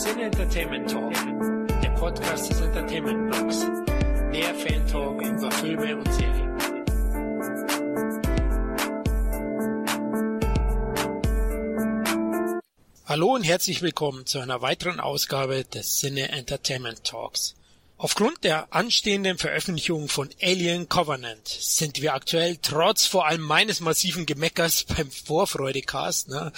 Sin Entertainment Talk, der Podcast des Entertainment Blogs. Der Fan Talk über Filme und Serien. Hallo und herzlich willkommen zu einer weiteren Ausgabe des Cine Entertainment Talks. Aufgrund der anstehenden Veröffentlichung von Alien Covenant sind wir aktuell trotz vor allem meines massiven Gemeckers beim Vorfreudecast ne,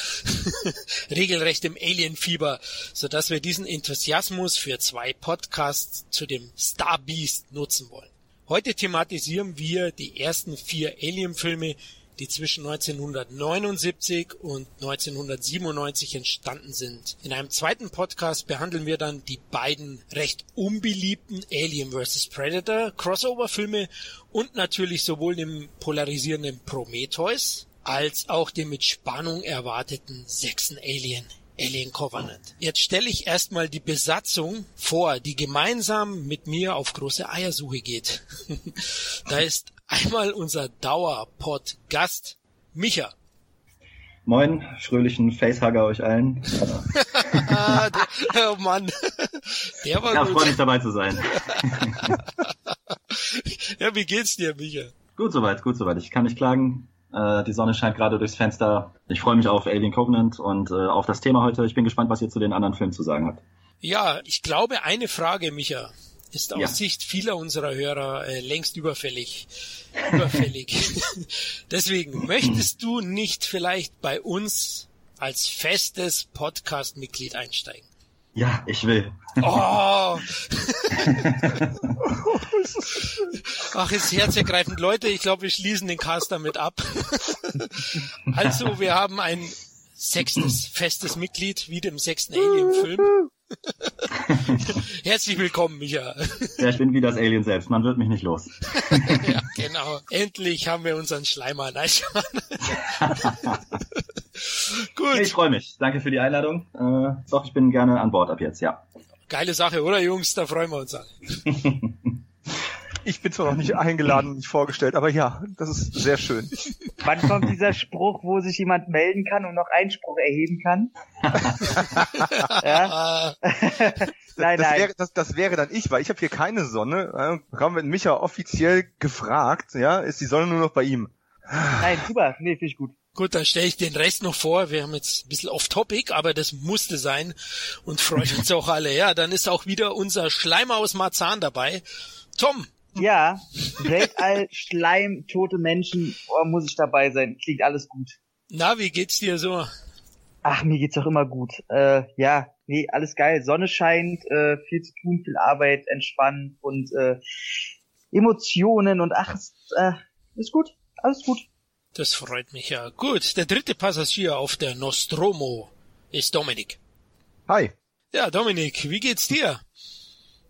regelrecht im Alien-Fieber, sodass wir diesen Enthusiasmus für zwei Podcasts zu dem Star Beast nutzen wollen. Heute thematisieren wir die ersten vier Alien-Filme, die zwischen 1979 und 1997 entstanden sind. In einem zweiten Podcast behandeln wir dann die beiden recht unbeliebten Alien vs. Predator Crossover-Filme und natürlich sowohl den polarisierenden Prometheus als auch den mit Spannung erwarteten sechsten Alien Alien Covenant. Jetzt stelle ich erstmal die Besatzung vor, die gemeinsam mit mir auf große Eiersuche geht. da ist einmal unser Dauerpod-Gast Micha. Moin, fröhlichen Facehugger euch allen. oh Mann, der war ja, gut. freue mich dabei zu sein. ja, wie geht's dir, Micha? Gut soweit, gut soweit. Ich kann nicht klagen. Äh, die Sonne scheint gerade durchs Fenster. Ich freue mich auf Alien Covenant und äh, auf das Thema heute. Ich bin gespannt, was ihr zu den anderen Filmen zu sagen habt. Ja, ich glaube, eine Frage, Micha, ist aus ja. Sicht vieler unserer Hörer äh, längst überfällig. Überfällig. Deswegen, möchtest du nicht vielleicht bei uns als festes Podcast-Mitglied einsteigen? Ja, ich will. Oh! Ach, ist herzergreifend. Leute, ich glaube, wir schließen den Cast damit ab. also, wir haben ein sechstes, festes Mitglied, wie dem sechsten Alien-Film. Herzlich willkommen, Micha. Ja, ich bin wie das Alien selbst. Man wird mich nicht los. ja, genau. Endlich haben wir unseren Schleimer. Nein, Gut. Ich freue mich. Danke für die Einladung. Äh, doch, ich bin gerne an Bord ab jetzt, ja. Geile Sache, oder Jungs? Da freuen wir uns alle. Ich bin zwar noch nicht eingeladen und nicht vorgestellt, aber ja, das ist sehr schön. Wann kommt dieser Spruch, wo sich jemand melden kann und noch Einspruch erheben kann? ja? nein, das, nein. Wäre, das, das wäre dann ich, weil ich habe hier keine Sonne. Haben wir Micha offiziell gefragt, ja, ist die Sonne nur noch bei ihm? Nein, super, nee, finde ich gut. Gut, dann stelle ich den Rest noch vor. Wir haben jetzt ein bisschen off-topic, aber das musste sein und freut uns auch alle. Ja, dann ist auch wieder unser Schleimer aus Marzahn dabei. Tom, ja, Weltall, Schleim, tote Menschen, oh, muss ich dabei sein. Klingt alles gut. Na, wie geht's dir so? Ach, mir geht's doch immer gut. Äh, ja, nee, alles geil. Sonne scheint, äh, viel zu tun, viel Arbeit, entspannen und äh, Emotionen und ach, ist, äh, ist gut, alles gut. Das freut mich ja. Gut, der dritte Passagier auf der Nostromo ist Dominik. Hi. Ja, Dominik, wie geht's dir?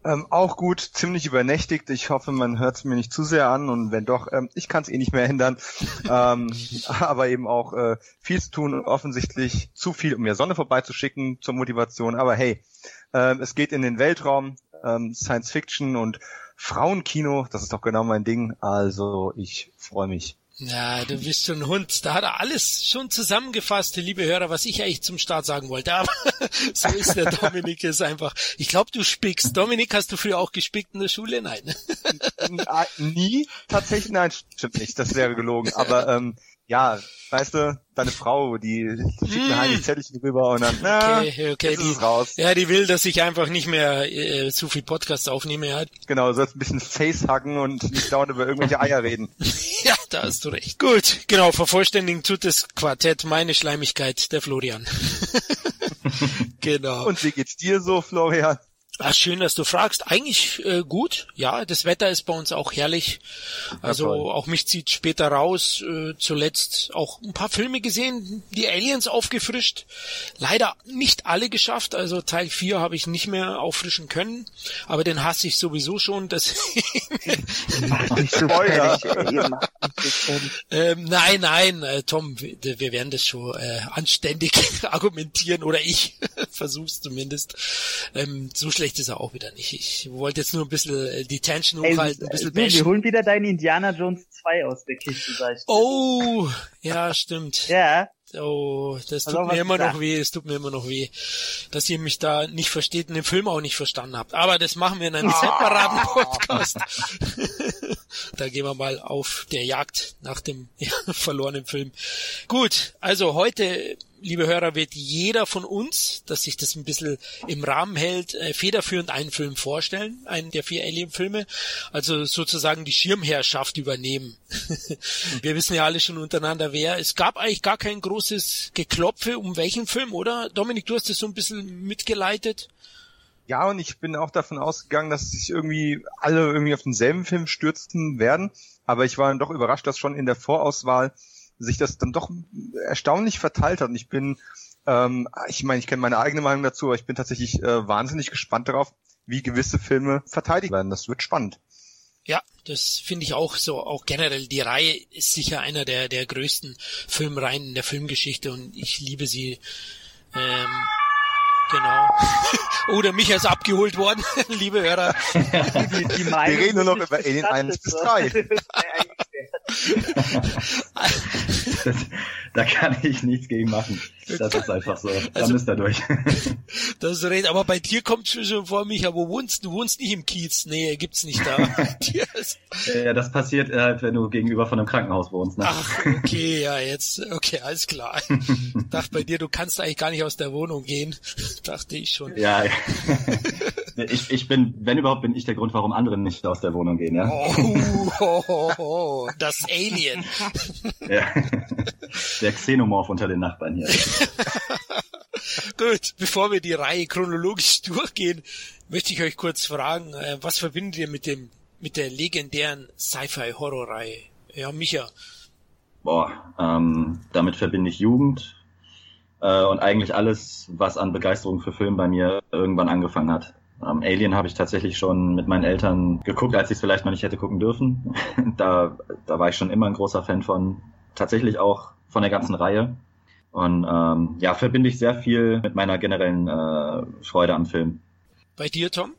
Ähm, auch gut, ziemlich übernächtigt. Ich hoffe, man hört es mir nicht zu sehr an und wenn doch, ähm, ich kann es eh nicht mehr ändern. ähm, aber eben auch äh, viel zu tun und offensichtlich zu viel, um mir Sonne vorbeizuschicken zur Motivation. Aber hey, ähm, es geht in den Weltraum, ähm, Science Fiction und Frauenkino, das ist doch genau mein Ding. Also ich freue mich. Ja, du bist schon ein Hund. Da hat er alles schon zusammengefasst, liebe Hörer, was ich eigentlich zum Start sagen wollte. Aber so ist der Dominik ist einfach. Ich glaube, du spickst. Dominik, hast du früher auch gespickt in der Schule? Nein. Nie? Tatsächlich, nein, stimmt nicht. Das wäre gelogen. Aber ähm, ja, weißt du, deine Frau, die schickt mir hm. Zettelchen rüber und dann, na, okay, okay, die, raus. Ja, die will, dass ich einfach nicht mehr äh, zu viel Podcasts aufnehme. Ja. Genau, du sollst ein bisschen Facehacken und nicht dauernd über irgendwelche Eier reden. ja, da hast du recht. Gut, genau, vervollständigen tut das Quartett meine Schleimigkeit, der Florian. genau. Und wie geht's dir so, Florian? Ach, schön, dass du fragst. Eigentlich äh, gut. Ja, das Wetter ist bei uns auch herrlich. Also ja, auch mich zieht später raus. Äh, zuletzt auch ein paar Filme gesehen, die Aliens aufgefrischt. Leider nicht alle geschafft. Also Teil 4 habe ich nicht mehr auffrischen können. Aber den hasse ich sowieso schon. Das Mach nicht so fertig, ähm, Nein, nein, äh, Tom, wir, wir werden das schon äh, anständig argumentieren. Oder ich versuch's zumindest. Ähm, so schlecht ist er auch wieder nicht. Ich wollte jetzt nur ein bisschen äh, die Tension hochhalten, ein bisschen bashen. Wir holen wieder deinen Indiana Jones 2 aus der Kiste, sag ich. Oh, ja, stimmt. ja. Oh, das tut mir immer noch weh, es tut mir immer noch weh, dass ihr mich da nicht versteht und den Film auch nicht verstanden habt. Aber das machen wir in einem separaten Podcast. da gehen wir mal auf der Jagd nach dem ja, verlorenen Film. Gut, also heute liebe Hörer, wird jeder von uns, dass sich das ein bisschen im Rahmen hält, äh, federführend einen Film vorstellen, einen der vier Alien-Filme, also sozusagen die Schirmherrschaft übernehmen. Wir wissen ja alle schon untereinander, wer. Es gab eigentlich gar kein großes Geklopfe um welchen Film, oder? Dominik, du hast das so ein bisschen mitgeleitet. Ja, und ich bin auch davon ausgegangen, dass sich irgendwie alle irgendwie auf denselben Film stürzen werden. Aber ich war dann doch überrascht, dass schon in der Vorauswahl sich das dann doch erstaunlich verteilt hat. Und ich bin, ähm, ich meine, ich kenne meine eigene Meinung dazu, aber ich bin tatsächlich äh, wahnsinnig gespannt darauf, wie gewisse Filme verteidigt werden. Das wird spannend. Ja, das finde ich auch so. Auch generell die Reihe ist sicher einer der der größten Filmreihen in der Filmgeschichte und ich liebe sie. Ähm, genau. Oder mich ist abgeholt worden, liebe Hörer. Die, die Wir reden nur noch über Alien 1 bis 3. das, da kann ich nichts gegen machen. Das ist einfach so. Dann also, ist er durch. das ist recht. Aber bei dir kommt schon vor mich, aber wo wohnst du? wohnst nicht im Kiez. Nee, gibt's nicht da. ja, das passiert halt, wenn du gegenüber von einem Krankenhaus wohnst. Ne? Ach, okay, ja, jetzt, okay, alles klar. Ich dachte bei dir, du kannst eigentlich gar nicht aus der Wohnung gehen. dachte ich schon. Ja, ich, ich bin, wenn überhaupt, bin ich der Grund, warum andere nicht aus der Wohnung gehen, ja. Oh, oh, oh, oh das Alien. ja. Der Xenomorph unter den Nachbarn hier. Gut, bevor wir die Reihe chronologisch durchgehen, möchte ich euch kurz fragen, äh, was verbindet ihr mit dem, mit der legendären Sci-Fi-Horror-Reihe? Ja, Micha. Boah, ähm, damit verbinde ich Jugend äh, und eigentlich alles, was an Begeisterung für Film bei mir irgendwann angefangen hat. Ähm, Alien habe ich tatsächlich schon mit meinen Eltern geguckt, als ich es vielleicht mal nicht hätte gucken dürfen. da, da war ich schon immer ein großer Fan von. Tatsächlich auch von der ganzen Reihe. Und ähm, ja, verbinde ich sehr viel mit meiner generellen äh, Freude am Film. Bei dir, Tom?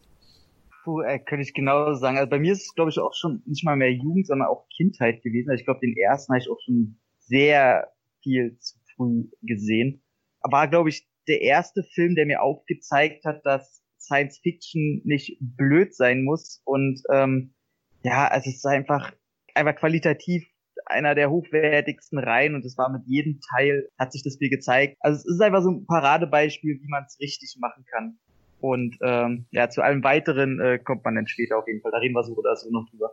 Puh, äh, könnte ich genau sagen. Also bei mir ist es, glaube ich, auch schon nicht mal mehr Jugend, sondern auch Kindheit gewesen. Also ich glaube, den ersten habe ich auch schon sehr viel zu früh gesehen. War, glaube ich, der erste Film, der mir aufgezeigt hat, dass Science Fiction nicht blöd sein muss. Und ähm, ja, also es ist einfach, einfach qualitativ einer der hochwertigsten Reihen und es war mit jedem Teil, hat sich das Spiel gezeigt. Also es ist einfach so ein Paradebeispiel, wie man es richtig machen kann. Und ähm, ja, zu allem weiteren äh, kommt man dann später auf jeden Fall. Da reden wir so oder so noch drüber.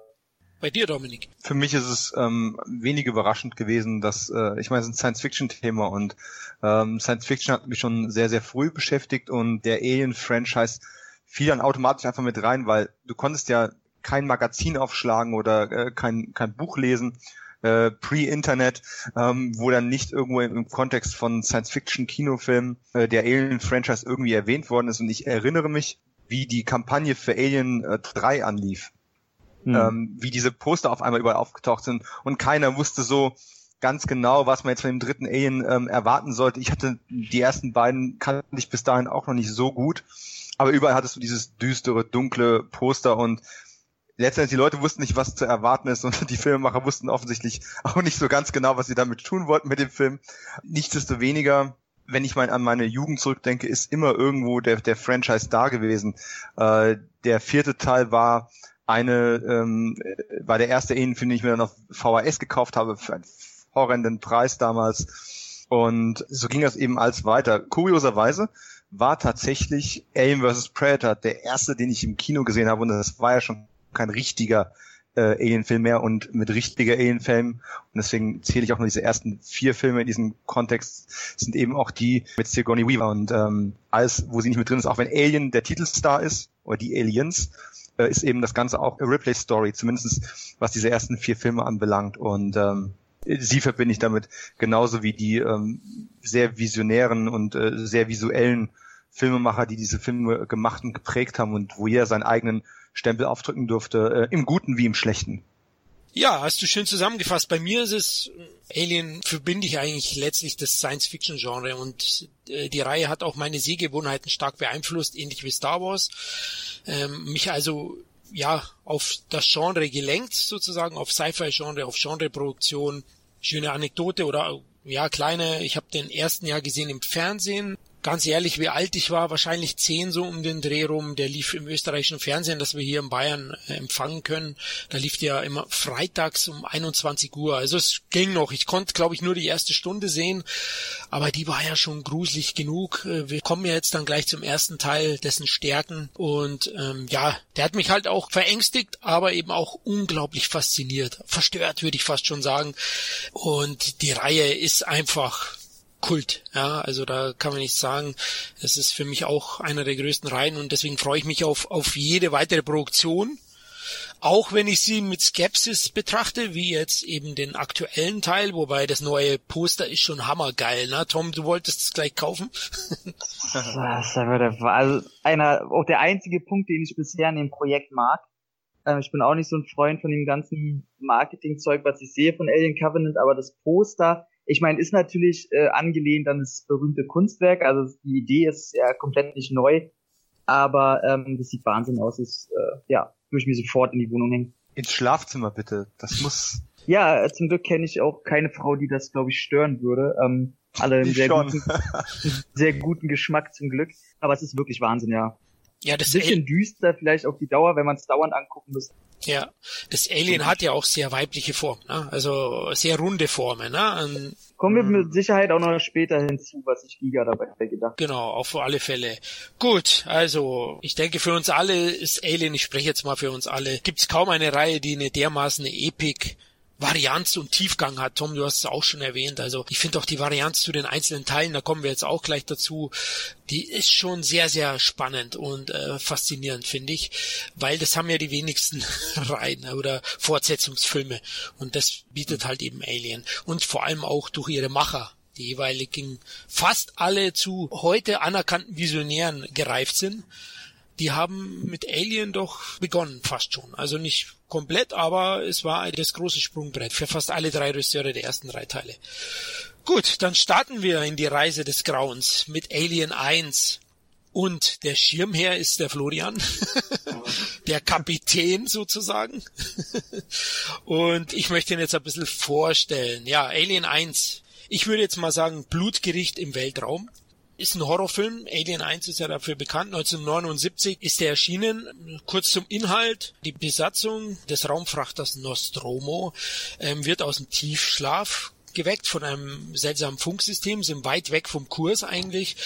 Bei dir, Dominik? Für mich ist es ähm, wenig überraschend gewesen, dass, äh, ich meine, es ist ein Science-Fiction-Thema und ähm, Science-Fiction hat mich schon sehr, sehr früh beschäftigt und der Alien-Franchise fiel dann automatisch einfach mit rein, weil du konntest ja kein Magazin aufschlagen oder äh, kein, kein Buch lesen, äh, Pre-Internet, ähm, wo dann nicht irgendwo im, Kontext von Science-Fiction-Kinofilmen äh, der Alien-Franchise irgendwie erwähnt worden ist. Und ich erinnere mich, wie die Kampagne für Alien äh, 3 anlief mhm. ähm, wie diese Poster auf einmal überall aufgetaucht sind und keiner wusste so ganz genau, was man jetzt von dem dritten Alien ähm, erwarten sollte. Ich hatte die ersten beiden kannte ich bis dahin auch noch nicht so gut, aber überall hattest du dieses düstere, dunkle Poster und letztendlich die Leute wussten nicht, was zu erwarten ist und die Filmemacher wussten offensichtlich auch nicht so ganz genau, was sie damit tun wollten mit dem Film. Nichtsdestoweniger, wenn ich mal an meine Jugend zurückdenke, ist immer irgendwo der, der Franchise da gewesen. Äh, der vierte Teil war eine ähm, war der erste Alien-Film, den ich mir dann auf VHS gekauft habe für einen horrenden Preis damals. Und so ging das eben als weiter. Kurioserweise war tatsächlich Alien vs. Predator der erste, den ich im Kino gesehen habe. Und das war ja schon kein richtiger äh, Alien-Film mehr und mit richtiger Alien-Film. Und deswegen zähle ich auch nur diese ersten vier Filme in diesem Kontext, sind eben auch die mit Sigourney Weaver. Und ähm, alles, wo sie nicht mit drin ist, auch wenn Alien der Titelstar ist, oder die Aliens, äh, ist eben das Ganze auch Ripley Story, zumindest was diese ersten vier Filme anbelangt. Und ähm, sie verbinde ich damit genauso wie die ähm, sehr visionären und äh, sehr visuellen Filmemacher, die diese Filme gemacht und geprägt haben und wo jeder seinen eigenen Stempel aufdrücken durfte, äh, im Guten wie im Schlechten. Ja, hast du schön zusammengefasst. Bei mir ist es, Alien verbinde ich eigentlich letztlich das Science-Fiction-Genre und äh, die Reihe hat auch meine Sehgewohnheiten stark beeinflusst, ähnlich wie Star Wars. Ähm, mich also ja auf das Genre gelenkt sozusagen, auf Sci-Fi-Genre, auf Genreproduktion. Schöne Anekdote oder ja, kleine, ich habe den ersten Jahr gesehen im Fernsehen, ganz ehrlich, wie alt ich war, wahrscheinlich zehn so um den Dreh rum. Der lief im österreichischen Fernsehen, das wir hier in Bayern äh, empfangen können. Da lief der immer freitags um 21 Uhr. Also es ging noch. Ich konnte, glaube ich, nur die erste Stunde sehen, aber die war ja schon gruselig genug. Äh, wir kommen ja jetzt dann gleich zum ersten Teil, dessen Stärken. Und ähm, ja, der hat mich halt auch verängstigt, aber eben auch unglaublich fasziniert. Verstört, würde ich fast schon sagen. Und die Reihe ist einfach Kult. Ja, also da kann man nicht sagen, es ist für mich auch einer der größten Reihen und deswegen freue ich mich auf, auf jede weitere Produktion. Auch wenn ich sie mit Skepsis betrachte, wie jetzt eben den aktuellen Teil, wobei das neue Poster ist schon hammergeil, ne? Tom, du wolltest es gleich kaufen? das war also einer, auch der einzige Punkt, den ich bisher an dem Projekt mag. Ähm, ich bin auch nicht so ein Freund von dem ganzen Marketingzeug, was ich sehe von Alien Covenant, aber das Poster, ich meine, ist natürlich äh, angelehnt an das berühmte Kunstwerk, also die Idee ist ja komplett nicht neu, aber ähm, das sieht Wahnsinn aus, ist, äh, ja, würde ich mir sofort in die Wohnung hängen. Ins Schlafzimmer bitte, das muss... Ja, zum Glück kenne ich auch keine Frau, die das, glaube ich, stören würde. Ähm, alle einen sehr guten, sehr guten Geschmack zum Glück. Aber es ist wirklich Wahnsinn, ja. Ja, das Ein bisschen düster vielleicht auf die Dauer, wenn man es dauernd angucken muss. Ja, das Alien hat ja auch sehr weibliche Formen, ne? also sehr runde Formen. Ne? Und, Kommen wir mit Sicherheit auch noch später hinzu, was sich Giga dabei gedacht Genau, auf alle Fälle. Gut, also ich denke für uns alle ist Alien, ich spreche jetzt mal für uns alle, gibt's kaum eine Reihe, die eine dermaßen Epic Varianz und Tiefgang hat. Tom, du hast es auch schon erwähnt. Also ich finde auch die Varianz zu den einzelnen Teilen, da kommen wir jetzt auch gleich dazu, die ist schon sehr, sehr spannend und äh, faszinierend, finde ich, weil das haben ja die wenigsten Reihen oder Fortsetzungsfilme. Und das bietet halt eben Alien. Und vor allem auch durch ihre Macher. Die jeweiligen fast alle zu heute anerkannten Visionären gereift sind die haben mit Alien doch begonnen, fast schon. Also nicht komplett, aber es war das große Sprungbrett für fast alle drei Regisseure der ersten drei Teile. Gut, dann starten wir in die Reise des Grauens mit Alien 1. Und der Schirmherr ist der Florian, der Kapitän sozusagen. Und ich möchte ihn jetzt ein bisschen vorstellen. Ja, Alien 1. Ich würde jetzt mal sagen, Blutgericht im Weltraum ist ein Horrorfilm. Alien 1 ist ja dafür bekannt. 1979 ist er erschienen. Kurz zum Inhalt. Die Besatzung des Raumfrachters Nostromo ähm, wird aus dem Tiefschlaf geweckt von einem seltsamen Funksystem, sind weit weg vom Kurs eigentlich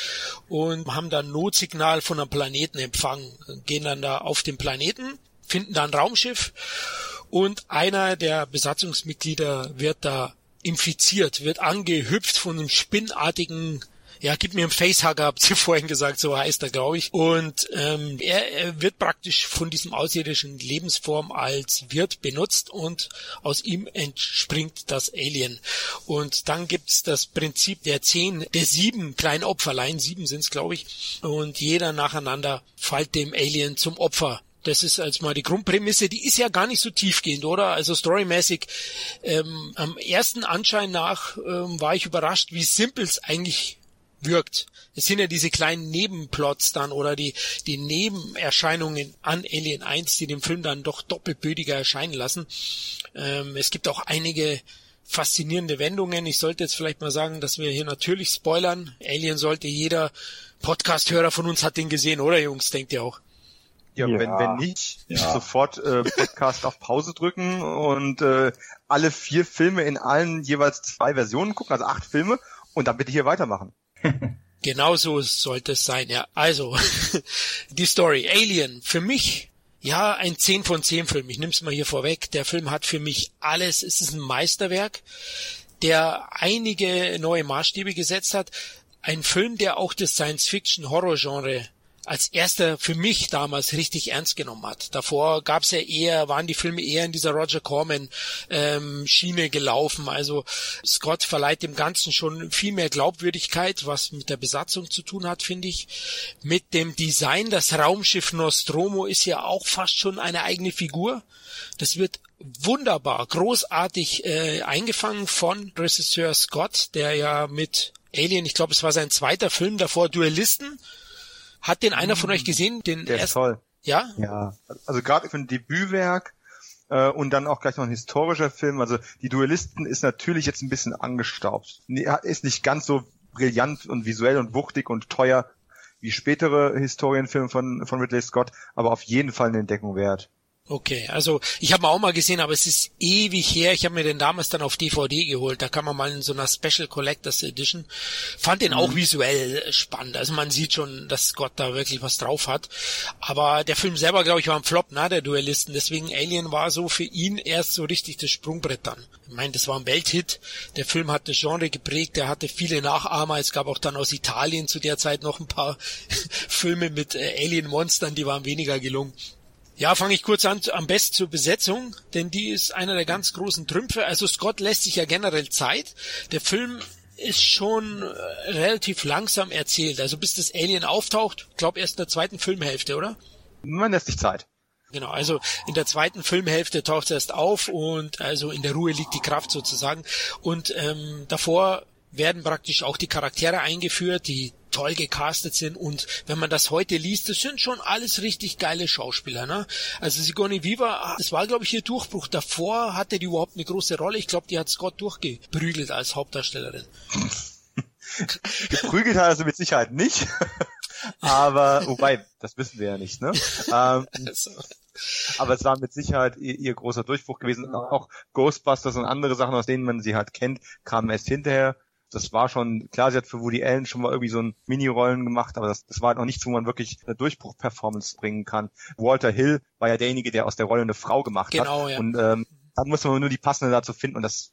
und haben dann Notsignal von einem Planeten empfangen, gehen dann da auf den Planeten, finden da ein Raumschiff und einer der Besatzungsmitglieder wird da infiziert, wird angehüpft von einem spinnartigen ja, gib mir einen Facehugger, habt ihr vorhin gesagt, so heißt er, glaube ich. Und ähm, er, er wird praktisch von diesem außerirdischen Lebensform als Wirt benutzt und aus ihm entspringt das Alien. Und dann gibt's das Prinzip der zehn, der sieben kleinen Opferlein, sieben sind's, glaube ich, und jeder nacheinander fällt dem Alien zum Opfer. Das ist als mal die Grundprämisse, die ist ja gar nicht so tiefgehend, oder? Also storymäßig, ähm, am ersten Anschein nach ähm, war ich überrascht, wie simpel es eigentlich wirkt. Es sind ja diese kleinen Nebenplots dann oder die, die Nebenerscheinungen an Alien 1, die den Film dann doch doppelbödiger erscheinen lassen. Ähm, es gibt auch einige faszinierende Wendungen. Ich sollte jetzt vielleicht mal sagen, dass wir hier natürlich spoilern. Alien sollte jeder Podcast-Hörer von uns hat den gesehen, oder Jungs? Denkt ihr auch? Ja, ja. Wenn, wenn nicht, ja. sofort äh, Podcast auf Pause drücken und äh, alle vier Filme in allen jeweils zwei Versionen gucken, also acht Filme, und dann bitte hier weitermachen. Genau so sollte es sein, ja. Also, die Story. Alien, für mich, ja, ein 10 von 10 Film. Ich nehm's mal hier vorweg. Der Film hat für mich alles. Es ist ein Meisterwerk, der einige neue Maßstäbe gesetzt hat. Ein Film, der auch das Science-Fiction-Horror-Genre als erster für mich damals richtig ernst genommen hat. Davor gab's ja eher, waren die Filme eher in dieser Roger Corman ähm, Schiene gelaufen. Also Scott verleiht dem Ganzen schon viel mehr Glaubwürdigkeit, was mit der Besatzung zu tun hat, finde ich. Mit dem Design, das Raumschiff Nostromo ist ja auch fast schon eine eigene Figur. Das wird wunderbar, großartig äh, eingefangen von Regisseur Scott, der ja mit Alien, ich glaube, es war sein zweiter Film davor, Duellisten, hat den einer von euch gesehen? Den Der ersten? ist toll. Ja? Ja. Also gerade für ein Debütwerk, äh, und dann auch gleich noch ein historischer Film. Also die Duellisten ist natürlich jetzt ein bisschen angestaubt. Ist nicht ganz so brillant und visuell und wuchtig und teuer wie spätere Historienfilme von, von Ridley Scott, aber auf jeden Fall eine Entdeckung wert. Okay, also ich habe mal auch mal gesehen, aber es ist ewig her. Ich habe mir den damals dann auf DVD geholt. Da kann man mal in so einer Special Collectors Edition. Fand den mhm. auch visuell spannend. Also man sieht schon, dass Scott da wirklich was drauf hat. Aber der Film selber, glaube ich, war ein Flop, ne, der Duellisten. Deswegen Alien war so für ihn erst so richtig das Sprungbrett dann. Ich meine, das war ein Welthit. Der Film hat das Genre geprägt. Der hatte viele Nachahmer. Es gab auch dann aus Italien zu der Zeit noch ein paar Filme mit äh, Alien-Monstern, die waren weniger gelungen. Ja, fange ich kurz an, am besten zur Besetzung, denn die ist einer der ganz großen Trümpfe. Also Scott lässt sich ja generell Zeit. Der Film ist schon äh, relativ langsam erzählt. Also bis das Alien auftaucht, glaub erst in der zweiten Filmhälfte, oder? Man lässt sich Zeit. Genau, also in der zweiten Filmhälfte taucht es erst auf und also in der Ruhe liegt die Kraft sozusagen. Und ähm, davor werden praktisch auch die Charaktere eingeführt, die toll gecastet sind und wenn man das heute liest, das sind schon alles richtig geile Schauspieler. Ne? Also Sigourney Weaver, das war glaube ich ihr Durchbruch. Davor hatte die überhaupt eine große Rolle. Ich glaube, die hat Scott durchgeprügelt als Hauptdarstellerin. Geprügelt hat er sie mit Sicherheit nicht. Aber, wobei, das wissen wir ja nicht, ne? Ähm, also. Aber es war mit Sicherheit ihr, ihr, großer Durchbruch gewesen. Auch Ghostbusters und andere Sachen, aus denen man sie halt kennt, kamen erst hinterher das war schon, klar, sie hat für Woody Allen schon mal irgendwie so ein Mini-Rollen gemacht, aber das, das war halt noch nichts, wo man wirklich eine Durchbruch-Performance bringen kann. Walter Hill war ja derjenige, der aus der Rolle eine Frau gemacht genau, hat. Ja. Und ähm, da muss man nur die passende dazu finden und das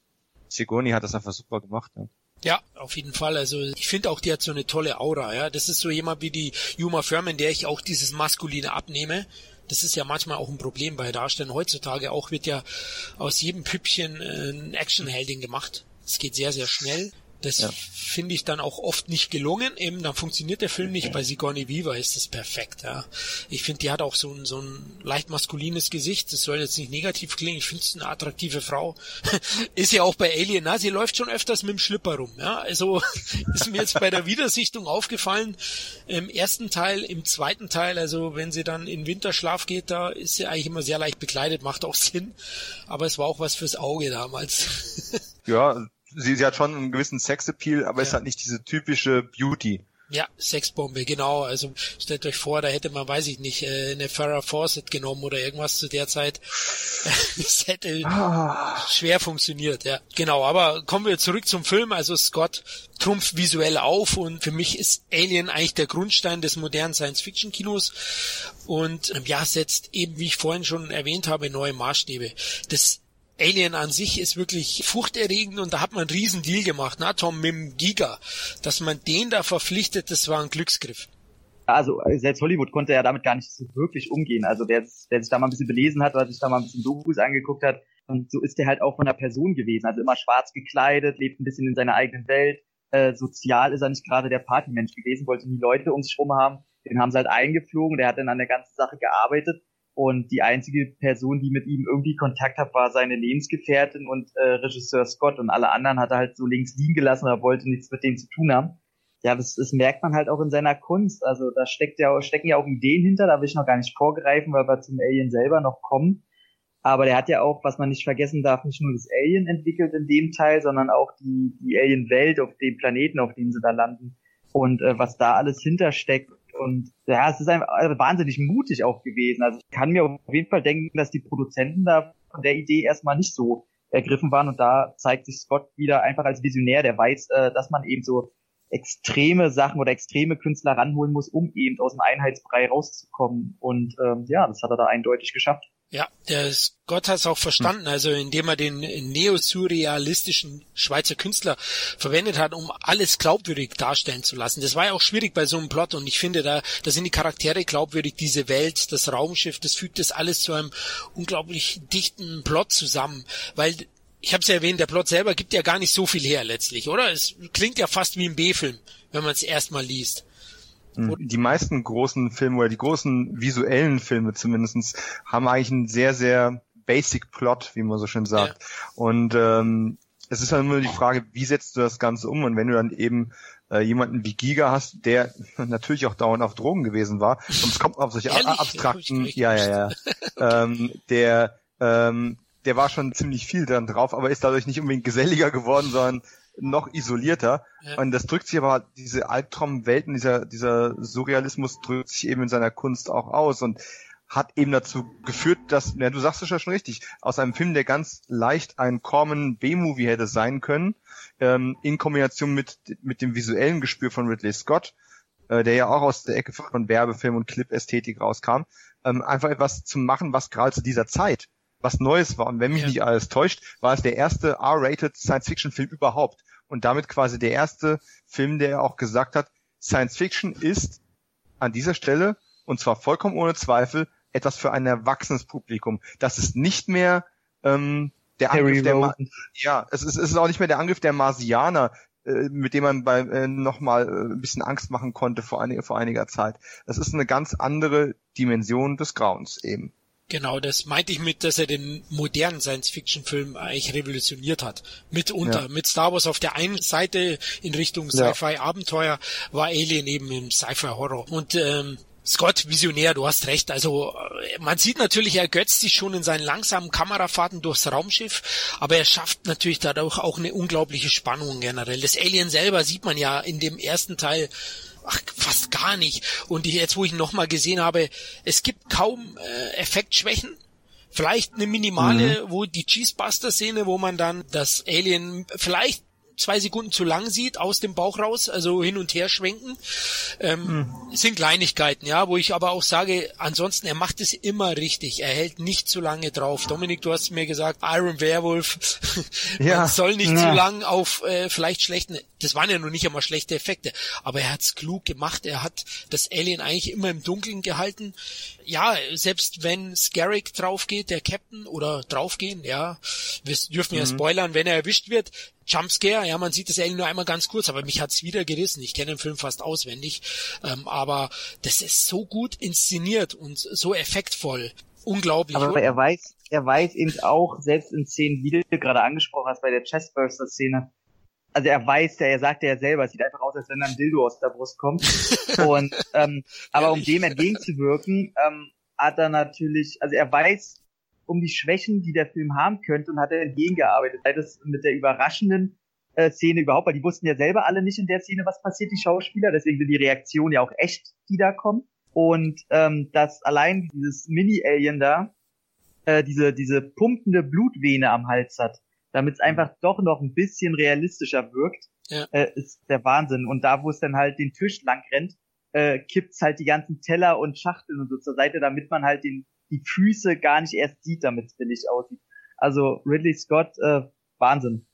Sigourney hat das einfach super gemacht. Ja. Ja, auf jeden Fall. Also ich finde auch, die hat so eine tolle Aura. Ja, das ist so jemand wie die Yuma Furman, der ich auch dieses Maskuline abnehme. Das ist ja manchmal auch ein Problem bei Darstellern. Heutzutage auch wird ja aus jedem Püppchen äh, ein Actionheldin gemacht. Es geht sehr, sehr schnell. Das ja. finde ich dann auch oft nicht gelungen. Eben, dann funktioniert der Film nicht. Bei Sigourney Weaver ist das perfekt. Ja. Ich finde, die hat auch so ein, so ein leicht maskulines Gesicht. Das soll jetzt nicht negativ klingen. Ich finde es eine attraktive Frau. ist ja auch bei Alien. Na, sie läuft schon öfters mit dem Schlipper rum. Ja. Also ist mir jetzt bei der Wiedersichtung aufgefallen. Im ersten Teil, im zweiten Teil, also wenn sie dann in Winterschlaf geht, da ist sie eigentlich immer sehr leicht bekleidet. Macht auch Sinn. Aber es war auch was fürs Auge damals. ja, sie, sie hat schon einen gewissen Sexappeal, aber ja. ist halt nicht diese typische Beauty. Ja, Sexbombe, genau. Also stellt euch vor, da hätte man, weiß ich nicht, äh, eine Farrah Fawcett genommen oder irgendwas zu der Zeit. das hätte ah. schwer funktioniert, ja. Genau, aber kommen wir zurück zum Film. Also Scott trumpft visuell auf und für mich ist Alien eigentlich der Grundstein des modernen Science-Fiction-Kinos und ähm, ja, setzt eben, wie ich vorhin schon erwähnt habe, neue Maßstäbe. Das Alien an sich ist wirklich furchterregend und da hat man einen riesen Deal gemacht, na Tom, mit dem Giga. Dass man den da verpflichtet, das war ein Glücksgriff. Also selbst Hollywood konnte ja damit gar nicht so wirklich umgehen. Also der, der sich da mal ein bisschen belesen hat oder sich da mal ein bisschen Dokus angeguckt hat, und so ist der halt auch von der Person gewesen. Also immer schwarz gekleidet, lebt ein bisschen in seiner eigenen Welt. Äh, sozial ist er nicht gerade der Partymensch gewesen, wollte nie Leute um sich rum haben. Den haben sie halt eingeflogen, der hat dann an der ganzen Sache gearbeitet und die einzige Person, die mit ihm irgendwie Kontakt hat, war seine Lebensgefährtin und äh, Regisseur Scott. Und alle anderen hat er halt so links liegen gelassen oder wollte nichts mit denen zu tun haben. Ja, das, das merkt man halt auch in seiner Kunst. Also da steckt ja, stecken ja auch Ideen hinter, da will ich noch gar nicht vorgreifen, weil wir zum Alien selber noch kommen. Aber der hat ja auch, was man nicht vergessen darf, nicht nur das Alien entwickelt in dem Teil, sondern auch die, die Alien-Welt auf dem Planeten, auf dem sie da landen. Und äh, was da alles hintersteckt und ja, es ist einfach also wahnsinnig mutig auch gewesen. Also ich kann mir auf jeden Fall denken, dass die Produzenten da von der Idee erstmal nicht so ergriffen waren. Und da zeigt sich Scott wieder einfach als Visionär, der weiß, äh, dass man eben so extreme Sachen oder extreme Künstler ranholen muss, um eben aus dem Einheitsbrei rauszukommen. Und ähm, ja, das hat er da eindeutig geschafft. Ja, der Scott hat es auch verstanden, also indem er den neosurrealistischen Schweizer Künstler verwendet hat, um alles glaubwürdig darstellen zu lassen. Das war ja auch schwierig bei so einem Plot und ich finde, da, da sind die Charaktere glaubwürdig, diese Welt, das Raumschiff, das fügt das alles zu einem unglaublich dichten Plot zusammen, weil ich habe es ja erwähnt, der Plot selber gibt ja gar nicht so viel her letztlich, oder? Es klingt ja fast wie ein B-Film, wenn man es erstmal liest. Mhm. Die meisten großen Filme oder die großen visuellen Filme zumindestens haben eigentlich einen sehr, sehr basic Plot, wie man so schön sagt. Ja. Und ähm, es ist dann nur die Frage, wie setzt du das Ganze um? Und wenn du dann eben äh, jemanden wie Giga hast, der natürlich auch dauernd auf Drogen gewesen war, es kommt auf solche Ehrlich? abstrakten, ja, ja, ja, ähm, der ähm, der war schon ziemlich viel dran drauf, aber ist dadurch nicht unbedingt geselliger geworden, sondern noch isolierter. Ja. Und das drückt sich aber, diese Albtraumwelten, dieser, dieser Surrealismus drückt sich eben in seiner Kunst auch aus und hat eben dazu geführt, dass, ja, du sagst es ja schon richtig, aus einem Film, der ganz leicht ein Common B-Movie hätte sein können, ähm, in Kombination mit, mit dem visuellen Gespür von Ridley Scott, äh, der ja auch aus der Ecke von Werbefilm und Clip-Ästhetik rauskam, ähm, einfach etwas zu machen, was gerade zu dieser Zeit was Neues war. Und wenn mich ja. nicht alles täuscht, war es der erste R-rated Science-Fiction-Film überhaupt. Und damit quasi der erste Film, der auch gesagt hat, Science-Fiction ist an dieser Stelle, und zwar vollkommen ohne Zweifel, etwas für ein erwachsenes Publikum. Das ist nicht mehr ähm, der Harry Angriff der Ma ja, es ist, es ist auch nicht mehr der Angriff der Marsianer, äh, mit dem man bei äh, nochmal äh, ein bisschen Angst machen konnte vor, einiger, vor einiger Zeit. Das ist eine ganz andere Dimension des Grauens eben. Genau, das meinte ich mit, dass er den modernen Science-Fiction-Film eigentlich revolutioniert hat. Mitunter. Ja. Mit Star Wars auf der einen Seite in Richtung Sci-Fi-Abenteuer war Alien eben im Sci-Fi-Horror. Und ähm, Scott, Visionär, du hast recht. Also äh, man sieht natürlich, er götzt sich schon in seinen langsamen Kamerafahrten durchs Raumschiff, aber er schafft natürlich dadurch auch eine unglaubliche Spannung generell. Das Alien selber sieht man ja in dem ersten Teil ach, fast gar nicht. Und jetzt, wo ich ihn nochmal gesehen habe, es gibt kaum äh, Effektschwächen. Vielleicht eine minimale, mhm. wo die Cheesebuster-Szene, wo man dann das Alien vielleicht zwei Sekunden zu lang sieht, aus dem Bauch raus, also hin und her schwenken, ähm, hm. sind Kleinigkeiten, ja, wo ich aber auch sage, ansonsten, er macht es immer richtig, er hält nicht zu lange drauf. Dominik, du hast mir gesagt, Iron Werewolf, ja. soll nicht ja. zu lang auf äh, vielleicht schlechten, das waren ja noch nicht einmal schlechte Effekte, aber er hat's klug gemacht, er hat das Alien eigentlich immer im Dunkeln gehalten. Ja, selbst wenn Scarrick draufgeht, der Captain, oder draufgehen, ja, wir dürfen ja mhm. spoilern, wenn er erwischt wird, Jumpscare, ja, man sieht das eigentlich nur einmal ganz kurz, aber mich hat's wieder gerissen. Ich kenne den Film fast auswendig, ähm, aber das ist so gut inszeniert und so effektvoll. Unglaublich. Aber er weiß, er weiß eben auch, selbst in Szenen, wie du gerade angesprochen hast, bei der Chestburster-Szene, also er weiß ja, er sagt ja selber, es sieht einfach aus, als wenn ein Dildo aus der Brust kommt. und ähm, aber um dem entgegenzuwirken, ähm, hat er natürlich, also er weiß, um die Schwächen, die der Film haben könnte und hat er entgegengearbeitet. Sei das mit der überraschenden äh, Szene überhaupt, weil die wussten ja selber alle nicht in der Szene, was passiert, die Schauspieler, deswegen sind die Reaktionen ja auch echt, die da kommen. Und ähm, dass allein dieses Mini-Alien da äh, diese, diese pumpende Blutvene am Hals hat, damit es einfach doch noch ein bisschen realistischer wirkt, ja. äh, ist der Wahnsinn. Und da, wo es dann halt den Tisch lang rennt, äh, kippt's halt die ganzen Teller und Schachteln und so zur Seite, damit man halt den die Füße gar nicht erst sieht, damit es billig aussieht. Also Ridley Scott, äh, Wahnsinn.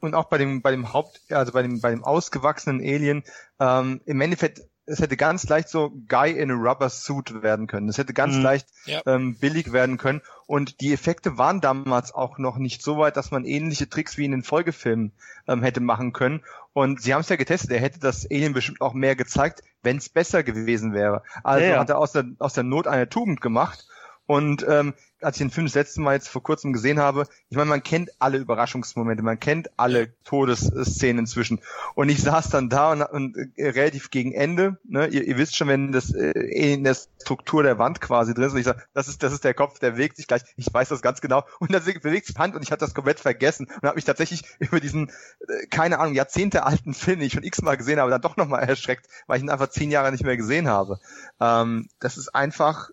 Und auch bei dem, bei dem Haupt, also bei dem, bei dem ausgewachsenen Alien, ähm, im Endeffekt, es hätte ganz leicht so Guy in a Rubber Suit werden können. Es hätte ganz mhm. leicht ja. ähm, billig werden können. Und die Effekte waren damals auch noch nicht so weit, dass man ähnliche Tricks wie in den Folgefilmen ähm, hätte machen können. Und sie haben es ja getestet. Er hätte das Alien bestimmt auch mehr gezeigt, wenn es besser gewesen wäre. Also ja, ja. hat er aus der, aus der Not eine Tugend gemacht und ähm, als ich den Film das letzte Mal jetzt vor kurzem gesehen habe, ich meine, man kennt alle Überraschungsmomente, man kennt alle Todesszenen inzwischen. Und ich saß dann da und, und äh, relativ gegen Ende, ne, ihr, ihr wisst schon, wenn das äh, in der Struktur der Wand quasi drin ist, und ich sage, das ist, das ist der Kopf, der bewegt sich gleich, ich weiß das ganz genau. Und dann bewegt sich die Hand und ich hatte das komplett vergessen und habe mich tatsächlich über diesen, äh, keine Ahnung, Jahrzehnte alten Film, den ich schon x-mal gesehen habe, dann doch nochmal erschreckt, weil ich ihn einfach zehn Jahre nicht mehr gesehen habe. Ähm, das ist einfach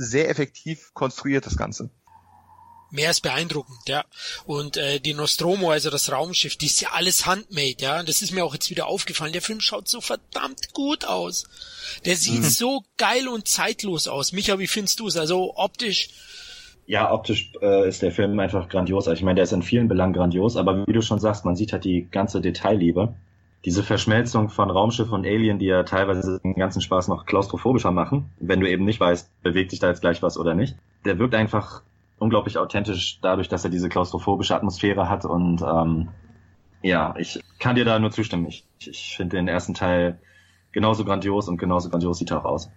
sehr effektiv konstruiert, das Ganze. Mehr als beeindruckend, ja. Und äh, die Nostromo, also das Raumschiff, die ist ja alles handmade, ja. Und das ist mir auch jetzt wieder aufgefallen. Der Film schaut so verdammt gut aus. Der sieht mhm. so geil und zeitlos aus. Micha, wie findest du es? Also optisch. Ja, optisch äh, ist der Film einfach grandios. Also ich meine, der ist in vielen Belangen grandios, aber wie du schon sagst, man sieht halt die ganze Detailliebe diese Verschmelzung von Raumschiff und Alien, die ja teilweise den ganzen Spaß noch klaustrophobischer machen, wenn du eben nicht weißt, bewegt sich da jetzt gleich was oder nicht, der wirkt einfach unglaublich authentisch dadurch, dass er diese klaustrophobische Atmosphäre hat und ähm, ja, ich kann dir da nur zustimmen. Ich, ich finde den ersten Teil genauso grandios und genauso grandios sieht er auch aus.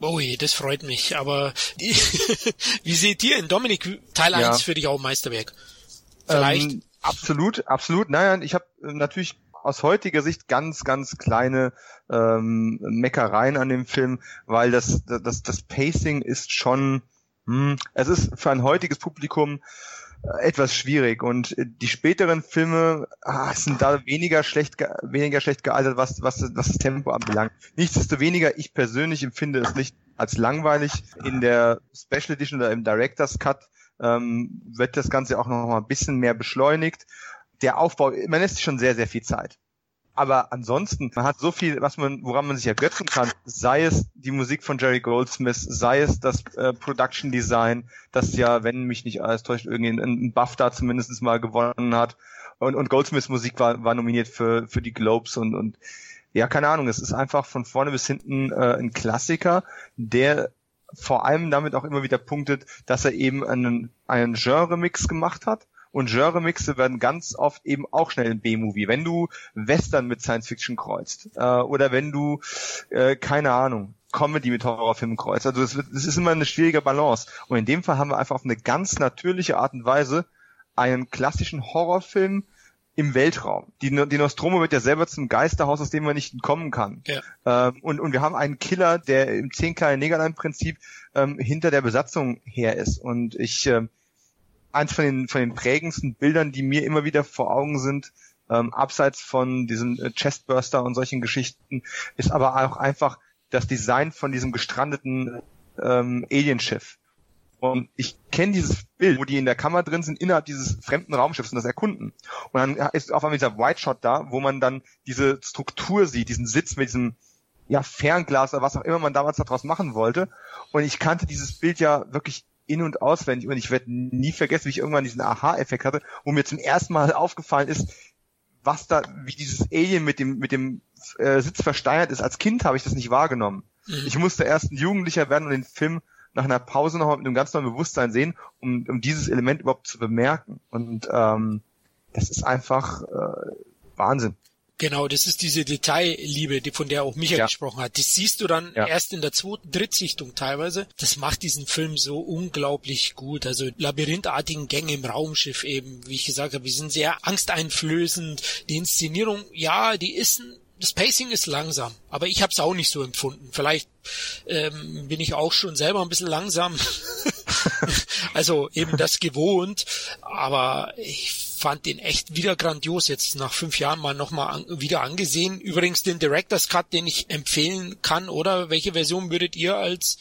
Ui, das freut mich. Aber die, wie seht ihr in Dominik Teil ja. 1 für dich auch Meisterwerk? Vielleicht? Ähm, absolut, absolut. Naja, ich habe äh, natürlich aus heutiger Sicht ganz, ganz kleine ähm, Meckereien an dem Film, weil das, das, das Pacing ist schon Hm, es ist für ein heutiges Publikum äh, etwas schwierig und äh, die späteren Filme ah, sind da weniger schlecht weniger schlecht gealtert, was was was das Tempo anbelangt. Nichtsdestoweniger, ich persönlich empfinde es nicht als langweilig. In der Special Edition oder im Director's Cut ähm, wird das Ganze auch noch mal ein bisschen mehr beschleunigt. Der Aufbau, man lässt schon sehr sehr viel Zeit. Aber ansonsten, man hat so viel, was man, woran man sich ergötzen kann. Sei es die Musik von Jerry Goldsmith, sei es das äh, Production Design, das ja, wenn mich nicht alles täuscht, irgendwie einen BAFTA zumindest mal gewonnen hat. Und, und Goldsmiths Musik war, war nominiert für, für die Globes und, und ja, keine Ahnung, es ist einfach von vorne bis hinten äh, ein Klassiker, der vor allem damit auch immer wieder punktet, dass er eben einen, einen Genre-Mix gemacht hat und Genre-Mixe werden ganz oft eben auch schnell ein B-Movie. Wenn du Western mit Science-Fiction kreuzt äh, oder wenn du, äh, keine Ahnung, Comedy mit Horrorfilmen kreuzt. Also es ist immer eine schwierige Balance. Und in dem Fall haben wir einfach auf eine ganz natürliche Art und Weise einen klassischen Horrorfilm im Weltraum. Die, die Nostromo wird ja selber zum Geisterhaus, aus dem man nicht entkommen kann. Ja. Ähm, und, und wir haben einen Killer, der im zehn kleinen Negerlein-Prinzip ähm, hinter der Besatzung her ist. Und ich ähm, eins von den, von den prägendsten Bildern, die mir immer wieder vor Augen sind, ähm, abseits von diesem äh, Chestburster und solchen Geschichten, ist aber auch einfach das Design von diesem gestrandeten ähm, Alienschiff. Und ich kenne dieses Bild, wo die in der Kammer drin sind, innerhalb dieses fremden Raumschiffs und das erkunden. Und dann ist auf einmal dieser White Shot da, wo man dann diese Struktur sieht, diesen Sitz mit diesem ja, Fernglas oder was auch immer man damals daraus machen wollte. Und ich kannte dieses Bild ja wirklich in- und auswendig und ich werde nie vergessen, wie ich irgendwann diesen Aha-Effekt hatte, wo mir zum ersten Mal aufgefallen ist, was da, wie dieses Alien mit dem, mit dem äh, Sitz versteinert ist. Als Kind habe ich das nicht wahrgenommen. Mhm. Ich musste erst ein Jugendlicher werden und den Film nach einer Pause nochmal mit einem ganz neuen Bewusstsein sehen, um, um dieses Element überhaupt zu bemerken. Und ähm, das ist einfach äh, Wahnsinn. Genau, das ist diese Detailliebe, die, von der auch Michael ja. gesprochen hat. Das siehst du dann ja. erst in der zweiten, Drittsichtung teilweise. Das macht diesen Film so unglaublich gut. Also labyrinthartigen Gänge im Raumschiff eben, wie ich gesagt habe, die sind sehr angsteinflößend. Die Inszenierung, ja, die ist das Pacing ist langsam, aber ich habe es auch nicht so empfunden. Vielleicht ähm, bin ich auch schon selber ein bisschen langsam, also eben das gewohnt, aber ich fand den echt wieder grandios jetzt nach fünf Jahren mal nochmal an, wieder angesehen. Übrigens den Director's Cut, den ich empfehlen kann, oder welche Version würdet ihr als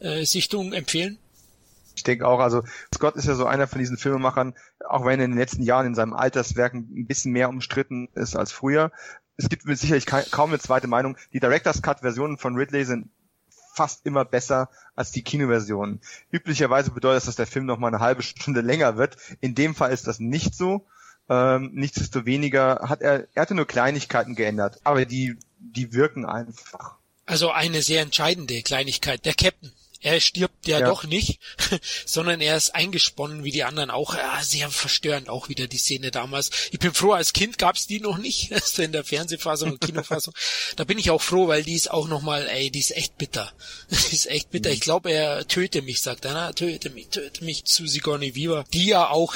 äh, Sichtung empfehlen? Ich denke auch, also Scott ist ja so einer von diesen Filmemachern, auch wenn er in den letzten Jahren in seinem Alterswerken ein bisschen mehr umstritten ist als früher. Es gibt mit sicherlich kaum eine zweite Meinung. Die Director's Cut Versionen von Ridley sind fast immer besser als die Kinoversion. Üblicherweise bedeutet das, dass der Film noch mal eine halbe Stunde länger wird. In dem Fall ist das nicht so. Ähm, nichtsdestoweniger hat er, er hatte nur Kleinigkeiten geändert, aber die, die wirken einfach. Also eine sehr entscheidende Kleinigkeit. Der Captain. Er stirbt ja, ja, doch nicht, sondern er ist eingesponnen wie die anderen auch. Ja, sehr verstörend auch wieder die Szene damals. Ich bin froh, als Kind gab's die noch nicht, also in der Fernsehfassung und Kinofassung. da bin ich auch froh, weil die ist auch nochmal, ey, die ist echt bitter. die ist echt bitter. Ich glaube, er töte mich, sagt er, na, töte mich, töte mich zu Sigourney Weaver, die ja auch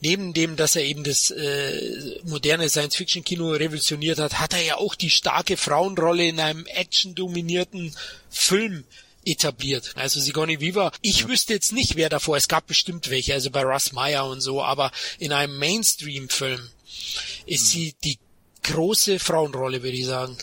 neben dem, dass er eben das äh, moderne Science-Fiction-Kino revolutioniert hat, hat er ja auch die starke Frauenrolle in einem action-dominierten Film etabliert. Also Sigourney Weaver, ich ja. wüsste jetzt nicht, wer davor, es gab bestimmt welche, also bei Russ Meyer und so, aber in einem Mainstream-Film ist hm. sie die große Frauenrolle, würde ich sagen.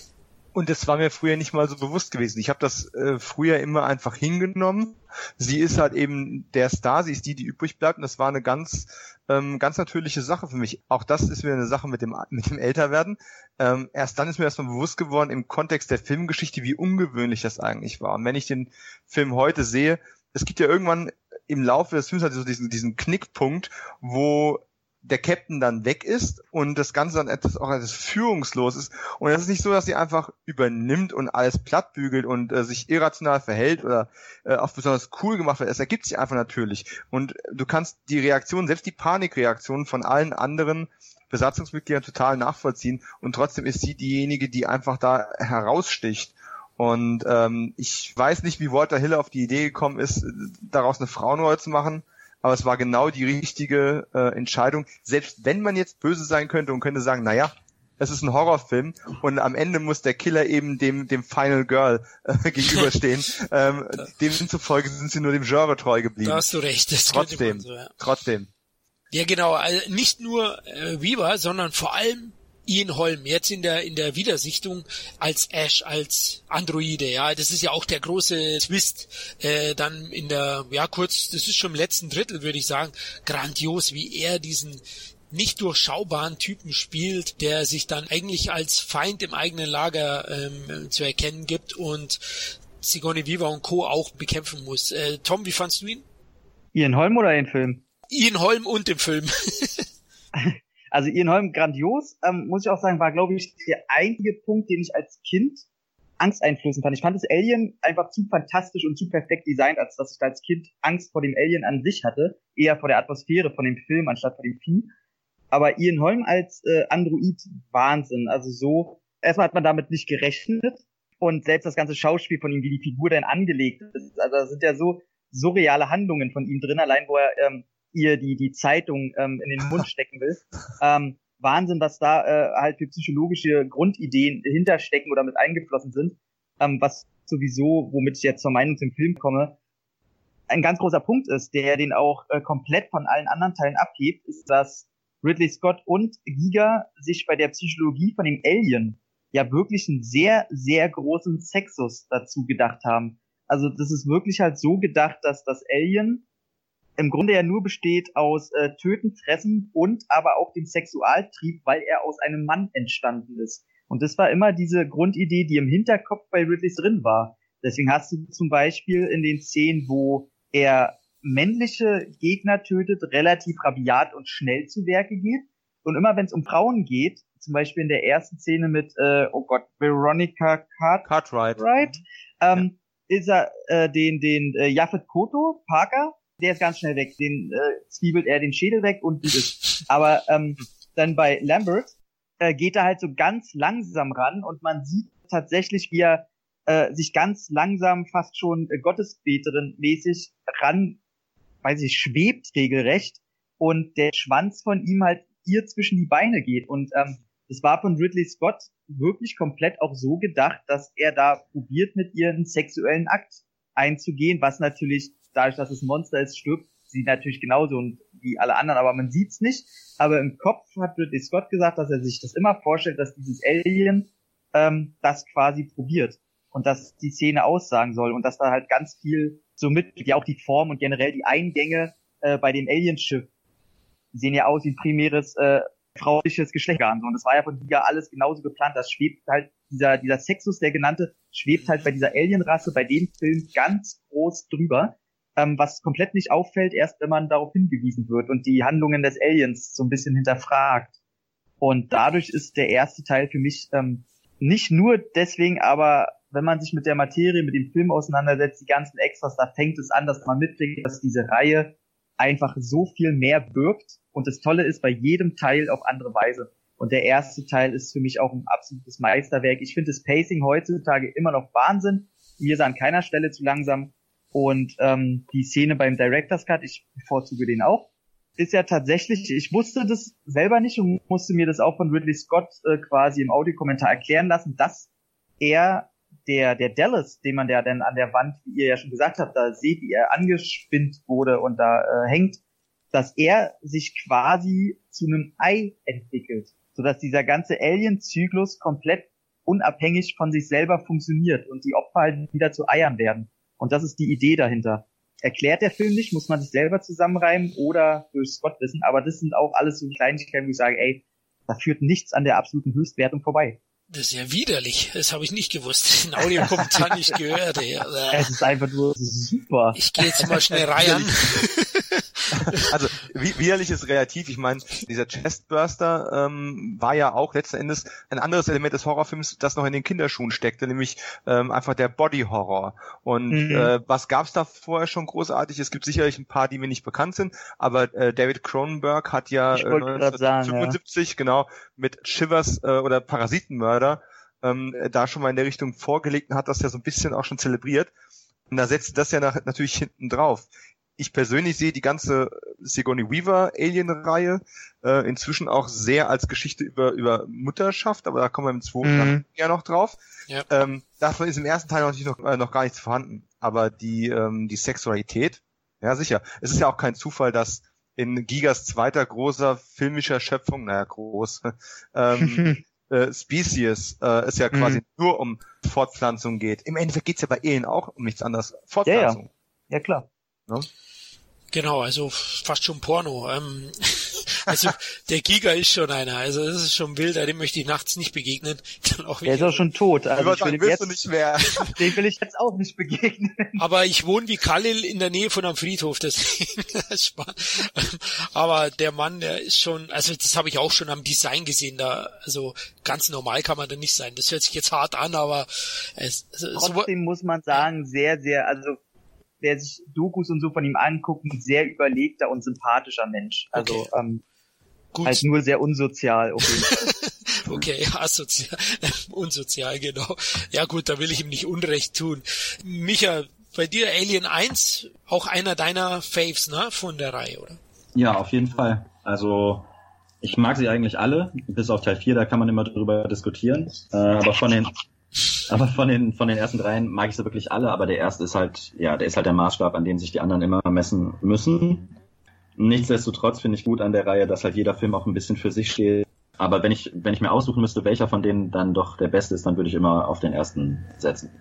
Und das war mir früher nicht mal so bewusst gewesen. Ich habe das äh, früher immer einfach hingenommen. Sie ist halt eben der Star, sie ist die, die übrig bleibt. Und das war eine ganz, ähm, ganz natürliche Sache für mich. Auch das ist wieder eine Sache mit dem, mit dem Älterwerden. Ähm, erst dann ist mir erstmal bewusst geworden im Kontext der Filmgeschichte, wie ungewöhnlich das eigentlich war. Und wenn ich den Film heute sehe, es gibt ja irgendwann im Laufe des Films halt so diesen, diesen Knickpunkt, wo der Captain dann weg ist und das Ganze dann etwas auch etwas führungslos ist. Und es ist nicht so, dass sie einfach übernimmt und alles plattbügelt und äh, sich irrational verhält oder äh, auch besonders cool gemacht wird. Es ergibt sich einfach natürlich. Und du kannst die Reaktion, selbst die Panikreaktion von allen anderen Besatzungsmitgliedern total nachvollziehen und trotzdem ist sie diejenige, die einfach da heraussticht. Und ähm, ich weiß nicht, wie Walter Hill auf die Idee gekommen ist, daraus eine Frauenrolle zu machen aber es war genau die richtige äh, Entscheidung. Selbst wenn man jetzt böse sein könnte und könnte sagen, naja, es ist ein Horrorfilm und am Ende muss der Killer eben dem, dem Final Girl äh, gegenüberstehen. ähm, demzufolge sind sie nur dem Genre treu geblieben. Da hast du recht. Das trotzdem, so, ja. trotzdem. Ja, genau. Also nicht nur äh, Weaver, sondern vor allem Ian Holm jetzt in der in der Wiedersichtung als Ash als Androide ja das ist ja auch der große Twist äh, dann in der ja kurz das ist schon im letzten Drittel würde ich sagen grandios wie er diesen nicht durchschaubaren Typen spielt, der sich dann eigentlich als Feind im eigenen Lager ähm, zu erkennen gibt und Sigourney Viva und Co. auch bekämpfen muss. Äh, Tom, wie fandst du ihn? Ian Holm oder den Film? Ian Holm und den Film. Also Ian Holm grandios, ähm, muss ich auch sagen, war, glaube ich, der einzige Punkt, den ich als Kind Angst einflößen fand. Ich fand das Alien einfach zu fantastisch und zu perfekt designt, als dass ich da als Kind Angst vor dem Alien an sich hatte. Eher vor der Atmosphäre von dem Film anstatt vor dem Vieh. Aber Ian Holm als äh, Android, Wahnsinn. Also so, erstmal hat man damit nicht gerechnet. Und selbst das ganze Schauspiel von ihm, wie die Figur denn angelegt ist. Also da sind ja so surreale Handlungen von ihm drin, allein wo er ähm, ihr die, die Zeitung ähm, in den Mund stecken will. Ähm, Wahnsinn, was da äh, halt für psychologische Grundideen hinterstecken oder mit eingeflossen sind. Ähm, was sowieso, womit ich jetzt zur Meinung zum Film komme, ein ganz großer Punkt ist, der den auch äh, komplett von allen anderen Teilen abhebt, ist, dass Ridley Scott und Giga sich bei der Psychologie von dem Alien ja wirklich einen sehr, sehr großen Sexus dazu gedacht haben. Also das ist wirklich halt so gedacht, dass das Alien im Grunde ja nur besteht aus äh, Töten, Fressen und aber auch dem Sexualtrieb, weil er aus einem Mann entstanden ist. Und das war immer diese Grundidee, die im Hinterkopf bei Ridley drin war. Deswegen hast du zum Beispiel in den Szenen, wo er männliche Gegner tötet, relativ rabiat und schnell zu Werke geht. Und immer wenn es um Frauen geht, zum Beispiel in der ersten Szene mit, äh, oh Gott, Veronica Cart Cartwright, right, ähm, ja. ist er äh, den, den äh, Jaffet Koto, Parker, der ist ganz schnell weg. Den äh, zwiebelt er den Schädel weg und gut ist. Aber ähm, dann bei Lambert äh, geht er halt so ganz langsam ran und man sieht tatsächlich, wie er äh, sich ganz langsam, fast schon äh, Gottesbeterin mäßig ran, weiß ich, schwebt regelrecht und der Schwanz von ihm halt ihr zwischen die Beine geht. Und ähm, das war von Ridley Scott wirklich komplett auch so gedacht, dass er da probiert, mit ihr einen sexuellen Akt einzugehen, was natürlich dadurch, dass es Monster ist, stirbt sie natürlich genauso wie alle anderen, aber man sieht's nicht. Aber im Kopf hat Ridley Scott gesagt, dass er sich das immer vorstellt, dass dieses Alien ähm, das quasi probiert und dass die Szene aussagen soll und dass da halt ganz viel so mit, ja auch die Form und generell die Eingänge äh, bei dem Alienschiff sehen ja aus wie primäres äh, frauliches Geschlecht. Und das war ja von Giga alles genauso geplant. Das schwebt halt, dieser, dieser Sexus, der genannte, schwebt halt bei dieser Alienrasse, bei dem Film ganz groß drüber ähm, was komplett nicht auffällt, erst wenn man darauf hingewiesen wird und die Handlungen des Aliens so ein bisschen hinterfragt. Und dadurch ist der erste Teil für mich ähm, nicht nur deswegen, aber wenn man sich mit der Materie, mit dem Film auseinandersetzt, die ganzen Extras, da fängt es an, dass man mitkriegt, dass diese Reihe einfach so viel mehr birgt. Und das Tolle ist bei jedem Teil auf andere Weise. Und der erste Teil ist für mich auch ein absolutes Meisterwerk. Ich finde das Pacing heutzutage immer noch Wahnsinn. Mir ist an keiner Stelle zu langsam. Und ähm, die Szene beim Director's Cut, ich bevorzuge den auch, ist ja tatsächlich, ich wusste das selber nicht und musste mir das auch von Ridley Scott äh, quasi im Audiokommentar erklären lassen, dass er der, der Dallas, den man ja dann an der Wand, wie ihr ja schon gesagt habt, da seht, wie er angespinnt wurde und da äh, hängt, dass er sich quasi zu einem Ei entwickelt, sodass dieser ganze Alien-Zyklus komplett unabhängig von sich selber funktioniert und die Opfer halt wieder zu Eiern werden. Und das ist die Idee dahinter. Erklärt der Film nicht, muss man sich selber zusammenreimen oder durch Scott wissen, aber das sind auch alles so Kleinigkeiten, wo ich sage, ey, da führt nichts an der absoluten Höchstwertung vorbei. Das ist ja widerlich. Das habe ich nicht gewusst. Den Audiokommentar nicht gehört. Ey. Es ist einfach nur super. Ich gehe jetzt mal schnell rein. also wie, widerlich ist relativ. Ich meine, dieser Chestburster ähm, war ja auch letzten Endes ein anderes Element des Horrorfilms, das noch in den Kinderschuhen steckte, nämlich ähm, einfach der Body Horror. Und mhm. äh, was gab's da vorher schon großartig? Es gibt sicherlich ein paar, die mir nicht bekannt sind, aber äh, David Cronenberg hat ja äh, 1975 ja. genau mit Shivers äh, oder Parasitenmörder ähm, da schon mal in der Richtung vorgelegt und hat das ja so ein bisschen auch schon zelebriert. Und da setzt das ja nach, natürlich hinten drauf ich persönlich sehe die ganze Sigourney Weaver Alien-Reihe äh, inzwischen auch sehr als Geschichte über, über Mutterschaft, aber da kommen wir im zweiten Mhm. ja noch drauf. Ja. Ähm, davon ist im ersten Teil natürlich noch, äh, noch gar nichts vorhanden. Aber die, ähm, die Sexualität, ja sicher. Es ist ja auch kein Zufall, dass in Gigas zweiter großer filmischer Schöpfung, naja, groß, ähm, äh, Species äh, es ja quasi Mhm. nur um Fortpflanzung geht. Im Endeffekt geht's ja bei Alien auch um nichts anderes. Fortpflanzung. ja klar. Genau, also fast schon Porno. Ähm, also der Giga ist schon einer. Also das ist schon wild, dem möchte ich nachts nicht begegnen. Dann auch Der ist auch schon tot. Also ich will dann dem willst du jetzt, nicht mehr. dem will ich jetzt auch nicht begegnen. Aber ich wohne wie Khalil in der Nähe von einem Friedhof, deswegen ist spannend. Aber der Mann, der ist schon, also das habe ich auch schon am Design gesehen, da, also ganz normal kann man da nicht sein. Das hört sich jetzt hart an, aber es, so, Trotzdem muss man sagen, sehr, sehr, also wer sich Dokus und so von ihm anguckt, ein sehr überlegter und sympathischer Mensch. Also Okay. ähm, gut, halt nur sehr unsozial auf jeden Fall. okay, asozial, unsozial, genau. Ja gut, da will ich ihm nicht Unrecht tun. Micha, bei dir Alien 1, auch einer deiner Faves, ne, von der Reihe, oder? Ja, auf jeden Fall. Also ich mag sie eigentlich alle, bis auf Teil 4, da kann man immer drüber diskutieren. Äh, aber von den aber von den von den ersten dreien mag ich sie wirklich alle, aber der erste ist halt, ja, der ist halt der Maßstab, an dem sich die anderen immer messen müssen. Nichtsdestotrotz finde ich gut an der Reihe, dass halt jeder Film auch ein bisschen für sich steht. Aber wenn ich, wenn ich mir aussuchen müsste, welcher von denen dann doch der beste ist, dann würde ich immer auf den ersten setzen.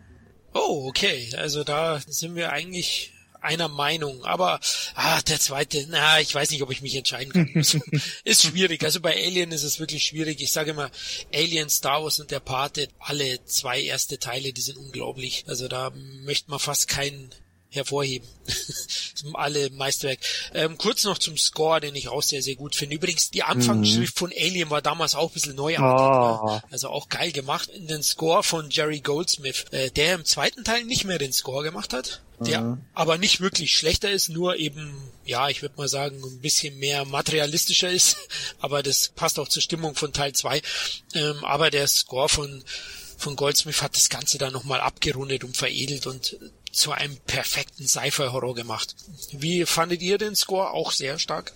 Oh, okay. Also da sind wir eigentlich einer Meinung. Aber ah, der zweite, na, ich weiß nicht, ob ich mich entscheiden kann. ist schwierig. Also bei Alien ist es wirklich schwierig. Ich sage immer, Alien, Star Wars und der Pate, alle zwei erste Teile, die sind unglaublich. Also da möchte man fast keinen hervorheben. alle Meisterwerk. Ähm, kurz noch zum Score, den ich auch sehr, sehr gut finde. Übrigens, die Anfangsschrift von Alien war damals auch ein bisschen neuartig. Oh. Ne? Also auch geil gemacht. In den Score von Jerry Goldsmith, äh, der im zweiten Teil nicht mehr den Score gemacht hat. Der aber nicht wirklich schlechter ist, nur eben, ja, ich würde mal sagen, ein bisschen mehr materialistischer ist. Aber das passt auch zur Stimmung von Teil 2. Ähm, aber der Score von, von Goldsmith hat das Ganze dann nochmal abgerundet und veredelt und zu einem perfekten Sci-Fi-Horror gemacht. Wie fandet ihr den Score? Auch sehr stark?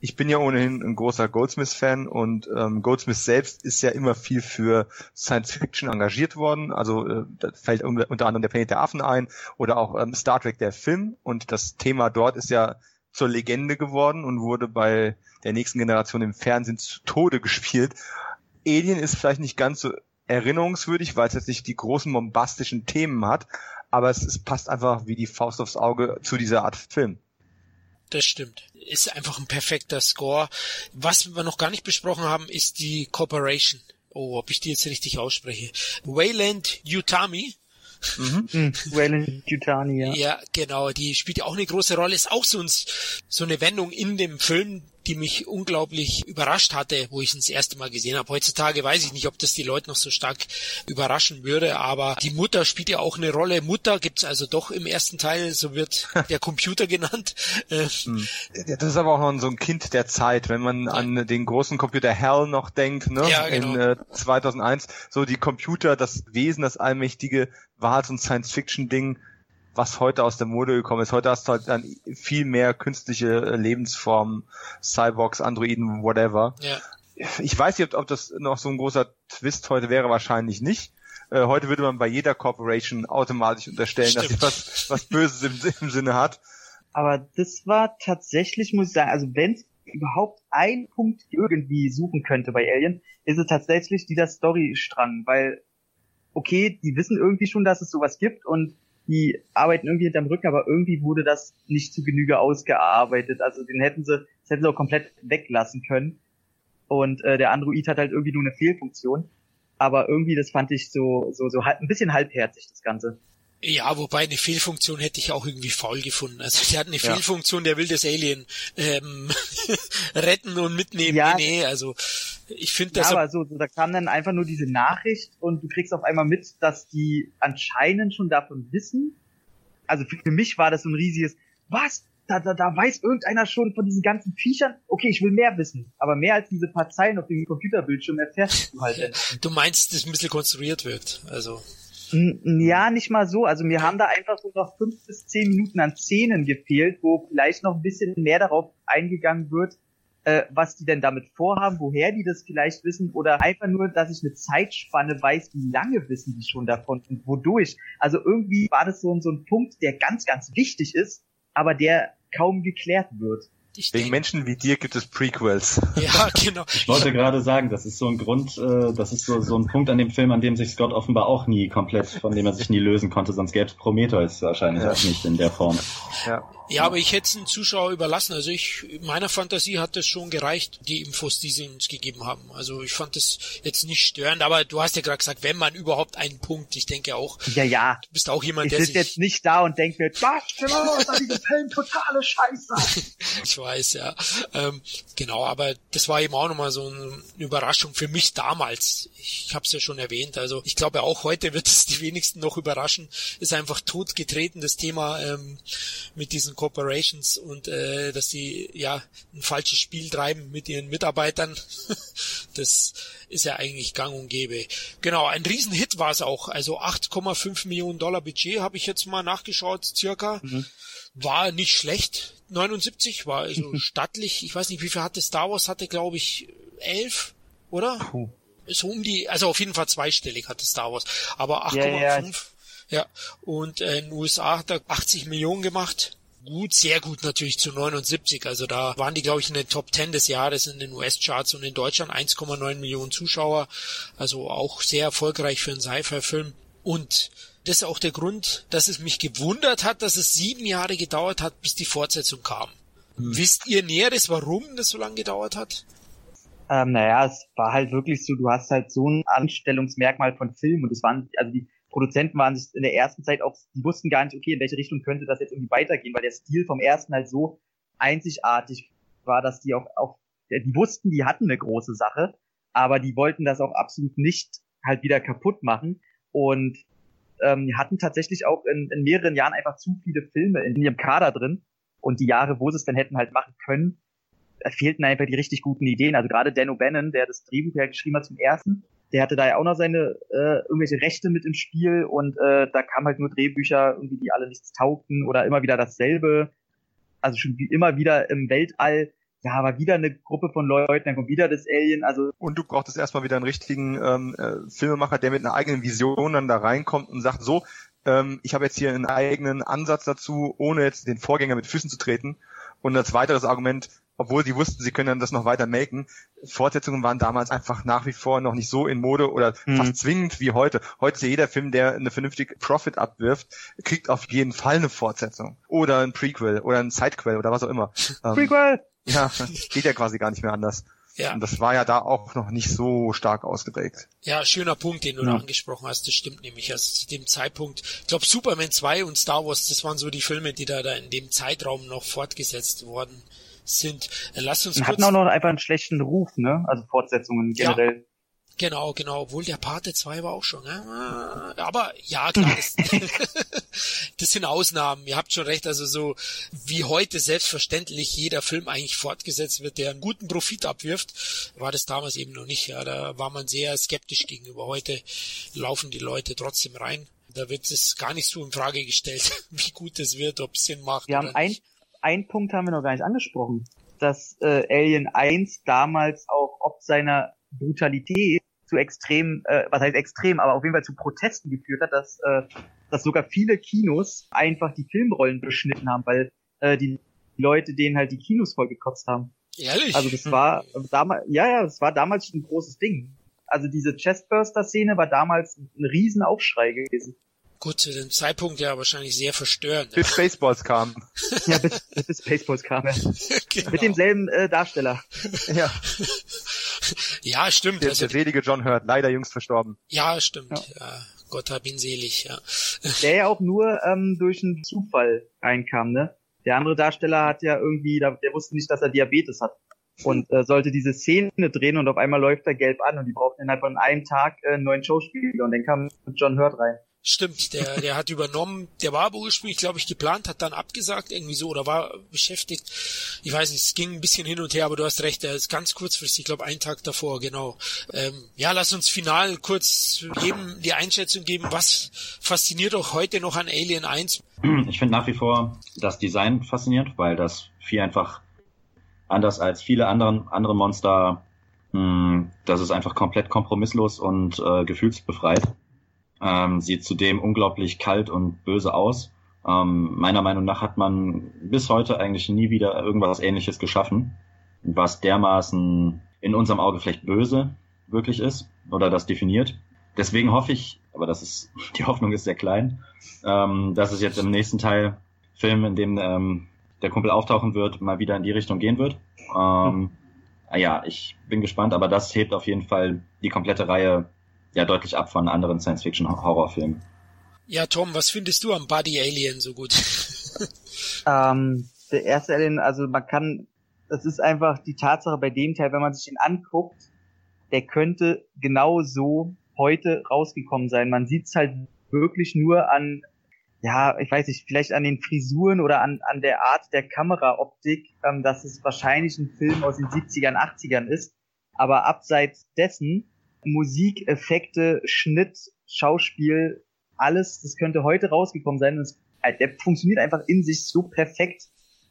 Ich bin ja ohnehin ein großer Goldsmith-Fan und ähm, Goldsmith selbst ist ja immer viel für Science Fiction engagiert worden. Also äh, da fällt unter anderem der Planet der Affen ein oder auch ähm, Star Trek der Film und das Thema dort ist ja zur Legende geworden und wurde bei der nächsten Generation im Fernsehen zu Tode gespielt. Alien ist vielleicht nicht ganz so erinnerungswürdig, weil es jetzt nicht die großen bombastischen Themen hat, aber es, es passt einfach wie die Faust aufs Auge zu dieser Art Film. Das stimmt. Ist einfach ein perfekter Score. Was wir noch gar nicht besprochen haben, ist die Corporation. Oh, ob ich die jetzt richtig ausspreche. Wayland Utami. Hm, Wayland Yutani, ja. Ja, genau. Die spielt ja auch eine große Rolle. Ist auch so, ein, so eine Wendung in dem Film, die mich unglaublich überrascht hatte, wo ich ihn das erste Mal gesehen habe. Heutzutage weiß ich nicht, ob das die Leute noch so stark überraschen würde, aber die Mutter spielt ja auch eine Rolle. Mutter gibt's also doch im ersten Teil, so wird der Computer genannt. Äh, Ja, Das ist aber auch noch so ein Kind der Zeit, wenn man an den großen Computer Hell noch denkt, ne? Ja, genau. In äh, 2001, so die Computer, das Wesen, das Allmächtige, war halt so ein Science-Fiction-Ding, was heute aus der Mode gekommen ist. Heute hast du halt dann viel mehr künstliche äh, Lebensformen, Cyborgs, Androiden, whatever. ja. Ich weiß nicht, ob, ob das noch so ein großer Twist heute wäre, wahrscheinlich nicht. Äh, heute würde man bei jeder Corporation automatisch unterstellen, dass sie Stimmt. was, was Böses im, im Sinne hat. Aber das war tatsächlich, muss ich sagen, also wenn es überhaupt einen Punkt irgendwie suchen könnte bei Alien, ist es tatsächlich dieser Storystrang, weil, okay, die wissen irgendwie schon, dass es sowas gibt und die arbeiten irgendwie hinterm Rücken, aber irgendwie wurde das nicht zu Genüge ausgearbeitet. Also den hätten sie, das hätten sie auch komplett weglassen können. Und äh, der Android hat halt irgendwie nur eine Fehlfunktion. Aber irgendwie, das fand ich so, so, so halb, ein bisschen halbherzig, das Ganze. Ja, wobei eine Fehlfunktion hätte ich auch irgendwie faul gefunden. Also der hat eine Ja. Fehlfunktion, der will das Alien ähm, retten und mitnehmen. Ja. Nee, also ich finde Ja, das aber so, so, da kam dann einfach nur diese Nachricht und du kriegst auf einmal mit, dass die anscheinend schon davon wissen. Also für, mich war das so ein riesiges, was? Da, da, da weiß irgendeiner schon von diesen ganzen Viechern? Okay, ich will mehr wissen. Aber mehr als diese paar Zeilen auf dem Computerbildschirm erfährst du halt. du meinst, dass ein bisschen konstruiert wird. Also Ja, nicht mal so. Also mir haben da einfach so noch fünf bis zehn Minuten an Szenen gefehlt, wo vielleicht noch ein bisschen mehr darauf eingegangen wird, äh, was die denn damit vorhaben, woher die das vielleicht wissen oder einfach nur, dass ich eine Zeitspanne weiß, wie lange wissen die schon davon und wodurch. Also irgendwie war das so, so ein Punkt, der ganz, ganz wichtig ist, aber der kaum geklärt wird. Ich Wegen Menschen wie dir gibt es Prequels. Ja, genau. Ich wollte gerade sagen, das ist so ein Grund, äh, das ist so, so ein Punkt an dem Film, an dem sich Scott offenbar auch nie komplett, von dem er sich nie lösen konnte, sonst gäbe es Prometheus wahrscheinlich ja. auch nicht in der Form. Ja. Ja, aber ich hätte es den Zuschauer überlassen. Also ich, meiner Fantasie hat das schon gereicht, die Infos, die sie uns gegeben haben. Also ich fand das jetzt nicht störend, aber du hast ja gerade gesagt, wenn man überhaupt einen Punkt, ich denke auch. Ja, ja. Du bist auch jemand, ich der sich... jetzt nicht da und denkt mir, was, genau, ist dieser Film totale Scheiße. ich weiß, ja. Ähm, genau, aber das war eben auch nochmal so eine Überraschung für mich damals. Ich habe es ja schon erwähnt. Also ich glaube auch heute wird es die wenigsten noch überraschen. Ist einfach totgetreten, das Thema ähm, mit diesen großen Corporations und äh, dass sie ja ein falsches Spiel treiben mit ihren Mitarbeitern. das ist ja eigentlich gang und gäbe. Genau, ein Riesenhit war es auch. Also 8,5 Millionen Dollar Budget habe ich jetzt mal nachgeschaut, circa. Mhm. War nicht schlecht. 79 war also stattlich. Ich weiß nicht, wie viel hatte Star Wars? Hatte, glaube ich, 11, oder? Puh. So um die, also auf jeden Fall zweistellig hatte Star Wars. Aber 8,5. Ja, ja. ja, und äh, in den USA hat er 80 Millionen gemacht gut, sehr gut natürlich zu 79. Also da waren die, glaube ich, in den Top 10 des Jahres in den US-Charts und in Deutschland 1,9 Millionen Zuschauer. Also auch sehr erfolgreich für einen Sci-Fi-Film. Und das ist auch der Grund, dass es mich gewundert hat, dass es sieben Jahre gedauert hat, bis die Fortsetzung kam. Hm. Wisst ihr Näheres, warum das so lange gedauert hat? Ähm, naja, es war halt wirklich so, du hast halt so ein Anstellungsmerkmal von Film und es waren, also die, Produzenten waren sich in der ersten Zeit auch, die wussten gar nicht, okay, in welche Richtung könnte das jetzt irgendwie weitergehen, weil der Stil vom ersten halt so einzigartig war, dass die auch, auch die wussten, die hatten eine große Sache, aber die wollten das auch absolut nicht halt wieder kaputt machen und ähm, hatten tatsächlich auch in, in mehreren Jahren einfach zu viele Filme in ihrem Kader drin und die Jahre, wo sie es dann hätten halt machen können, fehlten einfach die richtig guten Ideen. Also gerade Dan O'Bannon, der das Drehbuch ja geschrieben hat zum ersten, der hatte da ja auch noch seine äh, irgendwelche Rechte mit im Spiel und äh, da kamen halt nur Drehbücher, irgendwie, die alle nichts taugten oder immer wieder dasselbe. Also schon wie immer wieder im Weltall. Ja, aber wieder eine Gruppe von Leuten, dann kommt wieder das Alien, also. Und du brauchtest erstmal wieder einen richtigen ähm, äh, Filmemacher, der mit einer eigenen Vision dann da reinkommt und sagt, so, ähm, ich habe jetzt hier einen eigenen Ansatz dazu, ohne jetzt den Vorgänger mit Füßen zu treten. Und als weiteres Argument, obwohl sie wussten, sie können dann das noch weiter melken. Fortsetzungen waren damals einfach nach wie vor noch nicht so in Mode oder mhm. fast zwingend wie heute. Heute ist ja jeder Film, der eine vernünftige Profit abwirft, kriegt auf jeden Fall eine Fortsetzung. Oder ein Prequel oder ein Sidequel oder was auch immer. Ähm, Prequel! Ja, geht ja quasi gar nicht mehr anders. Ja. Und das war ja da auch noch nicht so stark ausgeprägt. Ja, schöner Punkt, den du ja. da angesprochen hast. Das stimmt nämlich. Also zu dem Zeitpunkt, ich glaube Superman 2 und Star Wars, das waren so die Filme, die da, da in dem Zeitraum noch fortgesetzt worden sind. Äh, lass uns kurz... hatten auch noch einfach einen schlechten Ruf, ne? Also Fortsetzungen generell. Ja. Genau, genau, obwohl der Pate 2 war auch schon. Ne? Aber ja, klar, das, das sind Ausnahmen. Ihr habt schon recht, also so wie heute selbstverständlich jeder Film eigentlich fortgesetzt wird, der einen guten Profit abwirft, war das damals eben noch nicht. Ja, da war man sehr skeptisch gegenüber. Heute laufen die Leute trotzdem rein. Da wird es gar nicht so in Frage gestellt, wie gut es wird, ob es Sinn macht. Wir haben ein, einen Punkt haben wir noch gar nicht angesprochen, dass äh, Alien 1 damals auch ob seiner Brutalität zu extrem, äh, was heißt extrem, aber auf jeden Fall zu Protesten geführt hat, dass, äh, dass sogar viele Kinos einfach die Filmrollen beschnitten haben, weil äh, die Leute denen halt die Kinos vollgekotzt haben. Ehrlich? Also das war damals, ja, ja, das war damals ein großes Ding. Also diese Chestburster-Szene war damals ein Riesenaufschrei gewesen. Gut, zu dem Zeitpunkt ja wahrscheinlich sehr verstörend. Bis Spaceballs kam. ja, bis, bis Spaceballs kam, ja. genau. Mit demselben äh, Darsteller. Ja. ja, stimmt. Der, also, der selige John Hurt, leider jüngst verstorben. Ja, stimmt. Ja. ja. Gott hab ihn selig, ja. Der ja auch nur ähm, durch einen Zufall reinkam, ne? Der andere Darsteller hat ja irgendwie, der wusste nicht, dass er Diabetes hat und äh, sollte diese Szene drehen und auf einmal läuft er gelb an und die brauchten innerhalb von einem Tag äh, einen neuen Schauspieler und dann kam John Hurt rein. Stimmt, der, der hat übernommen, der war aber ursprünglich, glaube ich, geplant, hat dann abgesagt irgendwie so oder war beschäftigt. Ich weiß nicht, es ging ein bisschen hin und her, aber du hast recht, er ist ganz kurzfristig, ich glaube, einen Tag davor, genau. Ähm, ja, lass uns final kurz eben die Einschätzung geben, was fasziniert auch heute noch an Alien 1? Ich finde nach wie vor das Design faszinierend, weil das Vieh einfach anders als viele anderen, andere Monster, mh, hm, das ist einfach komplett kompromisslos und äh, gefühlsbefreit ähm, sieht zudem unglaublich kalt und böse aus. Ähm, meiner Meinung nach hat man bis heute eigentlich nie wieder irgendwas ähnliches geschaffen, was dermaßen in unserem Auge vielleicht böse wirklich ist oder das definiert. Deswegen hoffe ich, aber das ist, die Hoffnung ist sehr klein, ähm, dass es jetzt im nächsten Teil Film, in dem ähm, der Kumpel auftauchen wird, mal wieder in die Richtung gehen wird. Ähm, ja, ich bin gespannt, aber das hebt auf jeden Fall die komplette Reihe ja deutlich ab von anderen Science-Fiction-Horrorfilmen. Ja, Tom, was findest du am Body Alien so gut? ähm, der erste Alien, also man kann, das ist einfach die Tatsache bei dem Teil, wenn man sich den anguckt, der könnte genau so heute rausgekommen sein. Man sieht es halt wirklich nur an, ja, ich weiß nicht, vielleicht an den Frisuren oder an, an der Art der Kameraoptik, ähm, dass es wahrscheinlich ein Film aus den 70ern, 80ern ist. Aber abseits dessen Musik, Effekte, Schnitt, Schauspiel, alles, das könnte heute rausgekommen sein. Das, äh, der funktioniert einfach in sich so perfekt,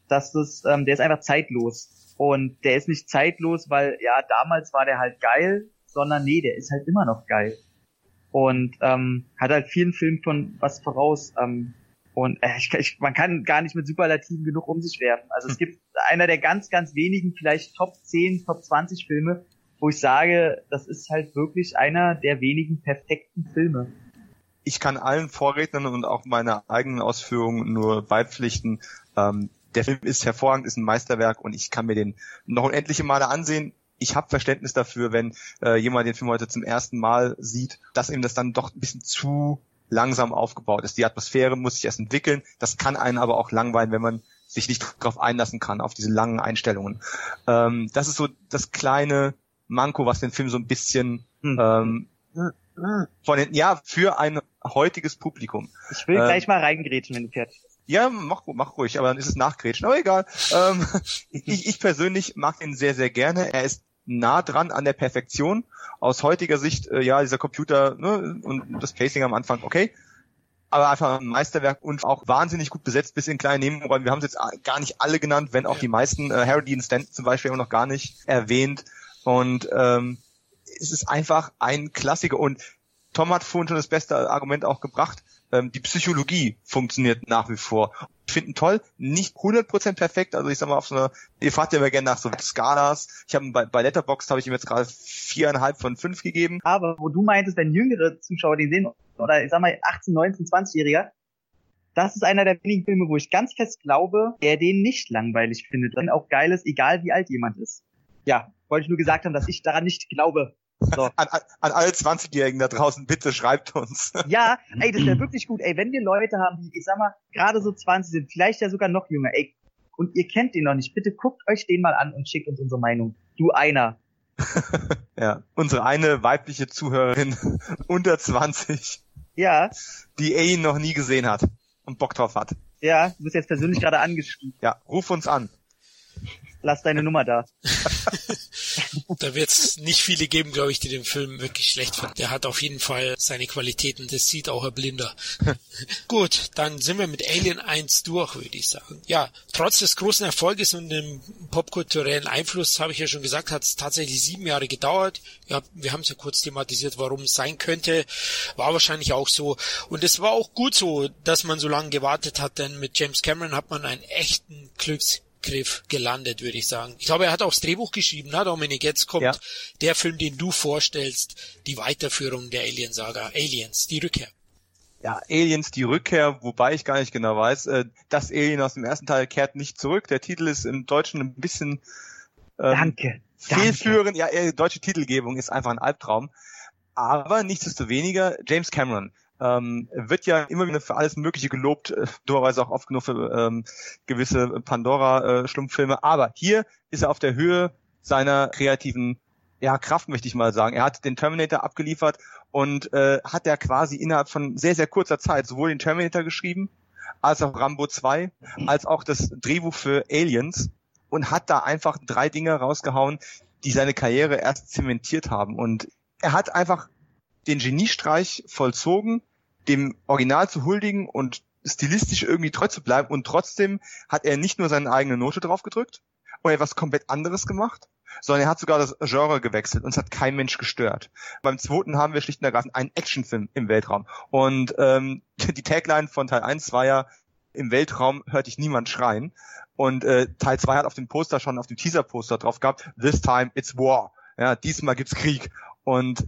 dass das, ähm, der ist einfach zeitlos. Und der ist nicht zeitlos, weil ja, damals war der halt geil, sondern nee, der ist halt immer noch geil. Und ähm, hat halt vielen Filmen von was voraus. Ähm, und äh, ich, ich, man kann gar nicht mit Superlativen genug um sich werfen. Also es gibt einer der ganz, ganz wenigen, vielleicht Top 10, Top 20 Filme, wo ich sage, das ist halt wirklich einer der wenigen perfekten Filme. Ich kann allen Vorrednern und auch meiner eigenen Ausführungen nur beipflichten. Ähm, der Film ist hervorragend, ist ein Meisterwerk und ich kann mir den noch unendliche Male ansehen. Ich habe Verständnis dafür, wenn äh, jemand den Film heute zum ersten Mal sieht, dass ihm das dann doch ein bisschen zu langsam aufgebaut ist. Die Atmosphäre muss sich erst entwickeln. Das kann einen aber auch langweilen, wenn man sich nicht darauf einlassen kann, auf diese langen Einstellungen. Ähm, das ist so das kleine Manko, was den Film so ein bisschen hm. ähm, von den, ja, für ein heutiges Publikum. Ich will ähm, gleich mal reingrätschen, wenn du fertig bist. Ja, mach, mach ruhig, aber dann ist es nachgrätschen. Aber egal. ähm, ich, ich persönlich mag ihn sehr, sehr gerne. Er ist nah dran an der Perfektion. Aus heutiger Sicht, äh, ja, dieser Computer ne, und das Pacing am Anfang, okay. Aber einfach ein Meisterwerk und auch wahnsinnig gut besetzt bis in kleine Nebenräume. Wir haben es jetzt gar nicht alle genannt, wenn auch die meisten, äh, Harry Dean Stanton zum Beispiel immer noch gar nicht erwähnt. Und ähm, es ist einfach ein Klassiker. Und Tom hat vorhin schon das beste Argument auch gebracht. Ähm, die Psychologie funktioniert nach wie vor. Finden toll, nicht 100% perfekt. Also ich sag mal auf so einer, ihr fragt ja immer gerne nach so Skalas. Ich habe bei, bei Letterboxd habe ich ihm jetzt gerade viereinhalb von fünf gegeben. Aber wo du meintest, wenn jüngere Zuschauer den sehen, oder ich sag mal 18, 19, 20-Jähriger, das ist einer der wenigen Filme, wo ich ganz fest glaube, der den nicht langweilig findet. Wenn auch geil ist, egal wie alt jemand ist. Ja, wollte ich nur gesagt haben, dass ich daran nicht glaube. So. An, an, alle 20-Jährigen da draußen, bitte schreibt uns. Ja, ey, das wäre wirklich gut. Ey, wenn wir Leute haben, die, ich sag mal, gerade so 20 sind, vielleicht ja sogar noch jünger, ey, und ihr kennt den noch nicht, bitte guckt euch den mal an und schickt uns unsere Meinung. Du einer. ja, unsere eine weibliche Zuhörerin unter 20. Ja. Die ihn noch nie gesehen hat und Bock drauf hat. Ja, du bist jetzt persönlich gerade angeschrieben. Ja, ruf uns an lass deine Nummer da. da wird es nicht viele geben, glaube ich, die den Film wirklich schlecht finden. Der hat auf jeden Fall seine Qualitäten, das sieht auch ein Blinder. Gut, dann sind wir mit Alien 1 durch, würde ich sagen. Ja, trotz des großen Erfolges und dem popkulturellen Einfluss, habe ich ja schon gesagt, hat es tatsächlich sieben Jahre gedauert. Ja, wir haben es ja kurz thematisiert, warum es sein könnte. War wahrscheinlich auch so. Und es war auch gut so, dass man so lange gewartet hat, denn mit James Cameron hat man einen echten Glücks Griff gelandet, würde ich sagen. Ich glaube, er hat auch das Drehbuch geschrieben, ne, Dominik? Jetzt kommt ja. der Film, den du vorstellst, die Weiterführung der Alien-Saga. Aliens, die Rückkehr. Ja, Aliens, die Rückkehr, wobei ich gar nicht genau weiß. Äh, das Alien aus dem ersten Teil kehrt nicht zurück. Der Titel ist im Deutschen ein bisschen ähm, Danke. fehlführend. Ja, äh, deutsche Titelgebung ist einfach ein Albtraum. Aber nichtsdestoweniger, James Cameron ähm, wird ja immer wieder für alles Mögliche gelobt, äh, dummerweise auch oft genug für ähm, gewisse Pandora-Schlumpffilme. Aber hier ist er auf der Höhe seiner kreativen ja, Kraft möchte ich mal sagen. Er hat den Terminator abgeliefert und äh, hat er quasi innerhalb von sehr, sehr kurzer Zeit sowohl den Terminator geschrieben, als auch Rambo 2, als auch das Drehbuch für Aliens und hat da einfach drei Dinge rausgehauen, die seine Karriere erst zementiert haben. Und er hat einfach den Geniestreich vollzogen, dem Original zu huldigen und stilistisch irgendwie treu zu bleiben. Und trotzdem hat er nicht nur seine eigene Note drauf gedrückt und etwas komplett anderes gemacht, sondern er hat sogar das Genre gewechselt und es hat kein Mensch gestört. Beim zweiten haben wir schlicht und ergreifend einen Actionfilm im Weltraum. Und ähm, die Tagline von Teil 1 war ja, im Weltraum hört dich niemand schreien. Und äh, Teil 2 hat auf dem Poster schon, auf dem Teaser-Poster drauf gehabt, This time it's war. Ja, diesmal gibt's Krieg. Und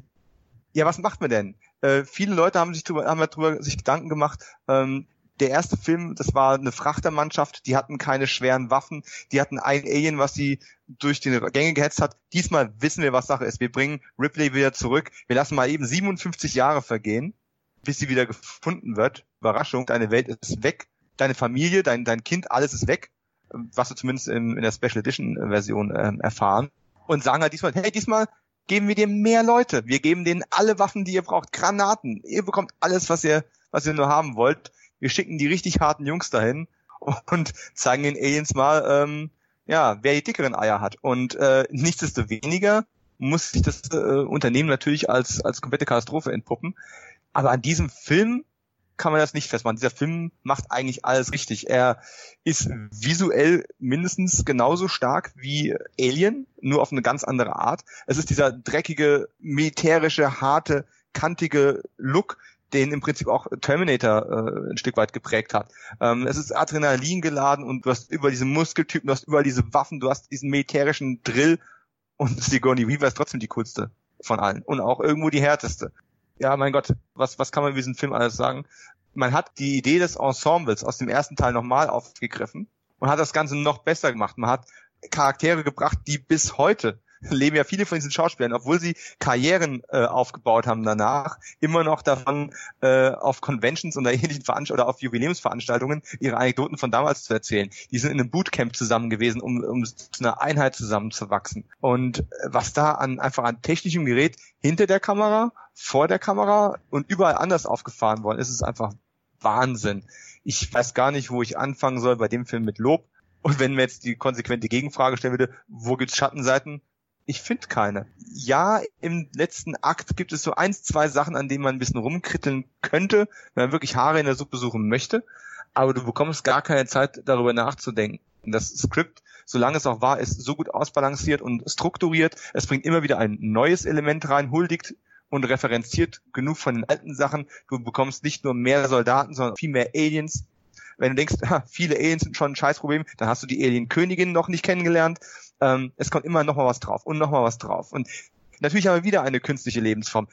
ja, was macht man denn? Äh, viele Leute haben sich drüber, haben darüber sich Gedanken gemacht, ähm, der erste Film, das war eine Frachtermannschaft, die hatten keine schweren Waffen, die hatten ein Alien, was sie durch die Gänge gehetzt hat. Diesmal wissen wir, was Sache ist. Wir bringen Ripley wieder zurück. Wir lassen mal eben 57 Jahre vergehen, bis sie wieder gefunden wird. Überraschung, deine Welt ist weg, deine Familie, dein, dein Kind, alles ist weg, was wir zumindest in, in der Special Edition Version äh, erfahren. Und sagen halt diesmal, hey, diesmal geben wir dir mehr Leute. Wir geben denen alle Waffen, die ihr braucht, Granaten. Ihr bekommt alles, was ihr, was ihr nur haben wollt wir schicken die richtig harten Jungs dahin und zeigen den Aliens mal, ähm, ja, wer die dickeren Eier hat. Und äh, nichtsdestoweniger muss sich das äh, Unternehmen natürlich als, als komplette Katastrophe entpuppen. Aber an diesem Film kann man das nicht festmachen. Dieser Film macht eigentlich alles richtig. Er ist visuell mindestens genauso stark wie Alien, nur auf eine ganz andere Art. Es ist dieser dreckige, militärische, harte, kantige Look, den im Prinzip auch Terminator äh, ein Stück weit geprägt hat. Ähm, es ist Adrenalin geladen und du hast über diese Muskeltypen, du hast überall diese Waffen, du hast diesen militärischen Drill und Sigourney Weaver ist trotzdem die coolste von allen und auch irgendwo die härteste. Ja, mein Gott, was, was kann man über diesen Film alles sagen? Man hat die Idee des Ensembles aus dem ersten Teil nochmal aufgegriffen und hat das Ganze noch besser gemacht. Man hat Charaktere gebracht, die bis heute leben ja viele von diesen Schauspielern, obwohl sie Karrieren äh, aufgebaut haben danach, immer noch davon äh, auf Conventions oder ähnlichen Veranstaltungen oder auf Jubiläumsveranstaltungen ihre Anekdoten von damals zu erzählen. Die sind in einem Bootcamp zusammen gewesen, um, um zu einer Einheit zusammenzuwachsen. Und äh, was da an einfach an technischem Gerät hinter der Kamera, vor der Kamera und überall anders aufgefahren worden ist, ist einfach Wahnsinn. Ich weiß gar nicht, wo ich anfangen soll bei dem Film mit Lob. Und wenn mir jetzt die konsequente Gegenfrage stellen würde, wo gibt's Schattenseiten? Ich finde keine. Ja, im letzten Akt gibt es so eins, zwei Sachen, an denen man ein bisschen rumkritteln könnte, wenn man wirklich Haare in der Suppe suchen möchte. Aber du bekommst gar keine Zeit, darüber nachzudenken. Das Skript, solange es auch war, ist so gut ausbalanciert und strukturiert. Es bringt immer wieder ein neues Element rein, huldigt und referenziert genug von den alten Sachen. Du bekommst nicht nur mehr Soldaten, sondern viel mehr Aliens. Wenn du denkst, ha, viele Aliens sind schon ein Scheißproblem, dann hast du die Alien-Königin noch nicht kennengelernt ähm, es kommt immer noch mal was drauf und noch mal was drauf. Und natürlich haben wir wieder eine künstliche Lebensform.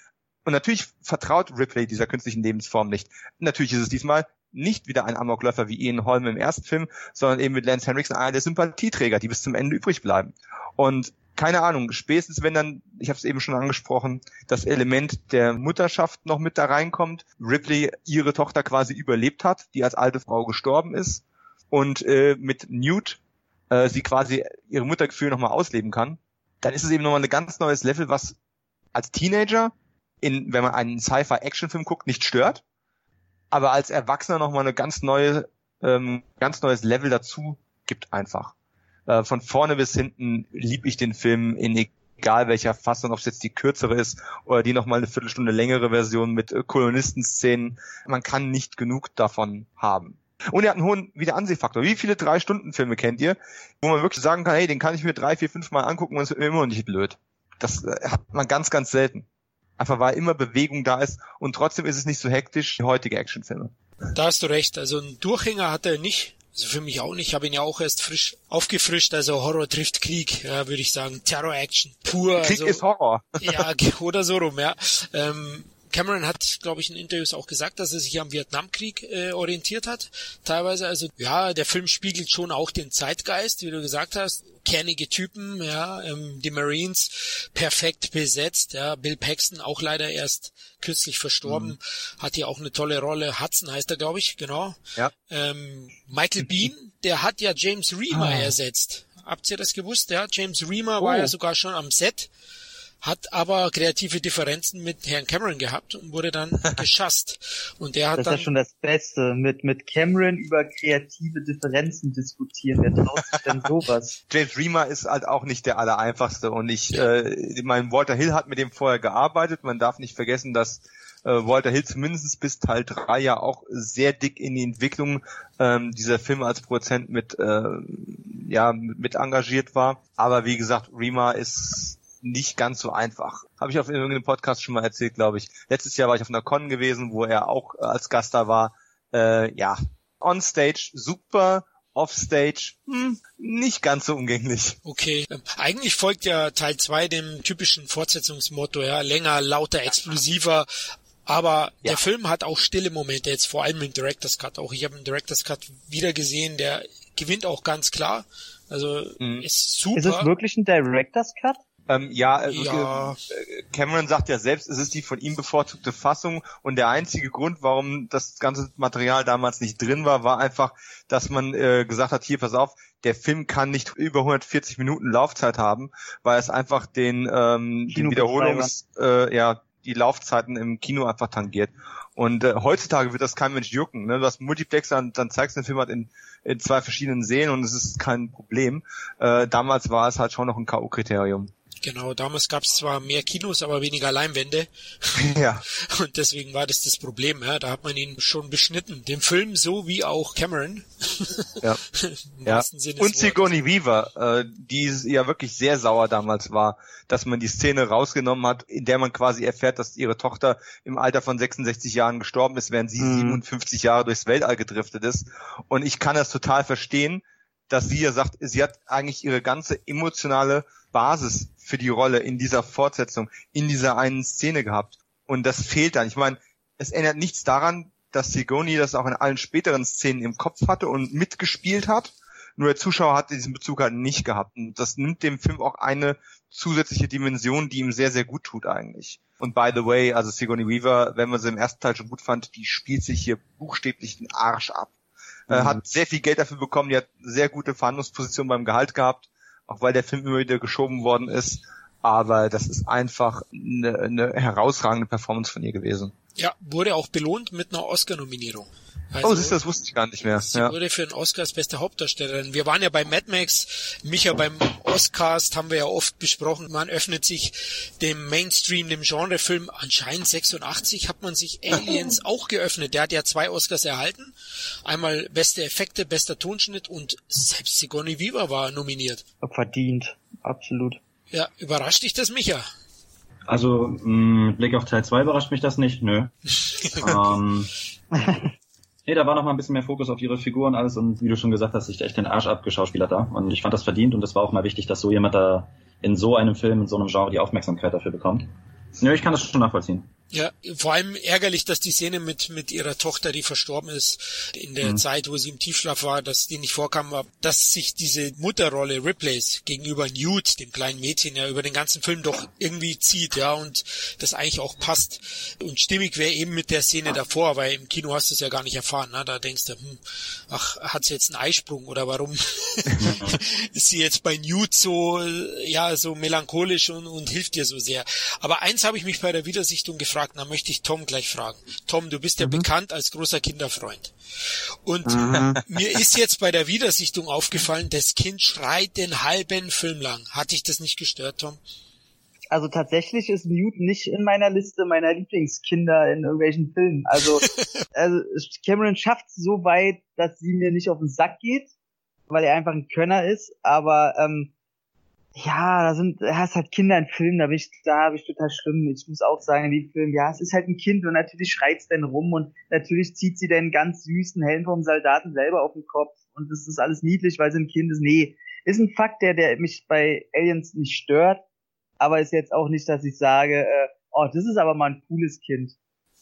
Und natürlich vertraut Ripley dieser künstlichen Lebensform nicht. Natürlich ist es diesmal nicht wieder ein Amokläufer wie Ian Holm im ersten Film, sondern eben mit Lance Henriksen einer der Sympathieträger, die bis zum Ende übrig bleiben. Und keine Ahnung, spätestens wenn dann, ich habe es eben schon angesprochen, das Element der Mutterschaft noch mit da reinkommt, Ripley ihre Tochter quasi überlebt hat, die als alte Frau gestorben ist und äh, mit Newt äh, sie quasi ihre Muttergefühle nochmal ausleben kann, dann ist es eben nochmal ein ganz neues Level, was als Teenager, in, wenn man einen Sci-Fi-Action-Film guckt, nicht stört, aber als Erwachsener nochmal eine ganz neue, ähm, ganz neues Level dazu gibt einfach. Äh, von vorne bis hinten lieb ich den Film in egal welcher Fassung, ob es jetzt die kürzere ist oder die nochmal eine Viertelstunde längere Version mit äh, Kolonistenszenen. Man kann nicht genug davon haben. Und er hat einen hohen Wiederansehfaktor. Wie viele Drei-Stunden-Filme kennt ihr, wo man wirklich sagen kann, hey, den kann ich mir drei, vier, fünf Mal angucken und es wird mir immer noch nicht blöd. Das äh, hat man ganz, ganz selten. Einfach weil immer Bewegung da ist und trotzdem ist es nicht so hektisch wie heutige Actionfilme. Da hast du recht. Also ein Durchhänger hat er nicht. Also für mich auch nicht. Ich habe ihn ja auch erst frisch aufgefrischt. Also Horror trifft Krieg, ja, würde ich sagen. Terror-Action pur. Krieg also, ist Horror. ja, oder so rum, ja. Ähm, Cameron hat, glaube ich, in Interviews auch gesagt, dass er sich am Vietnamkrieg äh, orientiert hat. Teilweise, also ja, der Film spiegelt schon auch den Zeitgeist, wie du gesagt hast. Kernige Typen, ja, ähm, die Marines perfekt besetzt, ja, Bill Paxton auch leider erst kürzlich verstorben, mhm. hat hier auch eine tolle Rolle. Hudson heißt er, glaube ich, genau. Ja. Ähm, Michael Bean, der hat ja James Reamer ah. ersetzt. Habt ihr das gewusst? Ja, James Reamer oh. war ja sogar schon am Set hat aber kreative Differenzen mit Herrn Cameron gehabt und wurde dann geschasst. Und der hat Das ist dann ja schon das Beste. Mit, mit Cameron über kreative Differenzen diskutieren. Wer traut sich denn sowas? James Reamer ist halt auch nicht der allereinfachste und ich, äh, mein Walter Hill hat mit dem vorher gearbeitet. Man darf nicht vergessen, dass äh, Walter Hill zumindest bis Teil 3 ja auch sehr dick in die Entwicklung ähm, dieser Filme als Produzent mit, äh, ja, mit engagiert war. Aber wie gesagt, Reamer ist nicht ganz so einfach. Habe ich auf irgendeinem Podcast schon mal erzählt, glaube ich. Letztes Jahr war ich auf einer Con gewesen, wo er auch äh, als Gast da war. Äh, ja, on stage super, off stage hm, nicht ganz so umgänglich. Okay. Ähm, Eigentlich folgt ja Teil 2 dem typischen Fortsetzungsmotto, ja, länger, lauter, explosiver. Aber Ja. der Film hat auch stille Momente, jetzt vor allem im Director's Cut. Auch ich habe den Director's Cut wieder gesehen, der gewinnt auch ganz klar. Also Mhm. ist super. Ist es wirklich ein Director's Cut? Ähm, ja, äh, Ja. äh, Cameron sagt ja selbst, es ist die von ihm bevorzugte Fassung und der einzige Grund, warum das ganze Material damals nicht drin war, war einfach, dass man äh, gesagt hat, hier, pass auf, der Film kann nicht über 140 Minuten Laufzeit haben, weil es einfach den, ähm, den. Wiederholungs, äh, ja, die Laufzeiten im Kino einfach tangiert. Und äh, heutzutage wird das kein Mensch jucken. Ne? Du hast Multiplexer und dann zeigst du den Film halt in, in zwei verschiedenen Serien und es ist kein Problem. Äh, damals war es halt schon noch ein K.O.-Kriterium. Genau, damals gab es zwar mehr Kinos, aber weniger Leinwände. ja. Und deswegen war das das Problem. Ja. Da hat man ihn schon beschnitten. Den Film so wie auch Cameron. Ja. Im Ja. Und. Sigourney Weaver, äh, die ja wirklich sehr sauer damals war, dass man die Szene rausgenommen hat, in der man quasi erfährt, dass ihre Tochter im Alter von 66 Jahren gestorben ist, während sie Mhm. 57 Jahre durchs Weltall gedriftet ist. Und ich kann das total verstehen, dass sie ja sagt, sie hat eigentlich ihre ganze emotionale Basis für die Rolle in dieser Fortsetzung, in dieser einen Szene gehabt. Und das fehlt dann. Ich meine, es ändert nichts daran, dass Sigourney das auch in allen späteren Szenen im Kopf hatte und mitgespielt hat. Nur der Zuschauer hat diesen Bezug halt nicht gehabt. Und das nimmt dem Film auch eine zusätzliche Dimension, die ihm sehr, sehr gut tut eigentlich. Und by the way, also Sigourney Weaver, wenn man sie im ersten Teil schon gut fand, die spielt sich hier buchstäblich den Arsch ab. Äh, Mhm. hat sehr viel Geld dafür bekommen, die hat sehr gute Verhandlungsposition beim Gehalt gehabt, auch weil der Film immer wieder geschoben worden ist. Aber das ist einfach eine, eine herausragende Performance von ihr gewesen. Ja, wurde auch belohnt mit einer Oscar-Nominierung. Also, oh, siehst du, das wusste ich gar nicht mehr. Sie Ja. wurde für den Oscar als beste Hauptdarstellerin. Wir waren ja bei Mad Max, Micha beim Oscars haben wir ja oft besprochen. Man öffnet sich dem Mainstream, dem Genrefilm. Anscheinend 86 hat man sich Aliens auch geöffnet. Der hat ja zwei Oscars erhalten. Einmal beste Effekte, bester Tonschnitt und selbst Sigourney Weaver war nominiert. Verdient. Absolut. Ja, überrascht dich das, Micha? Also, mh, mit Blick auf Teil 2 überrascht mich das nicht, nö. ähm, nee, da war noch mal ein bisschen mehr Fokus auf ihre Figur und alles und wie du schon gesagt hast, sich echt den Arsch abgeschauspielert da. Und ich fand das verdient und das war auch mal wichtig, dass so jemand da in so einem Film, in so einem Genre die Aufmerksamkeit dafür bekommt. Nö, ich kann das schon nachvollziehen. Ja, vor allem ärgerlich, dass die Szene mit, mit ihrer Tochter, die verstorben ist, in der Mhm. Zeit, wo sie im Tiefschlaf war, dass die nicht vorkam, war, dass sich diese Mutterrolle Riplays gegenüber Newt, dem kleinen Mädchen, ja über den ganzen Film doch irgendwie zieht, ja, und das eigentlich auch passt. Und stimmig wäre eben mit der Szene davor, weil im Kino hast du es ja gar nicht erfahren, ne? da denkst du, hm, ach, hat sie jetzt einen Eisprung oder warum ist sie jetzt bei Newt so, ja, so melancholisch und, und hilft dir so sehr. Aber eins habe ich mich bei der Wiedersichtung gefragt, da möchte ich Tom gleich fragen. Tom, du bist ja bekannt als großer Kinderfreund. Und mir ist jetzt bei der Wiedersichtung aufgefallen, das Kind schreit den halben Film lang. Hat dich das nicht gestört, Tom? Also tatsächlich ist Newt nicht in meiner Liste meiner Lieblingskinder in irgendwelchen Filmen. Also, also Cameron schafft es so weit, dass sie mir nicht auf den Sack geht, weil er einfach ein Könner ist. Aber ähm, ja, da sind, er ist halt Kinder in Filmen, da bin ich, da habe ich total schlimm. Ich muss auch sagen, in die Filmen, ja, es ist halt ein Kind und natürlich schreit's dann rum und natürlich zieht sie den ganz süßen Helm vom Soldaten selber auf den Kopf und das ist alles niedlich, weil sie ein Kind ist. Nee, ist ein Fakt, der, der mich bei Aliens nicht stört, aber ist jetzt auch nicht, dass ich sage, äh, oh, das ist aber mal ein cooles Kind.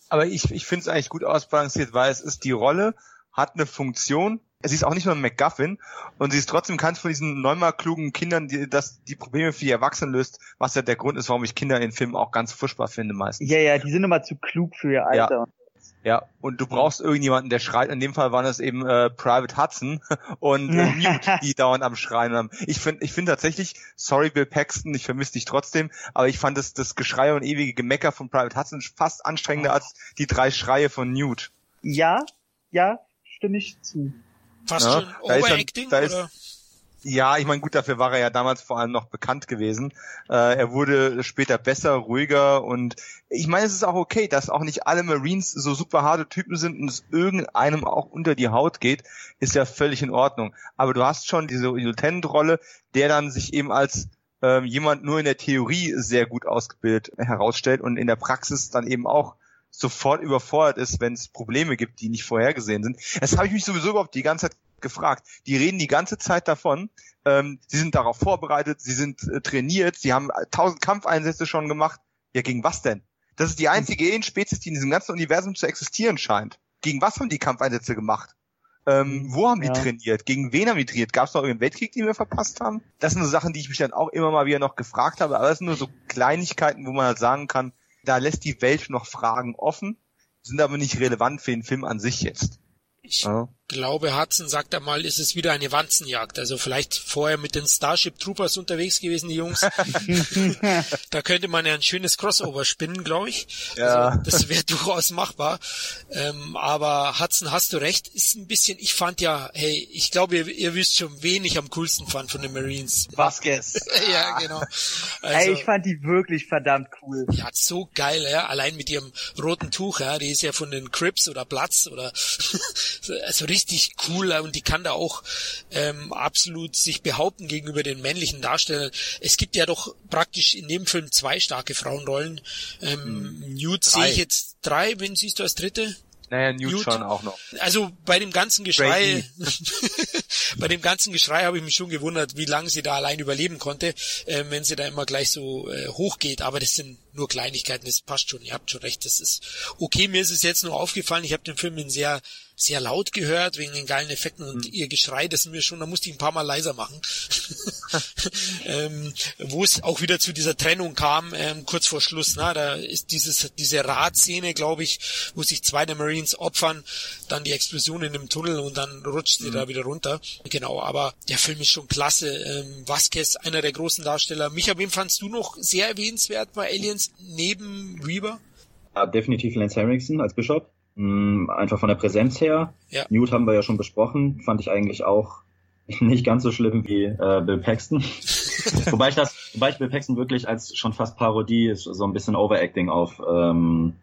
Aber ich, ich finde es eigentlich gut ausbalanciert, weil es ist die Rolle, hat eine Funktion. Sie ist auch nicht nur ein MacGuffin und sie ist trotzdem keins von diesen neunmal klugen Kindern, die das die Probleme für die Erwachsenen löst, was ja der Grund ist, warum ich Kinder in Filmen auch ganz furchtbar finde meistens. Ja, ja, die sind immer zu klug für ihr Ja. Alter. Ja, und du brauchst irgendjemanden, der schreit. In dem Fall waren es eben äh, Private Hudson und äh, Newt, die dauernd am Schreien haben. Ich finde ich finde tatsächlich, sorry Bill Paxton, ich vermisse dich trotzdem, aber ich fand das, das Geschrei und ewige Gemecker von Private Hudson fast anstrengender als die drei Schreie von Newt. Ja, ja, stimme ich zu. Fast Ja, schon da ist dann- Overacting, da ist- oder? Ja, ich meine, gut, dafür war er ja damals vor allem noch bekannt gewesen. Äh, er wurde später besser, ruhiger und ich meine, es ist auch okay, dass auch nicht alle Marines so super harte Typen sind und es irgendeinem auch unter die Haut geht, ist ja völlig in Ordnung. Aber du hast schon diese Lieutenant-Rolle, der dann sich eben als ähm, jemand nur in der Theorie sehr gut ausgebildet herausstellt und in der Praxis dann eben auch sofort überfordert ist, wenn es Probleme gibt, die nicht vorhergesehen sind. Das habe ich mich sowieso überhaupt die ganze Zeit gefragt. Die reden die ganze Zeit davon, ähm, sie sind darauf vorbereitet, sie sind äh, trainiert, sie haben tausend Kampfeinsätze schon gemacht. Ja, gegen was denn? Das ist die einzige Alien-Spezies, die in diesem ganzen Universum zu existieren scheint. Gegen was haben die Kampfeinsätze gemacht? Ähm, wo haben die Ja. trainiert? Gegen wen haben die trainiert? Gab es noch irgendeinen Weltkrieg, den wir verpasst haben? Das sind so Sachen, die ich mich dann auch immer mal wieder noch gefragt habe. Aber das sind nur so Kleinigkeiten, wo man halt sagen kann, da lässt die Welt noch Fragen offen, sind aber nicht relevant für den Film an sich jetzt. Ich Ja. Glaube, Hudson sagt einmal, ist es wieder eine Wanzenjagd. Also vielleicht vorher mit den Starship Troopers unterwegs gewesen, die Jungs. da könnte man ja ein schönes Crossover spinnen, glaube ich. Ja. Also, das wäre durchaus machbar. Ähm, aber Hudson, hast du recht, ist ein bisschen, ich fand ja, hey, ich glaube, ihr, ihr wisst schon, wen ich am coolsten fand von den Marines. Vasquez. ja, genau. Also, ich fand die wirklich verdammt cool. ja, so geil, ja. Allein mit ihrem roten Tuch, ja. Die ist ja von den Crips oder Platz oder so also richtig cool und die kann da auch ähm, absolut sich behaupten gegenüber den männlichen Darstellern. Es gibt ja doch praktisch in dem Film zwei starke Frauenrollen. Ähm, Newt sehe ich jetzt drei, wen siehst du als dritte? Naja, Newt, Newt. schon auch noch. Also bei dem ganzen Geschrei, bei dem ganzen Geschrei habe ich mich schon gewundert, wie lange sie da allein überleben konnte, äh, wenn sie da immer gleich so äh, hochgeht. Aber das sind nur Kleinigkeiten, das passt schon. Ihr habt schon recht, das ist okay. Mir ist es jetzt nur aufgefallen, ich habe den Film in sehr sehr laut gehört wegen den geilen Effekten und ihr Geschrei, das mir schon, da musste ich ein paar Mal leiser machen. ähm, wo es auch wieder zu dieser Trennung kam, ähm, kurz vor Schluss, na, da ist dieses, diese Radszene, glaube ich, wo sich zwei der Marines opfern, dann die Explosion in dem Tunnel und dann rutscht sie da wieder runter. Genau, aber der Film ist schon klasse. Ähm, Vasquez, einer der großen Darsteller. Micha, wen fandst du noch sehr erwähnenswert bei Aliens neben Reaver? Ja, definitiv Lance Henriksen als Bishop. Mm, Einfach von der Präsenz her. Ja. Newt haben wir ja schon besprochen. Fand ich eigentlich auch nicht ganz so schlimm wie äh, Bill Paxton. wobei ich das, wobei ich Bill Paxton wirklich als schon fast Parodie, so ein bisschen Overacting auf, ähm,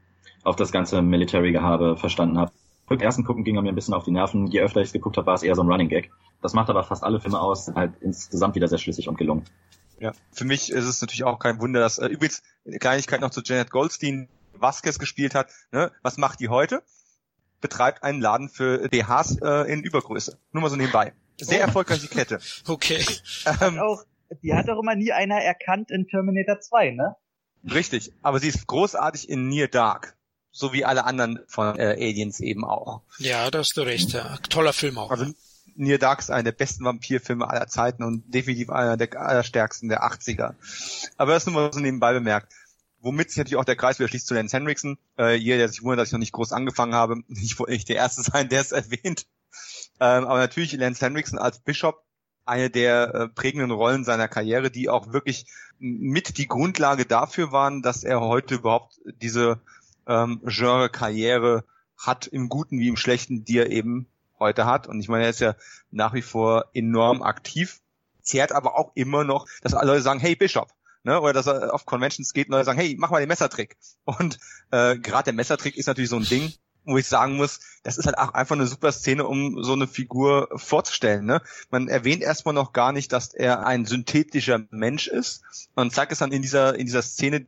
auf das ganze Military-Gehabe verstanden habe. Beim ersten Gucken ging er mir ein bisschen auf die Nerven. Je öfter ich es geguckt habe, war es eher so ein Running Gag. Das macht aber fast alle Filme aus, halt insgesamt wieder sehr schlüssig und gelungen. Ja. Für mich ist es natürlich auch kein Wunder, dass äh, übrigens eine Kleinigkeit noch zu Janet Goldstein Vasquez gespielt hat. Ne? Was macht die heute? Betreibt einen Laden für BHs äh, in Übergröße. Nur mal so nebenbei. Sehr Oh. erfolgreiche Kette. Okay. Ähm, Auch, die hat auch immer nie einer erkannt in Terminator 2, ne? Richtig. Aber sie ist großartig in Near Dark. So wie alle anderen von äh, Aliens eben auch. Ja, da hast du recht. Ja. Toller Film auch. Also Near Dark ist einer der besten Vampirfilme aller Zeiten und definitiv einer der allerstärksten der 80er. Aber das nur mal so nebenbei bemerkt. Womit sich natürlich auch der Kreis wieder schließt zu Lance Henriksen. Äh, jeder, der sich wundert, dass ich noch nicht groß angefangen habe. Ich wollte nicht der Erste sein, der es erwähnt. Ähm, aber natürlich Lance Henriksen als Bishop eine der äh, prägenden Rollen seiner Karriere, die auch wirklich mit die Grundlage dafür waren, dass er heute überhaupt diese ähm, Genre-Karriere hat, im Guten wie im Schlechten, die er eben heute hat. Und ich meine, er ist ja nach wie vor enorm aktiv, zehrt aber auch immer noch, dass alle Leute sagen, hey Bishop, ne? Oder dass er auf Conventions geht und Leute sagen, hey, mach mal den Messertrick. Und äh, gerade der Messertrick ist natürlich so ein Ding, wo ich sagen muss, das ist halt auch einfach eine super Szene, um so eine Figur vorzustellen. Ne? Man erwähnt erstmal noch gar nicht, dass er ein synthetischer Mensch ist. Man zeigt es dann in dieser, in dieser Szene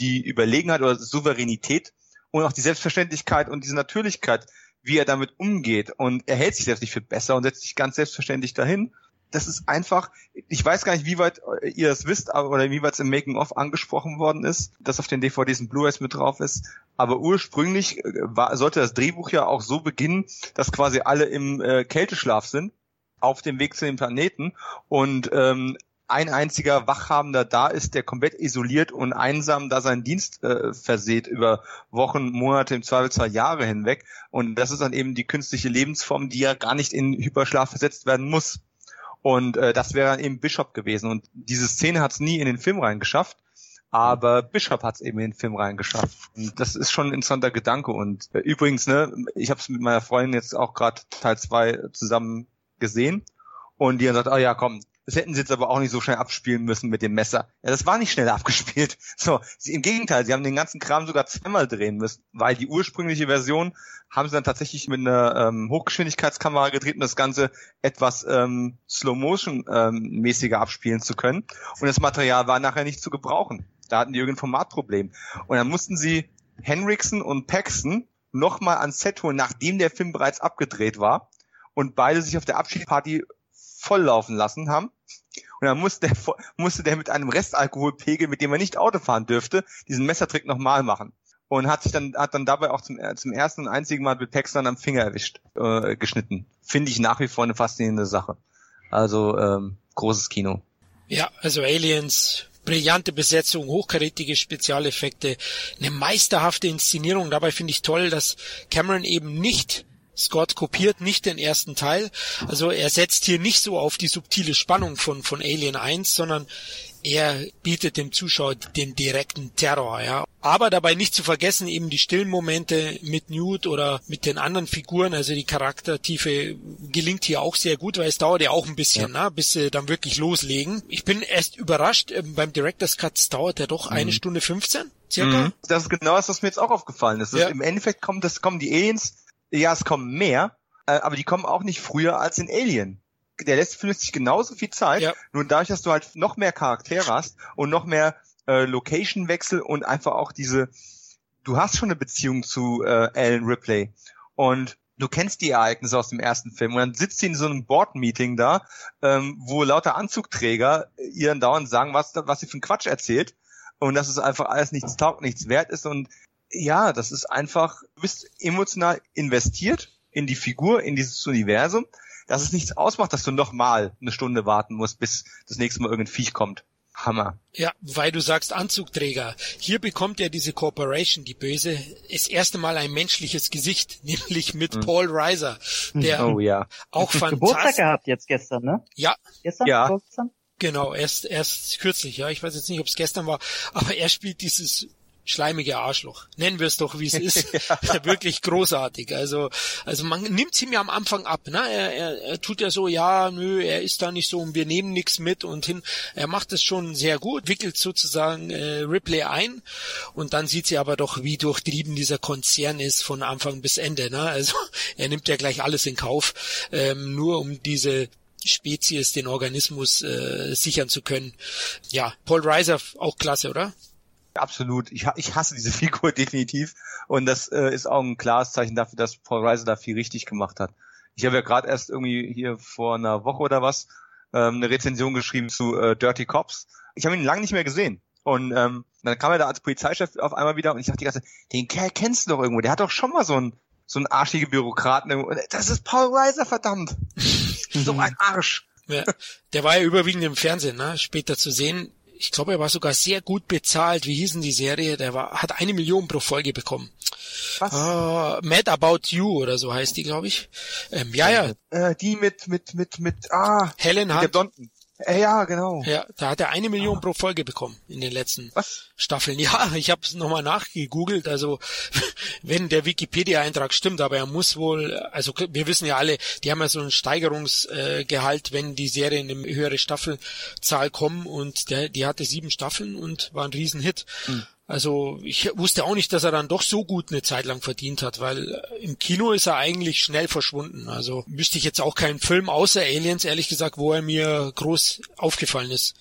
die Überlegenheit oder Souveränität und auch die Selbstverständlichkeit und diese Natürlichkeit, wie er damit umgeht. Und er hält sich selbst nicht für besser und setzt sich ganz selbstverständlich dahin. Das ist einfach, ich weiß gar nicht, wie weit ihr das wisst, aber, oder wie weit es im Making-of angesprochen worden ist, dass auf den DVDs und Blu-rays mit drauf ist. Aber ursprünglich äh, war, sollte das Drehbuch ja auch so beginnen, dass quasi alle im äh, Kälteschlaf sind, auf dem Weg zu dem Planeten und ähm, ein einziger Wachhabender da ist, der komplett isoliert und einsam da seinen Dienst äh, verseht über Wochen, Monate, im Zweifelsfall Jahre hinweg. Und das ist dann eben die künstliche Lebensform, die ja gar nicht in Hyperschlaf versetzt werden muss. Und äh, das wäre dann eben Bishop gewesen. Und diese Szene hat es nie in den Film reingeschafft. Aber Bishop hat es eben in den Film reingeschafft. Und das ist schon ein interessanter Gedanke. Und äh, übrigens, ne, ich habe es mit meiner Freundin jetzt auch gerade Teil 2 zusammen gesehen. Und die hat gesagt, oh ja, komm, das hätten sie jetzt aber auch nicht so schnell abspielen müssen mit dem Messer. Ja, das war nicht schnell abgespielt. So, sie, im Gegenteil, sie haben den ganzen Kram sogar zweimal drehen müssen, weil die ursprüngliche Version haben sie dann tatsächlich mit einer ähm, Hochgeschwindigkeitskamera gedreht, um das Ganze etwas ähm, Slow-Motion-mäßiger ähm, abspielen zu können. Und das Material war nachher nicht zu gebrauchen. Da hatten die irgendein Formatproblem. Und dann mussten sie Henriksen und Paxton nochmal ans Set holen, nachdem der Film bereits abgedreht war. Und beide sich auf der Abschiedsparty volllaufen lassen haben. Und dann musste der, musste der mit einem Restalkoholpegel, mit dem er nicht Auto fahren dürfte, diesen Messertrick nochmal machen. Und hat sich dann, hat dann dabei auch zum, äh, zum ersten und einzigen Mal mit Paxton am Finger erwischt, äh, geschnitten. Finde ich nach wie vor eine faszinierende Sache. Also, ähm, großes Kino. Ja, also Aliens, brillante Besetzung, hochkarätige Spezialeffekte, eine meisterhafte Inszenierung. Dabei finde ich toll, dass Cameron eben nicht Scott kopiert nicht den ersten Teil. Also er setzt hier nicht so auf die subtile Spannung von, von Alien 1, sondern er bietet dem Zuschauer den direkten Terror, ja. Aber dabei nicht zu vergessen eben die stillen Momente mit Newt oder mit den anderen Figuren, also die Charaktertiefe gelingt hier auch sehr gut, weil es dauert ja auch ein bisschen, ja. ne, bis sie dann wirklich loslegen. Ich bin erst überrascht, ähm, beim Director's Cut dauert er doch mhm. eine Stunde 15, circa. Mhm. Das ist genau das, was mir jetzt auch aufgefallen ist. Ja. Im Endeffekt kommt das, kommen die Aliens ja, es kommen mehr, äh, aber die kommen auch nicht früher als in Alien. Der lässt für sich genauso viel Zeit, ja. nur dadurch, dass du halt noch mehr Charaktere hast und noch mehr äh, Location-Wechsel und einfach auch diese, du hast schon eine Beziehung zu äh, Alan Ripley und du kennst die Ereignisse aus dem ersten Film und dann sitzt sie in so einem Board-Meeting da, ähm, wo lauter Anzugträger ihren dauernd sagen, was, was sie für einen Quatsch erzählt und dass es einfach alles nichts taugt, nichts wert ist und ja, das ist einfach, du bist emotional investiert in die Figur, in dieses Universum, dass es nichts ausmacht, dass du noch mal eine Stunde warten musst, bis das nächste Mal irgendein Viech kommt. Hammer. Ja, weil du sagst Anzugträger. Hier bekommt ja diese Corporation, die Böse, das erste Mal ein menschliches Gesicht, nämlich mit mhm. Paul Reiser, der oh, ja. auch fantastisch... Geburtstag gehabt jetzt gestern, ne? Ja. Gestern? Ja. Genau, erst, erst kürzlich, ja. Ich weiß jetzt nicht, ob es gestern war, aber er spielt dieses schleimige Arschloch. Nennen wir es doch, wie es ist. ja. Wirklich großartig. Also, also man nimmt ihm ja am Anfang ab. Ne? Er, er, er tut ja so, ja, nö, er ist da nicht so und wir nehmen nichts mit und hin. Er macht es schon sehr gut, wickelt sozusagen äh, Ripley ein und dann sieht sie aber doch, wie durchtrieben dieser Konzern ist von Anfang bis Ende. Ne? Also er nimmt ja gleich alles in Kauf, ähm, nur um diese Spezies, den Organismus äh, sichern zu können. Ja, Paul Reiser auch klasse, oder? Absolut. Ich, ich hasse diese Figur definitiv. Und das äh, ist auch ein klares Zeichen dafür, dass Paul Reiser da viel richtig gemacht hat. Ich habe ja gerade erst irgendwie hier vor einer Woche oder was ähm, eine Rezension geschrieben zu äh, Dirty Cops. Ich habe ihn lange nicht mehr gesehen. Und ähm, dann kam er da als Polizeichef auf einmal wieder und ich dachte die ganze Zeit, den Kerl kennst du doch irgendwo, der hat doch schon mal so einen so einen arschigen Bürokraten. Irgendwo. Das ist Paul Reiser, verdammt. so ein Arsch. Ja, der war ja überwiegend im Fernsehen, ne? später zu sehen ich glaube, er war sogar sehr gut bezahlt. Wie hießen die Serie? Der war, hat eine Million pro Folge bekommen. Was? Uh, Mad About You oder so heißt die, glaube ich. Ähm, ja, ja. Äh, die mit, mit, mit, mit, ah. Helen Hunt. Äh, ja, genau. Ja, da hat er eine Million ah. pro Folge bekommen in den letzten Was? Staffeln. Ja, ich habe es nochmal nachgegoogelt. Also wenn der Wikipedia-Eintrag stimmt, aber er muss wohl, also wir wissen ja alle, die haben ja so ein Steigerungsgehalt, wenn die Serien in eine höhere Staffelzahl kommen und der, die hatte sieben Staffeln und war ein Riesenhit. Hm. Also ich wusste auch nicht, dass er dann doch so gut eine Zeit lang verdient hat, weil äh, im Kino ist er eigentlich schnell verschwunden. Also wüsste ich jetzt auch keinen Film außer Aliens, ehrlich gesagt, wo er mir groß aufgefallen ist.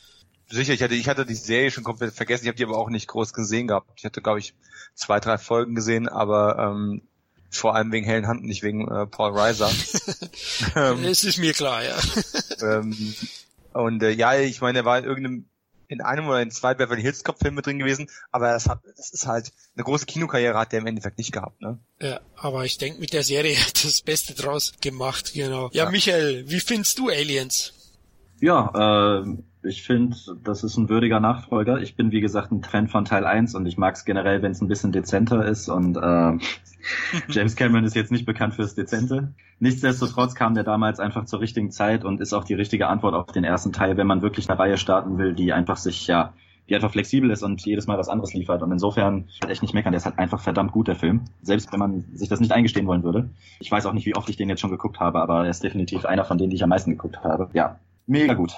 Sicher, ich hatte, ich hatte die Serie schon komplett vergessen, ich habe die aber auch nicht groß gesehen gehabt. Ich hatte, glaube ich, zwei, drei Folgen gesehen, aber ähm, vor allem wegen Helen Hunt, nicht wegen äh, Paul Reiser. ähm, es ist mir klar, ja. ähm, und äh, ja, ich meine, er war in irgendeinem in einem oder in zwei Beverly Hills Cop Filme drin gewesen, aber das hat, das ist halt eine große Kinokarriere hat der im Endeffekt nicht gehabt, ne? Ja, aber ich denke mit der Serie hat das Beste draus gemacht, genau. Ja, ja. Michael, wie findest du Aliens? Ja, äh, Ich finde, das ist ein würdiger Nachfolger. Ich bin, wie gesagt, ein Fan von Teil 1 und ich mag es generell, wenn es ein bisschen dezenter ist und äh, James Cameron ist jetzt nicht bekannt fürs Dezente. Nichtsdestotrotz kam der damals einfach zur richtigen Zeit und ist auch die richtige Antwort auf den ersten Teil, wenn man wirklich eine Reihe starten will, die einfach sich, ja, die einfach flexibel ist und jedes Mal was anderes liefert. Und insofern echt nicht meckern, der ist halt einfach verdammt gut, der Film. Selbst wenn man sich das nicht eingestehen wollen würde. Ich weiß auch nicht, wie oft ich den jetzt schon geguckt habe, aber er ist definitiv einer von denen, die ich am meisten geguckt habe. Ja, mega gut.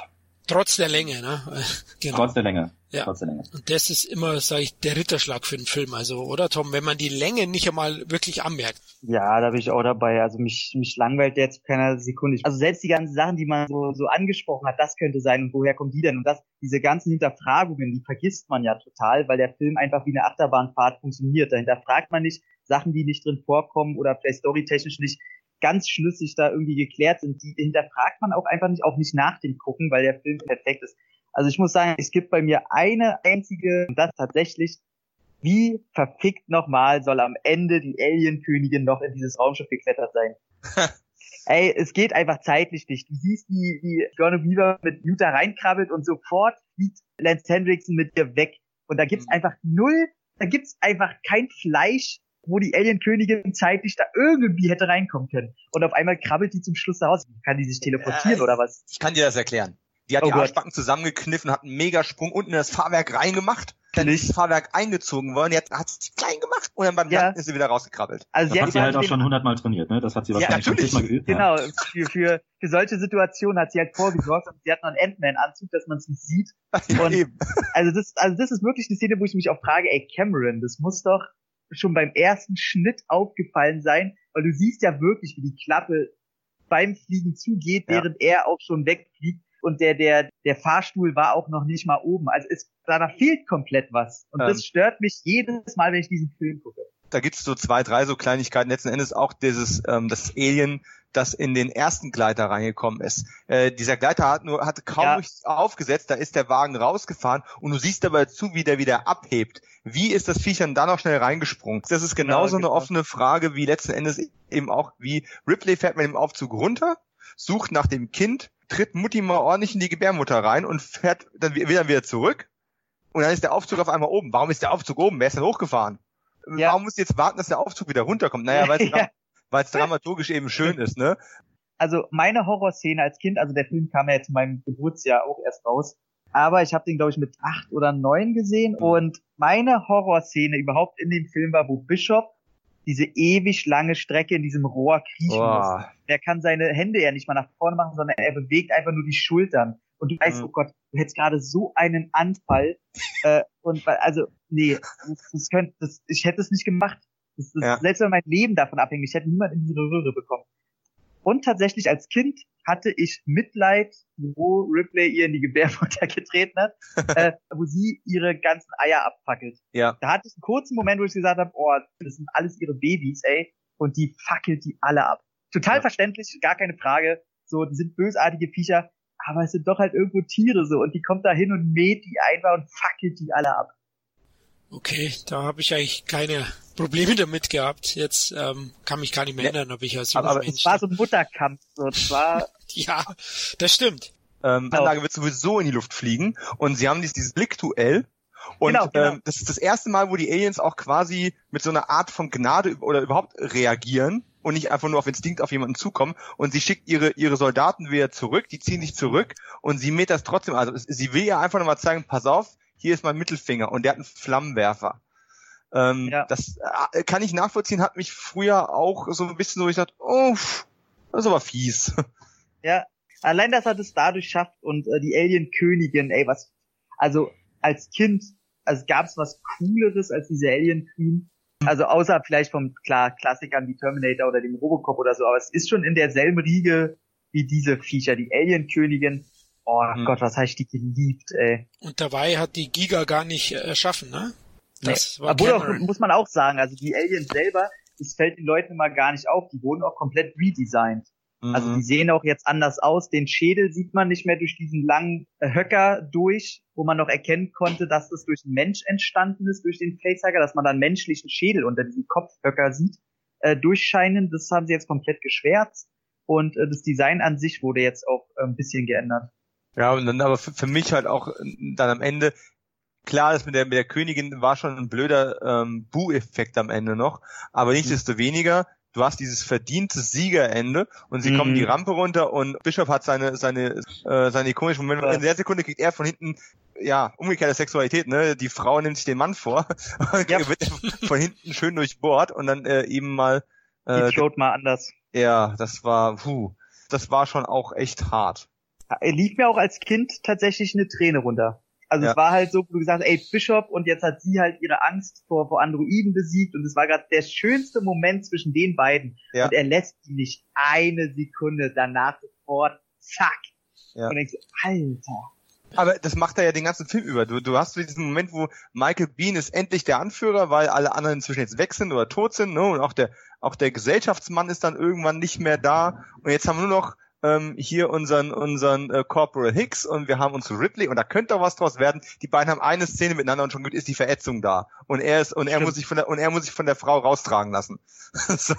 Trotz der Länge, ne? Genau. Trotz der Länge. Ja. Trotz der Länge. Und das ist immer, sage ich, der Ritterschlag für einen Film. Also, oder Tom, wenn man die Länge nicht einmal wirklich anmerkt. Ja, da bin ich auch dabei. Also mich, mich langweilt jetzt keiner Sekunde. Also selbst die ganzen Sachen, die man so, so angesprochen hat, das könnte sein und woher kommen die denn? Und das, diese ganzen Hinterfragungen, die vergisst man ja total, weil der Film einfach wie eine Achterbahnfahrt funktioniert. Da hinterfragt man nicht Sachen, die nicht drin vorkommen oder vielleicht storytechnisch nicht ganz schlüssig da irgendwie geklärt sind, die hinterfragt man auch einfach nicht, auch nicht nach dem Gucken, weil der Film perfekt ist. Also ich muss sagen, es gibt bei mir eine einzige, und das tatsächlich, wie verfickt nochmal soll am Ende die Alien-Königin noch in dieses Raumschiff geklettert sein? Ey, es geht einfach zeitlich nicht. Du siehst, wie, wie Gordon Weaver mit Utah reinkrabbelt und sofort fliegt Lance Hendrickson mit dir weg. Und da gibt's mhm. einfach null, da gibt's einfach kein Fleisch, wo die Alien-Königin zeitlich da irgendwie hätte reinkommen können. Und auf einmal krabbelt die zum Schluss da raus. Kann die sich teleportieren äh, oder was? Ich kann dir das erklären. Die hat oh die Gott. Arschbacken zusammengekniffen, hat einen Megasprung unten in das Fahrwerk reingemacht, dann ist das Fahrwerk eingezogen worden, jetzt hat sie klein gemacht und dann beim ja. Landen ist sie wieder rausgekrabbelt. Also das sie hat sie halt auch schon hundertmal trainiert, ne? Das hat sie wahrscheinlich ja, schon zigmal geübt. Genau, ja. für, für, für solche Situationen hat sie halt vorgesorgt und sie hat noch einen Ant-Man-Anzug, dass man es nicht sieht. Und ja, also das, also das ist wirklich eine Szene, wo ich mich auch frage, ey Cameron, das muss doch schon beim ersten Schnitt aufgefallen sein, weil du siehst ja wirklich, wie die Klappe beim Fliegen zugeht, während er auch schon wegfliegt und der, der, der Fahrstuhl war auch noch nicht mal oben. Also es, da fehlt komplett was. Und ähm. das stört mich jedes Mal, wenn ich diesen Film gucke. Da gibt's so zwei, drei so Kleinigkeiten. Letzten Endes auch dieses, ähm, das Alien, das in den ersten Gleiter reingekommen ist. Äh, dieser Gleiter hat nur, hatte kaum ja. aufgesetzt, da ist der Wagen rausgefahren und du siehst dabei zu, wie der wieder abhebt. Wie ist das Viech dann da noch schnell reingesprungen? Das ist genauso genau, eine offene Frage wie letzten Endes eben auch, wie Ripley fährt mit dem Aufzug runter, sucht nach dem Kind, tritt Mutti mal ordentlich in die Gebärmutter rein und fährt dann wieder, wieder zurück. Und dann ist der Aufzug auf einmal oben. Warum ist der Aufzug oben? Wer ist denn hochgefahren? Ja. Warum muss jetzt warten, dass der Aufzug wieder runterkommt? Naja, weil es ja. Dra dramaturgisch eben schön ist, ne? Also meine Horrorszene als Kind, also der Film kam ja zu meinem Geburtsjahr auch erst raus, aber ich habe den, glaube ich, mit acht oder neun gesehen und meine Horrorszene überhaupt in dem Film war, wo Bishop diese ewig lange Strecke in diesem Rohr kriechen oh. muss. Der kann seine Hände ja nicht mal nach vorne machen, sondern er bewegt einfach nur die Schultern. Und du weißt, mhm. oh Gott, du hättest gerade so einen Anfall. äh, und also, nee, das, das könnte, das, ich hätte es nicht gemacht. Das, das, ja. Selbst wenn mein Leben davon abhängt, ich hätte niemand in diese Röhre bekommen. Und tatsächlich als Kind hatte ich Mitleid, wo Ripley ihr in die Gebärmutter getreten hat, äh, wo sie ihre ganzen Eier abfackelt. Ja. Da hatte ich einen kurzen Moment, wo ich gesagt habe, oh, das sind alles ihre Babys, ey, und die fackelt die alle ab. Total ja. verständlich, gar keine Frage. So, die sind bösartige Viecher, aber es sind doch halt irgendwo Tiere so und die kommt da hin und mäht die einfach und fackelt die alle ab. Okay, da habe ich eigentlich keine Probleme damit gehabt. Jetzt ähm, kann mich gar nicht mehr erinnern, ob ich als junger Aber Mensch es war so ein Mutterkampf. So, es war ja, das stimmt. Ähm, genau. Anlage wird sowieso in die Luft fliegen und sie haben dieses, dieses Blickduell und genau, genau. Ähm, das ist das erste Mal, wo die Aliens auch quasi mit so einer Art von Gnade oder überhaupt reagieren und nicht einfach nur auf Instinkt auf jemanden zukommen. Und sie schickt ihre ihre Soldaten wieder zurück, die ziehen sich zurück und sie mäht das trotzdem. Also sie will ja einfach nochmal zeigen, pass auf, hier ist mein Mittelfinger und der hat einen Flammenwerfer. Ähm, ja. Das äh, kann ich nachvollziehen, hat mich früher auch so ein bisschen so, ich dachte, oh, das ist aber fies. Ja, allein, dass er das dadurch schafft und äh, die Alien-Königin, ey, was, also als Kind, also gab's was Cooleres als diese Alien-Queen? Also außer vielleicht vom klar Klassikern wie Terminator oder dem Robocop oder so, aber es ist schon in derselben Riege wie diese Viecher, die Alien-Königin. Oh hm. Gott, was habe ich die geliebt, ey. Und dabei hat die Giga gar nicht erschaffen, ne? Das nee. war Obwohl auch, muss man auch sagen, also die Aliens selber, das fällt den Leuten immer gar nicht auf, die wurden auch komplett redesigned. Mhm. Also die sehen auch jetzt anders aus. Den Schädel sieht man nicht mehr durch diesen langen Höcker durch, wo man noch erkennen konnte, dass das durch einen Mensch entstanden ist, durch den Facehugger, dass man dann menschlichen Schädel unter diesem Kopfhöcker sieht, äh, durchscheinen. Das haben sie jetzt komplett geschwärzt. Und äh, das Design an sich wurde jetzt auch äh, ein bisschen geändert. Ja, und dann aber für, für mich halt auch dann am Ende, klar, das mit der, mit der Königin war schon ein blöder ähm, Bu-Effekt am Ende noch, aber nichtsdestoweniger, du hast dieses verdiente Siegerende und sie Mhm. kommen die Rampe runter und Bischof hat seine seine äh, seine ikonischen Momente. In der Sekunde kriegt er von hinten ja umgekehrte Sexualität, ne? Die Frau nimmt sich den Mann vor, Ja. wird von hinten schön durchbohrt und dann äh, eben mal Die äh, Throat mal anders. ja, das war puh, das war schon auch echt hart. Er lief mir auch als Kind tatsächlich eine Träne runter. Also Ja. es war halt so, wo du gesagt hast, ey, Bishop und jetzt hat sie halt ihre Angst vor, vor Androiden besiegt und es war gerade der schönste Moment zwischen den beiden. Ja. Und er lässt ihn nicht eine Sekunde danach sofort, zack. Ja. Und denkst, Alter. Aber das macht er ja den ganzen Film über. Du, du hast diesen Moment, wo Michael Bean ist endlich der Anführer, weil alle anderen inzwischen jetzt weg sind oder tot sind, ne? Und auch der, auch der Gesellschaftsmann ist dann irgendwann nicht mehr da. Und jetzt haben wir nur noch ähm, hier unseren, unseren äh, Corporal Hicks und wir haben uns Ripley und da könnte auch was draus werden. Die beiden haben eine Szene miteinander und schon gut ist die Verätzung da. Und er ist, und er Stimmt. muss sich von der, und er muss sich von der Frau raustragen lassen. so,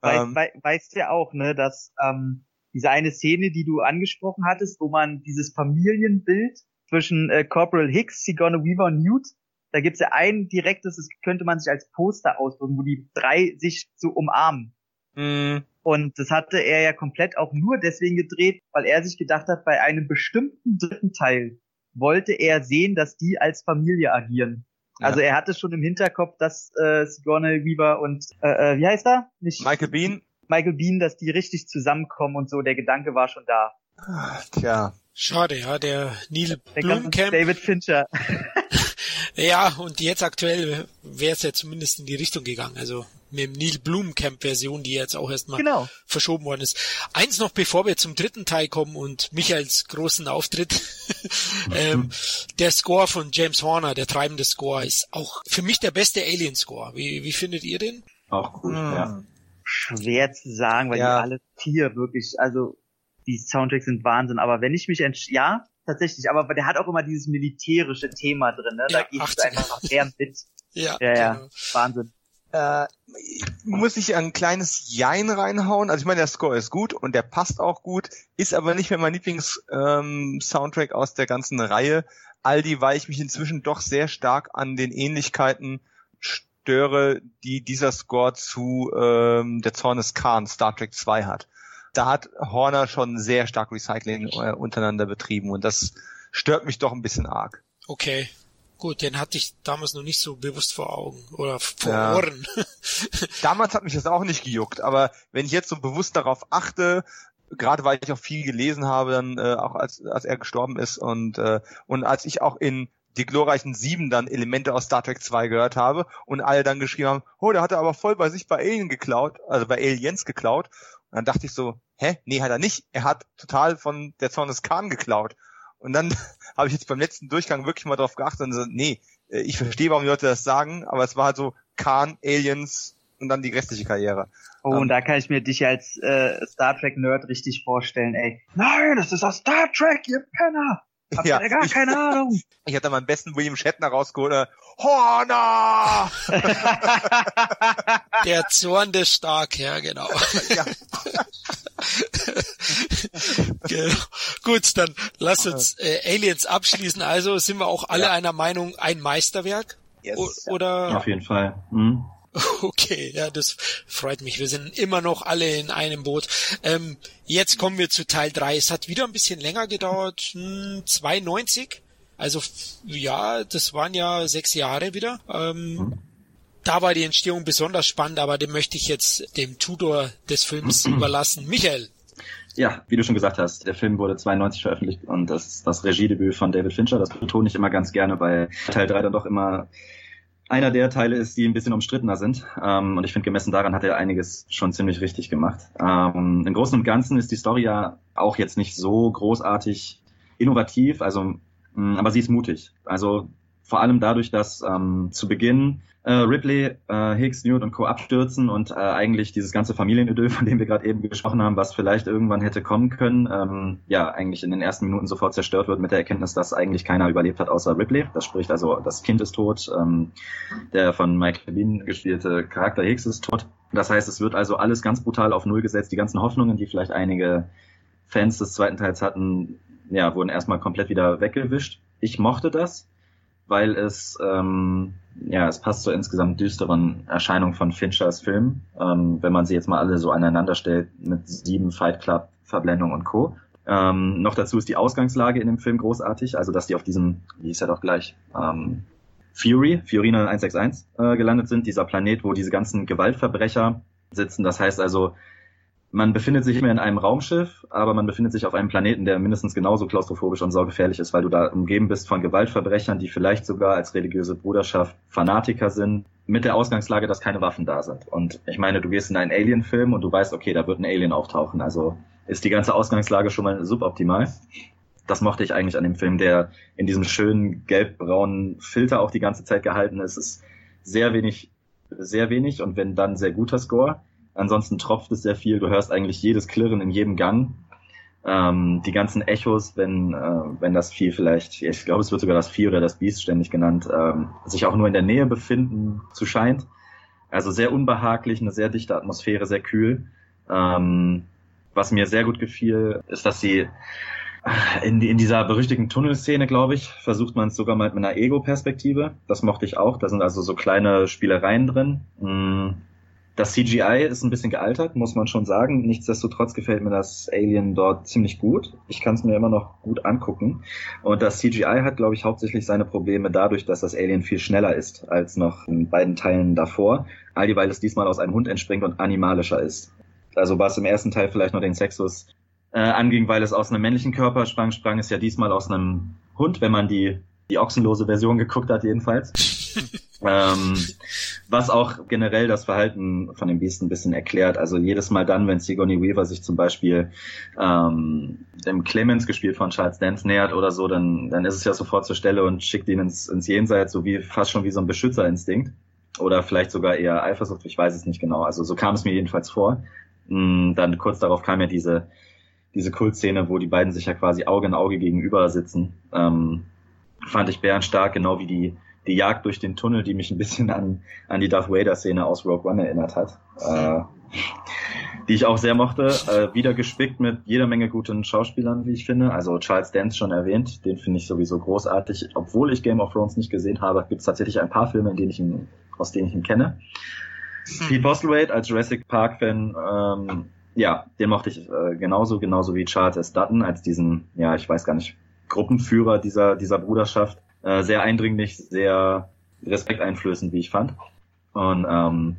Wei ähm, wei weißt ja auch, ne, dass ähm, diese eine Szene, die du angesprochen hattest, wo man dieses Familienbild zwischen äh, Corporal Hicks, Sigourney Weaver und Newt, da gibt's ja ein direktes, das könnte man sich als Poster ausdrücken, wo die drei sich so umarmen. mh, Und das hatte er ja komplett auch nur deswegen gedreht, weil er sich gedacht hat, bei einem bestimmten dritten Teil wollte er sehen, dass die als Familie agieren. Ja. Also er hatte schon im Hinterkopf, dass äh, Sigourney Weaver und äh, äh, wie heißt er? Nicht Michael Bean, Michael Bean, dass die richtig zusammenkommen und so. Der Gedanke war schon da. ah, tja, Schade, ja, der Neil Der ganze Blomkamp. David Fincher. Ja, und jetzt aktuell wäre es ja zumindest in die Richtung gegangen. Also mit dem Neil Blomkamp Version, die jetzt auch erstmal genau. verschoben worden ist. Eins noch, bevor wir zum dritten Teil kommen und Michaels großen Auftritt. ähm, der Score von James Horner, der treibende Score, ist auch für mich der beste Alien-Score. Wie, wie findet ihr den? Auch gut, Hm. ja. Schwer zu sagen, weil Ja. die alle vier wirklich, also die Soundtracks sind Wahnsinn. Aber wenn ich mich entsch ja, tatsächlich, aber der hat auch immer dieses militärische Thema drin, ne? Da Ja, geht es 80er. einfach sehr mit. Ja, Ja, ja. genau. Wahnsinn. äh, muss ich ein kleines Jein reinhauen. Also ich meine, der Score ist gut und der passt auch gut, ist aber nicht mehr mein Lieblings-Soundtrack aus der ganzen Reihe. Aldi, weil ich mich inzwischen doch sehr stark an den Ähnlichkeiten störe, die dieser Score zu ähm, der Zorn des Khan Star Trek 2 hat. Da hat Horner schon sehr stark Recycling äh, untereinander betrieben und das stört mich doch ein bisschen arg. Okay. Gut, den hatte ich damals noch nicht so bewusst vor Augen oder vor Ja. Ohren. Damals hat mich das auch nicht gejuckt, aber wenn ich jetzt so bewusst darauf achte, gerade weil ich auch viel gelesen habe, dann äh, auch als, als er gestorben ist und äh, und als ich auch in die glorreichen Sieben dann Elemente aus Star Trek 2 gehört habe und alle dann geschrieben haben, oh, der hat er aber voll bei sich bei Alien geklaut, also bei Aliens geklaut. Und dann dachte ich so, hä? Nee, hat er nicht. Er hat total von der Zorn des Khan geklaut. Und dann habe ich jetzt beim letzten Durchgang wirklich mal drauf geachtet und so, nee, äh, ich verstehe, warum die Leute das sagen, aber es war halt so Khan, Aliens und dann die restliche Karriere. Oh, Ähm. und da kann ich mir dich als äh, Star Trek Nerd richtig vorstellen, ey. Nein, das ist aus Star Trek, ihr Penner. Habt Ja, ihr gar ich- keine Ahnung. Ich hatte meinen besten William Shatner rausgeholt. Äh, Horner! Der Zorn des Stark, ja, genau. ja, genau. Gut, dann lass uns äh, Aliens abschließen. Also sind wir auch alle Ja. einer Meinung, ein Meisterwerk? yes. O oder? Auf jeden Fall. Mhm. Okay, ja, das freut mich. Wir sind immer noch alle in einem Boot. Ähm, jetzt kommen wir zu Teil 3. Es hat wieder ein bisschen länger gedauert. Hm, 92. Also ja, das waren ja sechs Jahre wieder. Ähm, Mhm. Da war die Entstehung besonders spannend, aber dem möchte ich jetzt dem Tutor des Films überlassen. Michael. Ja, wie du schon gesagt hast, der Film wurde 92 veröffentlicht und das ist das Regiedebüt von David Fincher. Das betone ich immer ganz gerne, weil Teil 3 dann doch immer einer der Teile ist, die ein bisschen umstrittener sind. Ähm, und ich finde, gemessen daran hat er einiges schon ziemlich richtig gemacht. Ähm, Im Großen und Ganzen ist die Story ja auch jetzt nicht so großartig innovativ, also, mh, aber sie ist mutig. Also vor allem dadurch, dass ähm, zu Beginn äh, Ripley, äh, Hicks, Newt und Co. abstürzen und äh, eigentlich dieses ganze Familienidyll, von dem wir gerade eben gesprochen haben, was vielleicht irgendwann hätte kommen können, ähm, ja, eigentlich in den ersten Minuten sofort zerstört wird mit der Erkenntnis, dass eigentlich keiner überlebt hat außer Ripley. Das spricht also, das Kind ist tot, ähm, der von Michael Bean gespielte Charakter Hicks ist tot. Das heißt, es wird also alles ganz brutal auf Null gesetzt. Die ganzen Hoffnungen, die vielleicht einige Fans des zweiten Teils hatten, ja, wurden erstmal komplett wieder weggewischt. Ich mochte das, weil es, ähm, ja, es passt zur insgesamt düsteren Erscheinung von Finchers Film, ähm, wenn man sie jetzt mal alle so aneinander stellt mit sieben Fight Club, Verblendung und Co. Ähm, noch dazu ist die Ausgangslage in dem Film großartig, also dass die auf diesem, wie ist ja doch gleich, ähm, Fury, Fiorina 161, äh, gelandet sind, dieser Planet, wo diese ganzen Gewaltverbrecher sitzen. Das heißt also, man befindet sich immer in einem Raumschiff, aber man befindet sich auf einem Planeten, der mindestens genauso klaustrophobisch und saugefährlich ist, weil du da umgeben bist von Gewaltverbrechern, die vielleicht sogar als religiöse Bruderschaft Fanatiker sind, mit der Ausgangslage, dass keine Waffen da sind. Und ich meine, du gehst in einen Alien-Film und du weißt, okay, da wird ein Alien auftauchen. Also ist die ganze Ausgangslage schon mal suboptimal. Das mochte ich eigentlich an dem Film, der in diesem schönen gelb-braunen Filter auch die ganze Zeit gehalten ist. Es ist sehr wenig, sehr wenig und wenn dann sehr guter Score. Ansonsten tropft es sehr viel. Du hörst eigentlich jedes Klirren in jedem Gang. Ähm, die ganzen Echos, wenn, äh, wenn das Vieh vielleicht, ich glaube, es wird sogar das Vieh oder das Biest ständig genannt, ähm, sich auch nur in der Nähe befinden zu scheint. Also sehr unbehaglich, eine sehr dichte Atmosphäre, sehr kühl. Ähm, was mir sehr gut gefiel, ist, dass sie in, in dieser berüchtigten Tunnelszene, glaube ich, versucht man es sogar mal mit einer Ego-Perspektive. Das mochte ich auch. Da sind also so kleine Spielereien drin. Das CGI ist ein bisschen gealtert, muss man schon sagen. Nichtsdestotrotz gefällt mir das Alien dort ziemlich gut. Ich kann es mir immer noch gut angucken. Und das CGI hat, glaube ich, hauptsächlich seine Probleme dadurch, dass das Alien viel schneller ist als noch in beiden Teilen davor. All die, weil es diesmal aus einem Hund entspringt und animalischer ist. Also was im ersten Teil vielleicht noch den Sexus äh, anging, weil es aus einem männlichen Körper sprang, sprang es ja diesmal aus einem Hund, wenn man die, die ochsenlose Version geguckt hat jedenfalls. Ähm, was auch generell das Verhalten von dem Biest ein bisschen erklärt. Also jedes Mal dann, wenn Sigourney Weaver sich zum Beispiel ähm, dem Clemens gespielt von Charles Dance nähert oder so, dann, dann ist es ja sofort zur Stelle und schickt ihn ins, ins Jenseits, so wie fast schon wie so ein Beschützerinstinkt. Oder vielleicht sogar eher Eifersucht, ich weiß es nicht genau. Also so kam es mir jedenfalls vor. Mm, dann kurz darauf kam ja diese, diese Kultszene, wo die beiden sich ja quasi Auge in Auge gegenüber sitzen. Ähm, fand ich bärenstark, genau wie die, die Jagd durch den Tunnel, die mich ein bisschen an, an die Darth Vader-Szene aus Rogue One erinnert hat. Äh, die ich auch sehr mochte. Äh, wieder gespickt mit jeder Menge guten Schauspielern, wie ich finde. Also Charles Dance schon erwähnt, den finde ich sowieso großartig. Obwohl ich Game of Thrones nicht gesehen habe, gibt es tatsächlich ein paar Filme, in denen ich ihn, aus denen ich ihn kenne. Hm. Pete Postlewaite als Jurassic Park-Fan, ähm, ja, den mochte ich äh, genauso, genauso wie Charles S. Dutton als diesen, ja, ich weiß gar nicht, Gruppenführer dieser, dieser Bruderschaft. Äh, sehr eindringlich, sehr respekteinflößend, wie ich fand. Und ähm,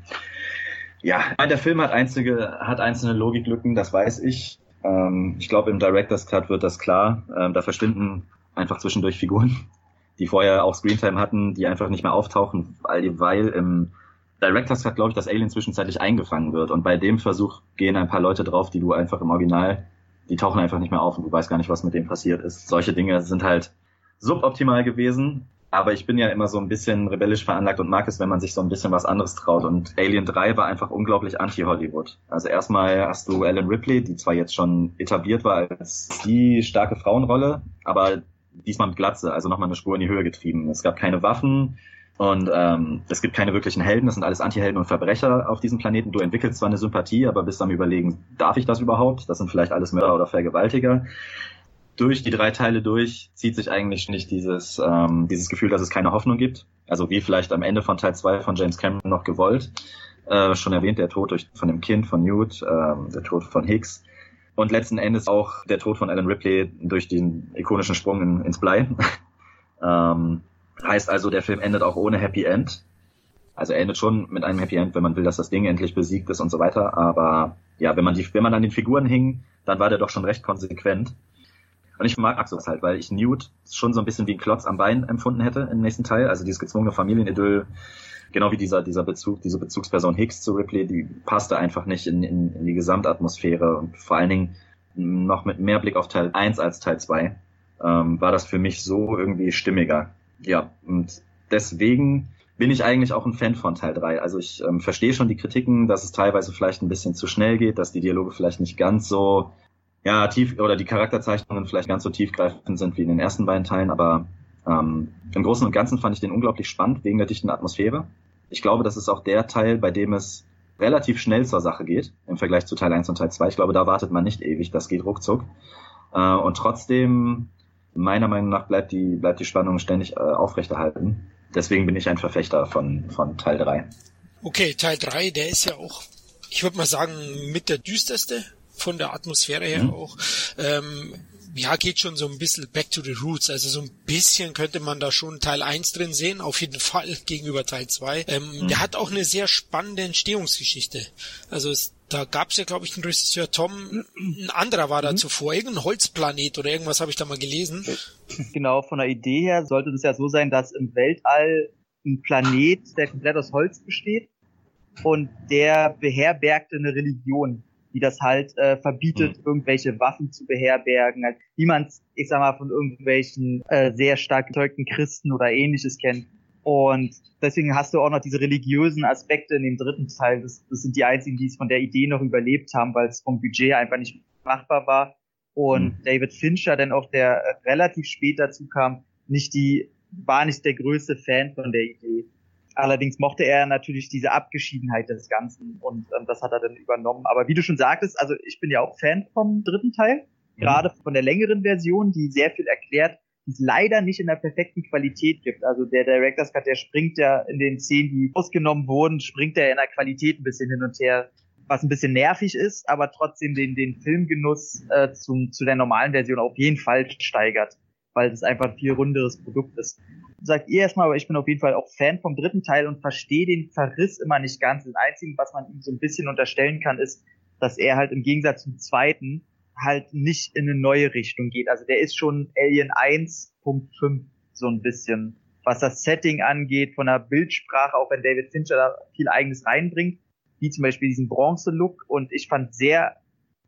ja, der Film hat einzige, hat einzelne Logiklücken, das weiß ich. Ähm, ich glaube, im Director's Cut wird das klar. Ähm, da verschwinden einfach zwischendurch Figuren, die vorher auch Screentime hatten, die einfach nicht mehr auftauchen, weil, im Directors hat, glaube ich, dass Alien zwischenzeitlich eingefangen wird. Und bei dem Versuch gehen ein paar Leute drauf, die du einfach im Original, die tauchen einfach nicht mehr auf und du weißt gar nicht, was mit dem passiert ist. Solche Dinge sind halt suboptimal gewesen. Aber ich bin ja immer so ein bisschen rebellisch veranlagt und mag es, wenn man sich so ein bisschen was anderes traut. Und Alien 3 war einfach unglaublich anti-Hollywood. Also erstmal hast du Ellen Ripley, die zwar jetzt schon etabliert war als die starke Frauenrolle, aber diesmal mit Glatze, also nochmal eine Spur in die Höhe getrieben. Es gab keine Waffen, und ähm, es gibt keine wirklichen Helden, das sind alles Antihelden und Verbrecher auf diesem Planeten. Du entwickelst zwar eine Sympathie, aber bist am überlegen, darf ich das überhaupt? Das sind vielleicht alles Mörder oder Vergewaltiger. Durch die drei Teile durch zieht sich eigentlich nicht dieses, ähm, dieses Gefühl, dass es keine Hoffnung gibt. Also wie vielleicht am Ende von Teil 2 von James Cameron noch gewollt. Äh, schon erwähnt, der Tod durch, von dem Kind, von Newt, äh, der Tod von Hicks. Und letzten Endes auch der Tod von Alan Ripley durch den ikonischen Sprung in, ins Blei. ähm, Heißt also, der Film endet auch ohne Happy End. Also er endet schon mit einem Happy End, wenn man will, dass das Ding endlich besiegt ist und so weiter. Aber ja, wenn man die, wenn man an den Figuren hing, dann war der doch schon recht konsequent. Und ich mag Axos halt, weil ich Newt schon so ein bisschen wie ein Klotz am Bein empfunden hätte im nächsten Teil. Also dieses gezwungene Familienidyll, genau wie dieser, dieser Bezug, diese Bezugsperson Hicks zu Ripley, die passte einfach nicht in, in, in die Gesamtatmosphäre und vor allen Dingen noch mit mehr Blick auf Teil 1 als Teil 2 ähm, war das für mich so irgendwie stimmiger ja, und deswegen bin ich eigentlich auch ein Fan von Teil 3. Also ich ähm, verstehe schon die Kritiken, dass es teilweise vielleicht ein bisschen zu schnell geht, dass die Dialoge vielleicht nicht ganz so ja, tief oder die Charakterzeichnungen vielleicht ganz so tiefgreifend sind wie in den ersten beiden Teilen, aber ähm, im Großen und Ganzen fand ich den unglaublich spannend wegen der dichten Atmosphäre. Ich glaube, das ist auch der Teil, bei dem es relativ schnell zur Sache geht im Vergleich zu Teil 1 und Teil 2. Ich glaube, da wartet man nicht ewig, das geht ruckzuck. Äh, und trotzdem, meiner Meinung nach, bleibt die, bleibt die Spannung ständig äh, aufrechterhalten. Deswegen bin ich ein Verfechter von, von Teil 3. Okay, Teil 3, der ist ja auch, ich würde mal sagen, mit der düsterste von der Atmosphäre her mhm. auch. Ähm, ja, geht schon so ein bisschen back to the roots. Also so ein bisschen könnte man da schon Teil 1 drin sehen, auf jeden Fall gegenüber Teil 2. Ähm, mhm. Der hat auch eine sehr spannende Entstehungsgeschichte. Also es, da gab es ja, glaube ich, einen Regisseur Tom, ein anderer war da mhm. zuvor, irgendein Holzplanet oder irgendwas habe ich da mal gelesen. Genau, von der Idee her sollte es ja so sein, dass im Weltall ein Planet, der komplett aus Holz besteht und der beherbergte eine Religion die das halt äh, verbietet, mhm. irgendwelche Waffen zu beherbergen, halt, wie man es, ich sag mal, von irgendwelchen äh, sehr stark gezeugten Christen oder ähnliches kennt. Und deswegen hast du auch noch diese religiösen Aspekte in dem dritten Teil. Das, das sind die einzigen, die es von der Idee noch überlebt haben, weil es vom Budget einfach nicht machbar war. Und mhm. David Fincher, denn auch der relativ spät dazu kam, nicht die, war nicht der größte Fan von der Idee. Allerdings mochte er natürlich diese Abgeschiedenheit des Ganzen und ähm, das hat er dann übernommen. Aber wie du schon sagtest, also ich bin ja auch Fan vom dritten Teil, mhm. gerade von der längeren Version, die sehr viel erklärt, die es leider nicht in der perfekten Qualität gibt. Also der Director's Cut, der springt ja in den Szenen, die ausgenommen wurden, springt er in der Qualität ein bisschen hin und her, was ein bisschen nervig ist, aber trotzdem den, den Filmgenuss äh, zum, zu der normalen Version auf jeden Fall steigert, weil es einfach ein viel runderes Produkt ist sagt ihr erstmal, aber ich bin auf jeden Fall auch Fan vom dritten Teil und verstehe den Verriss immer nicht ganz. Das Einzige, was man ihm so ein bisschen unterstellen kann, ist, dass er halt im Gegensatz zum zweiten halt nicht in eine neue Richtung geht. Also der ist schon Alien 1.5 so ein bisschen, was das Setting angeht, von der Bildsprache, auch wenn David Fincher da viel eigenes reinbringt, wie zum Beispiel diesen Bronze-Look. Und ich fand sehr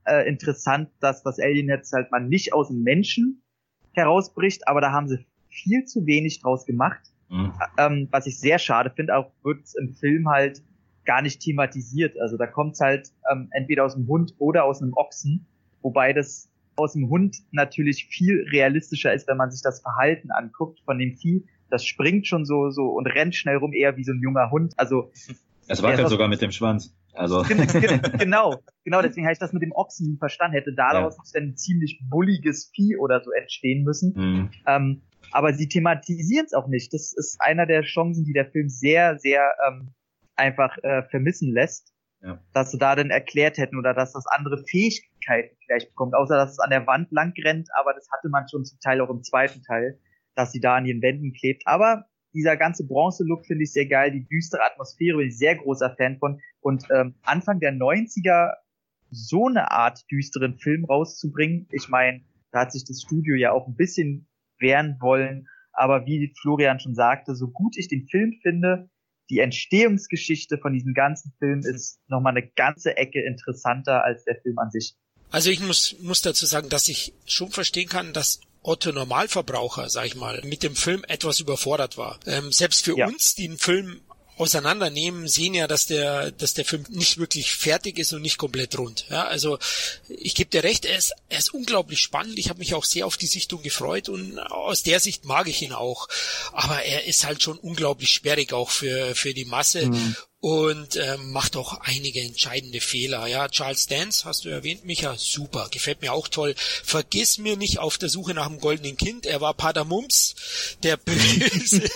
äh, interessant, dass das Alien jetzt halt mal nicht aus dem Menschen herausbricht, aber da haben sie viel zu wenig draus gemacht. Mhm. Ähm, was ich sehr schade finde, auch wird im Film halt gar nicht thematisiert. Also da kommt's halt ähm, entweder aus dem Hund oder aus einem Ochsen, wobei das aus dem Hund natürlich viel realistischer ist, wenn man sich das Verhalten anguckt von dem Vieh. Das springt schon so so und rennt schnell rum, eher wie so ein junger Hund. Also es wackelt sogar mit dem Schwanz. Also genau, genau. Deswegen habe ich das mit dem Ochsen nie verstanden. Hätte daraus ja. dann ein ziemlich bulliges Vieh oder so entstehen müssen. Mhm. Ähm, aber sie thematisieren es auch nicht. Das ist einer der Chancen, die der Film sehr, sehr ähm, einfach äh, vermissen lässt. Ja. Dass sie da dann erklärt hätten oder dass das andere Fähigkeiten vielleicht bekommt, außer dass es an der Wand lang rennt, aber das hatte man schon zum Teil auch im zweiten Teil, dass sie da an ihren Wänden klebt. Aber dieser ganze Bronze-Look finde ich sehr geil, die düstere Atmosphäre bin ich sehr großer Fan von. Und ähm, Anfang der 90er so eine Art düsteren Film rauszubringen, ich meine, da hat sich das Studio ja auch ein bisschen wehren wollen. Aber wie Florian schon sagte, so gut ich den Film finde, die Entstehungsgeschichte von diesem ganzen Film ist nochmal eine ganze Ecke interessanter als der Film an sich. Also ich muss, muss dazu sagen, dass ich schon verstehen kann, dass Otto Normalverbraucher, sag ich mal, mit dem Film etwas überfordert war. Ähm, selbst für ja. uns, die einen Film auseinandernehmen, sehen ja, dass der, dass der Film nicht wirklich fertig ist und nicht komplett rund. Ja, also ich gebe dir recht, er ist, er ist unglaublich spannend. Ich habe mich auch sehr auf die Sichtung gefreut und aus der Sicht mag ich ihn auch. Aber er ist halt schon unglaublich sperrig auch für für die Masse. Mhm und ähm, macht auch einige entscheidende Fehler. Ja, Charles Dance hast du erwähnt, Micha, super, gefällt mir auch toll. Vergiss mir nicht auf der Suche nach dem goldenen Kind. Er war Padamumps, der böse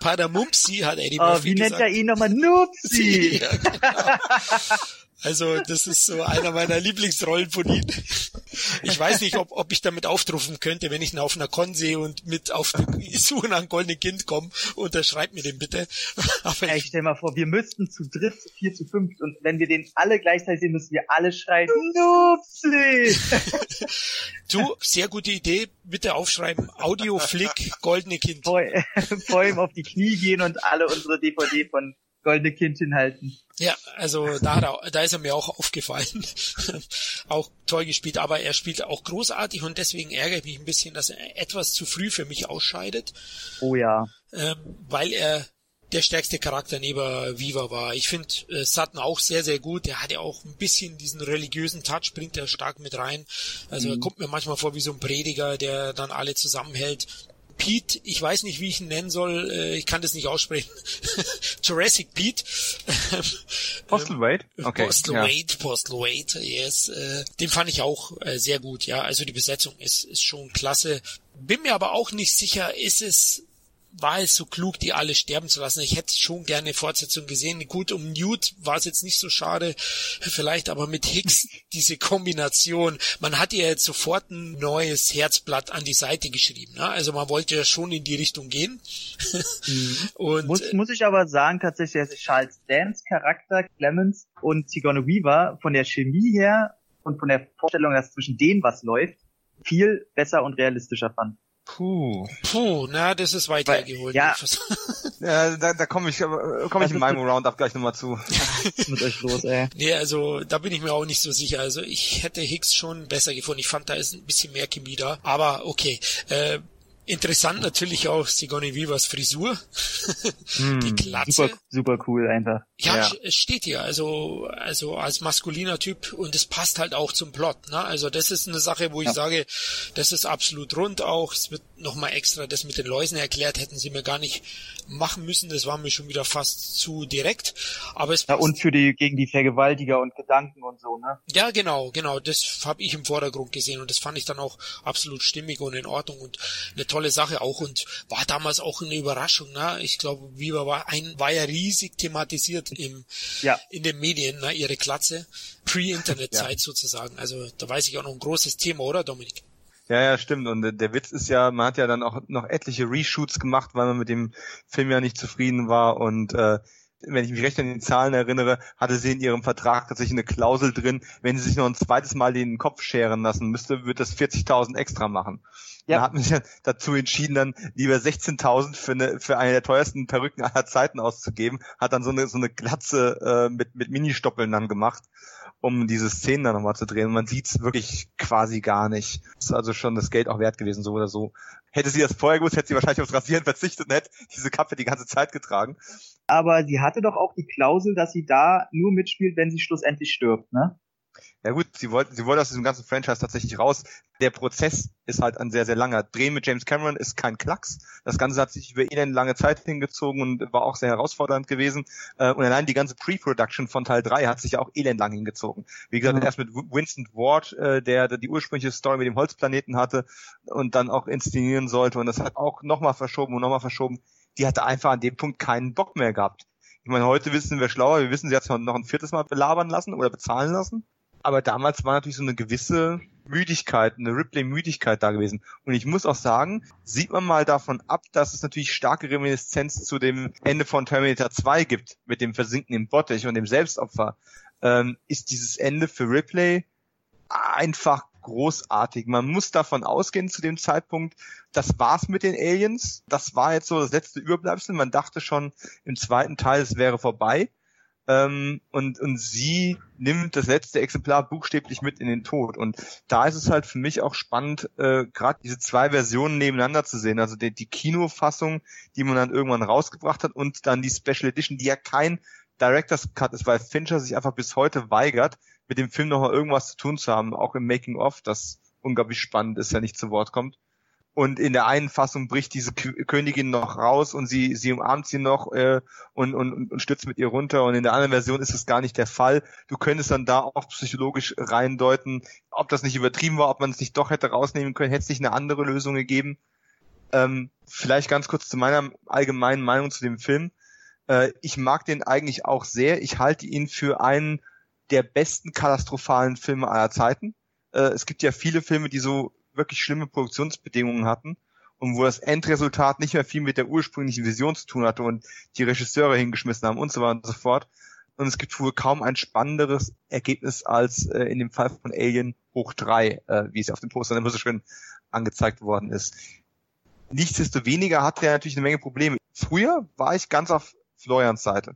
Padamumpsi, hat Eddie oh, Murphy wie gesagt. Wie nennt er ihn nochmal? Nupsi. ja, genau. Also das ist so einer meiner Lieblingsrollen von ihm. Ich weiß nicht, ob, ob ich damit auftrufen könnte, wenn ich ihn auf einer Con sehe und mit auf die Suche nach einem goldenen Kind komme. Unterschreib mir den bitte. Aber Ey, stell mal vor, wir müssten zu dritt, vier zu fünf und wenn wir den alle gleichzeitig sehen, müssen wir alle schreien, Nupsi! du, sehr gute Idee. Bitte aufschreiben, Audioflick, goldene Kind. Vor, vor ihm auf die Knie gehen und alle unsere DVD von goldene Kind hinhalten. Ja, also da, er, da ist er mir auch aufgefallen. auch toll gespielt, aber er spielt auch großartig und deswegen ärgere ich mich ein bisschen, dass er etwas zu früh für mich ausscheidet. Oh ja. Ähm, weil er der stärkste Charakter neben Viva war. Ich finde äh, Sutton auch sehr, sehr gut. Der hat ja auch ein bisschen diesen religiösen Touch, bringt er stark mit rein. Also mhm. er kommt mir manchmal vor wie so ein Prediger, der dann alle zusammenhält. Pete, ich weiß nicht, wie ich ihn nennen soll, äh, ich kann das nicht aussprechen. Jurassic Pete. Postal Wade? Okay. Postal ja. Wade, Postal Wade, yes. Äh, den fand ich auch äh, sehr gut, ja. Also die Besetzung ist, ist schon klasse. Bin mir aber auch nicht sicher, ist es war es so klug, die alle sterben zu lassen. Ich hätte schon gerne eine Fortsetzung gesehen. Gut, um Newt war es jetzt nicht so schade, vielleicht aber mit Hicks diese Kombination. Man hat ja jetzt sofort ein neues Herzblatt an die Seite geschrieben. Ne? Also man wollte ja schon in die Richtung gehen. Mhm. und, muss, muss ich aber sagen, tatsächlich, dass ich Charles Dance Charakter, Clemens und Sigourney Weaver von der Chemie her und von der Vorstellung, dass zwischen denen was läuft, viel besser und realistischer fand. Puh. Puh, na, das ist weitergeholt. Ja, ja da, da komme ich, komm ich in meinem Roundup gleich nochmal zu. mit euch los, ey. Nee, also da bin ich mir auch nicht so sicher. Also ich hätte Hicks schon besser gefunden. Ich fand, da ist ein bisschen mehr Chemie da. Aber okay. Äh, Interessant natürlich auch Sigourney Vivas Frisur. Mm, die Glatze. Super, super cool einfach. Ja, ja, es steht hier, also, also als maskuliner Typ und es passt halt auch zum Plot, ne? Also das ist eine Sache, wo ich ja. sage, das ist absolut rund auch. Es wird nochmal extra das mit den Läusen erklärt, hätten sie mir gar nicht machen müssen. Das war mir schon wieder fast zu direkt. Aber es ja, und für die, gegen die Vergewaltiger und Gedanken und so, ne? Ja, genau, genau. Das habe ich im Vordergrund gesehen und das fand ich dann auch absolut stimmig und in Ordnung und eine tolle Sache auch und war damals auch eine Überraschung. Ne? Ich glaube, Viva war ein war ja riesig thematisiert im ja. in den Medien, ne? ihre Klatze Pre-Internet-Zeit ja. sozusagen. Also da weiß ich auch noch ein großes Thema, oder Dominik? Ja, ja, stimmt. Und der Witz ist ja, man hat ja dann auch noch etliche Reshoots gemacht, weil man mit dem Film ja nicht zufrieden war und äh, wenn ich mich recht an die Zahlen erinnere, hatte sie in ihrem Vertrag tatsächlich eine Klausel drin, wenn sie sich noch ein zweites Mal den Kopf scheren lassen müsste, wird das 40.000 extra machen. Ja. Da hat man sich dazu entschieden, dann lieber 16.000 für eine, für eine der teuersten Perücken aller Zeiten auszugeben, hat dann so eine, so eine Glatze äh, mit, mit Ministoppeln dann gemacht, um diese Szenen dann nochmal zu drehen. Man sieht's wirklich quasi gar nicht. Ist also schon das Geld auch wert gewesen, so oder so. Hätte sie das vorher gewusst, hätte sie wahrscheinlich aufs Rasieren verzichtet und hätte diese Kappe die ganze Zeit getragen. Aber sie hatte doch auch die Klausel, dass sie da nur mitspielt, wenn sie schlussendlich stirbt, ne? Ja gut, sie wollten, sie wollten aus diesem ganzen Franchise tatsächlich raus. Der Prozess ist halt ein sehr, sehr langer. Drehen mit James Cameron ist kein Klacks. Das Ganze hat sich über elend lange Zeit hingezogen und war auch sehr herausfordernd gewesen. Äh, und allein die ganze Pre-Production von Teil 3 hat sich ja auch elend lang hingezogen. Wie gesagt, mhm. erst mit Winston Ward, äh, der die ursprüngliche Story mit dem Holzplaneten hatte und dann auch inszenieren sollte. Und das hat auch nochmal verschoben und nochmal verschoben. Die hatte einfach an dem Punkt keinen Bock mehr gehabt. Ich meine, heute wissen wir schlauer. Wir wissen, sie hat es noch ein viertes Mal belabern lassen oder bezahlen lassen aber damals war natürlich so eine gewisse Müdigkeit, eine Ripley-Müdigkeit da gewesen. Und ich muss auch sagen, sieht man mal davon ab, dass es natürlich starke Reminiszenz zu dem Ende von Terminator 2 gibt, mit dem Versinken im Bottich und dem Selbstopfer, ähm, ist dieses Ende für Ripley einfach großartig. Man muss davon ausgehen zu dem Zeitpunkt, das war's mit den Aliens. Das war jetzt so das letzte Überbleibsel. Man dachte schon im zweiten Teil, es wäre vorbei. Ähm, und, und sie nimmt das letzte Exemplar buchstäblich mit in den Tod. Und da ist es halt für mich auch spannend, äh, gerade diese zwei Versionen nebeneinander zu sehen. Also die, die Kinofassung, die man dann irgendwann rausgebracht hat und dann die Special Edition, die ja kein Director's Cut ist, weil Fincher sich einfach bis heute weigert, mit dem Film nochmal irgendwas zu tun zu haben, auch im Making-of, das unglaublich spannend ist, ja nicht zu Wort kommt. Und in der einen Fassung bricht diese Königin noch raus und sie, sie umarmt sie noch äh, und, und, und stürzt mit ihr runter. Und in der anderen Version ist es gar nicht der Fall. Du könntest dann da auch psychologisch reindeuten, ob das nicht übertrieben war, ob man es nicht doch hätte rausnehmen können, hätte es nicht eine andere Lösung gegeben. Ähm, vielleicht ganz kurz zu meiner allgemeinen Meinung zu dem Film. Äh, ich mag den eigentlich auch sehr. Ich halte ihn für einen der besten katastrophalen Filme aller Zeiten. Äh, es gibt ja viele Filme, die so wirklich schlimme Produktionsbedingungen hatten und wo das Endresultat nicht mehr viel mit der ursprünglichen Vision zu tun hatte und die Regisseure hingeschmissen haben und so weiter und so fort. Und es gibt wohl kaum ein spannenderes Ergebnis als äh, in dem Fall von Alien hoch drei, äh, wie es auf dem Poster immer so schön angezeigt worden ist. Nichtsdestoweniger hatte er natürlich eine Menge Probleme. Früher war ich ganz auf Florians Seite.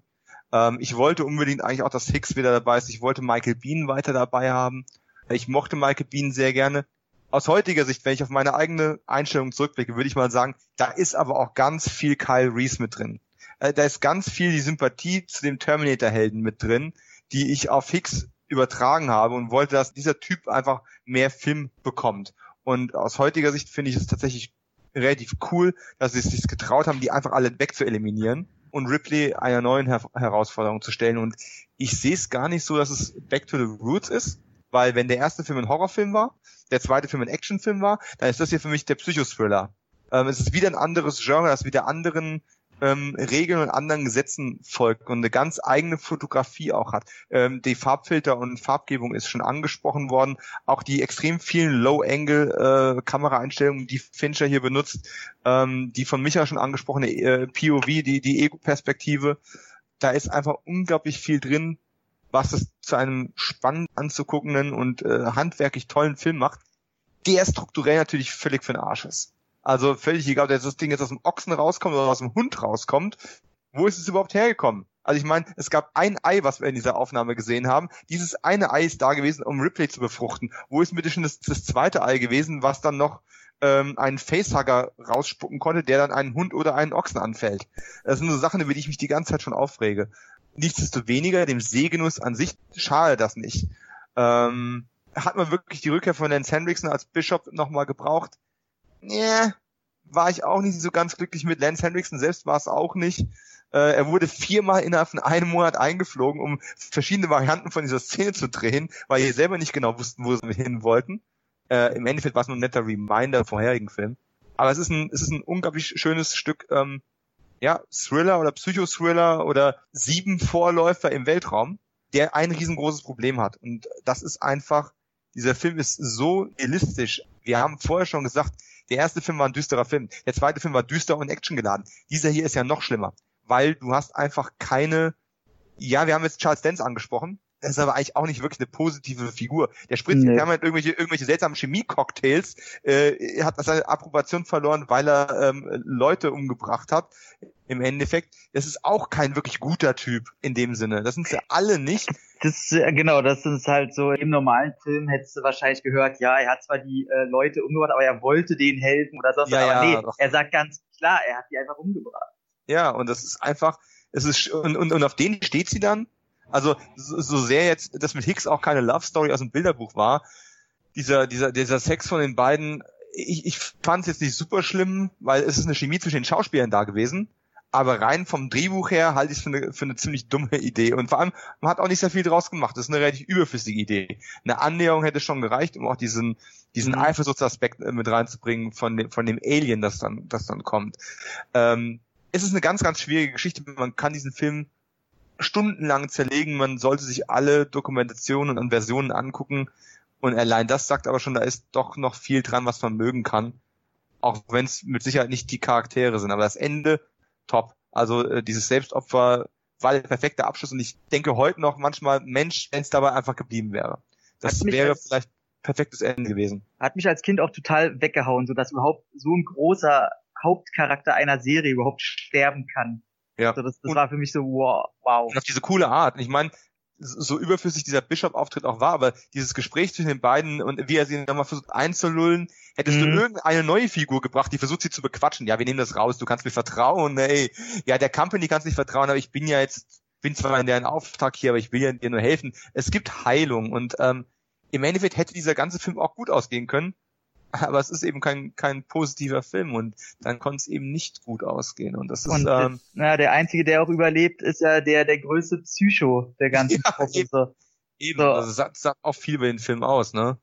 Ähm, ich wollte unbedingt eigentlich auch, dass Hicks wieder dabei ist. Ich wollte Michael Bean weiter dabei haben. Ich mochte Michael Bean sehr gerne aus heutiger Sicht, wenn ich auf meine eigene Einstellung zurückblicke, würde ich mal sagen, da ist aber auch ganz viel Kyle Reese mit drin. Äh, da ist ganz viel die Sympathie zu dem Terminator-Helden mit drin, die ich auf Hicks übertragen habe und wollte, dass dieser Typ einfach mehr Film bekommt. Und aus heutiger Sicht finde ich es tatsächlich relativ cool, dass sie es sich getraut haben, die einfach alle wegzueliminieren und Ripley einer neuen Her Herausforderung zu stellen. Und ich sehe es gar nicht so, dass es Back to the Roots ist, weil wenn der erste Film ein Horrorfilm war, der zweite Film ein Actionfilm war, dann ist das hier für mich der Psychothriller. Ähm, es ist wieder ein anderes Genre, das wieder anderen ähm, Regeln und anderen Gesetzen folgt und eine ganz eigene Fotografie auch hat. Ähm, die Farbfilter und Farbgebung ist schon angesprochen worden. Auch die extrem vielen Low-Angle-Kameraeinstellungen, äh, die Fincher hier benutzt, ähm, die von Micha schon angesprochene äh, POV, die, die Ego-Perspektive. Da ist einfach unglaublich viel drin, was es zu einem spannend anzuguckenden und äh, handwerklich tollen Film macht, der strukturell natürlich völlig für den Arsch ist. Also völlig egal, ob das Ding jetzt aus dem Ochsen rauskommt oder aus dem Hund rauskommt. Wo ist es überhaupt hergekommen? Also ich meine, es gab ein Ei, was wir in dieser Aufnahme gesehen haben. Dieses eine Ei ist da gewesen, um Ripley zu befruchten. Wo ist bitte schon das, das zweite Ei gewesen, was dann noch ähm, einen Facehugger rausspucken konnte, der dann einen Hund oder einen Ochsen anfällt? Das sind so Sachen, über die ich mich die ganze Zeit schon aufrege. Nichtsdestoweniger, dem Sehgenuss an sich schade das nicht. Ähm, hat man wirklich die Rückkehr von Lance Hendrickson als Bishop nochmal gebraucht? yeah, war ich auch nicht so ganz glücklich mit. Lance Hendrickson selbst war es auch nicht. Äh, er wurde viermal innerhalb von einem Monat eingeflogen, um verschiedene Varianten von dieser Szene zu drehen, weil sie selber nicht genau wussten, wo sie hin wollten. Äh, Im Endeffekt war es nur ein netter Reminder vorherigen Film. Aber es ist ein, es ist ein unglaublich schönes Stück, ähm, ja, Thriller oder Psychothriller oder sieben Vorläufer im Weltraum, der ein riesengroßes Problem hat. Und das ist einfach, dieser Film ist so realistisch. Wir haben vorher schon gesagt, der erste Film war ein düsterer Film. Der zweite Film war düster und actiongeladen. Dieser hier ist ja noch schlimmer, weil du hast einfach keine, ja, wir haben jetzt Charles Dance angesprochen. Das ist aber eigentlich auch nicht wirklich eine positive Figur. Der spritzt nee. permanent irgendwelche, irgendwelche seltsamen Chemie-Cocktails, äh, hat seine Approbation verloren, weil er ähm, Leute umgebracht hat. Im Endeffekt, das ist auch kein wirklich guter Typ in dem Sinne. Das sind sie alle nicht das genau, das ist halt so im normalen Film hättest du wahrscheinlich gehört, ja, er hat zwar die äh, Leute umgebracht, aber er wollte denen helfen oder sonst ja, aber ja, nee, doch. er sagt ganz klar, er hat die einfach umgebracht. Ja, und das ist einfach, es ist und, und, und auf denen steht sie dann. Also so, so sehr jetzt das mit Hicks auch keine Love Story aus dem Bilderbuch war, dieser dieser dieser Sex von den beiden, ich, ich fand es jetzt nicht super schlimm, weil es ist eine Chemie zwischen den Schauspielern da gewesen aber rein vom Drehbuch her halte ich es für eine, für eine ziemlich dumme Idee. Und vor allem, man hat auch nicht sehr viel draus gemacht. Das ist eine relativ überflüssige Idee. Eine Annäherung hätte schon gereicht, um auch diesen, diesen mhm. Eifersuchtsaspekt äh, mit reinzubringen von dem, von dem Alien, das dann, das dann kommt. Ähm, es ist eine ganz, ganz schwierige Geschichte. Man kann diesen Film stundenlang zerlegen. Man sollte sich alle Dokumentationen und Versionen angucken. Und allein das sagt aber schon, da ist doch noch viel dran, was man mögen kann. Auch wenn es mit Sicherheit nicht die Charaktere sind. Aber das Ende top. Also äh, dieses Selbstopfer war der perfekte Abschluss und ich denke heute noch manchmal, Mensch, wenn es dabei einfach geblieben wäre. Das wäre als, vielleicht perfektes Ende gewesen. Hat mich als Kind auch total weggehauen, so dass überhaupt so ein großer Hauptcharakter einer Serie überhaupt sterben kann. Ja. Also das, das war für mich so wow. wow. Und auf diese coole Art. Und ich meine, so überflüssig dieser Bishop-Auftritt auch war, aber dieses Gespräch zwischen den beiden und wie er sie nochmal versucht einzulullen, hättest mhm. du irgendeine neue Figur gebracht, die versucht sie zu bequatschen. Ja, wir nehmen das raus, du kannst mir vertrauen, ey. Ja, der Company kannst nicht vertrauen, aber ich bin ja jetzt, bin zwar in deren Auftrag hier, aber ich will ja dir nur helfen. Es gibt Heilung und ähm, im Endeffekt hätte dieser ganze Film auch gut ausgehen können, aber es ist eben kein, kein positiver Film und dann konnte es eben nicht gut ausgehen. Und das ist. Und, ähm, na, der einzige, der auch überlebt, ist ja der, der größte Psycho der ganzen ja, Gruppe. Eben, eben. So. Also sagt, sagt auch viel über den Film aus, ne?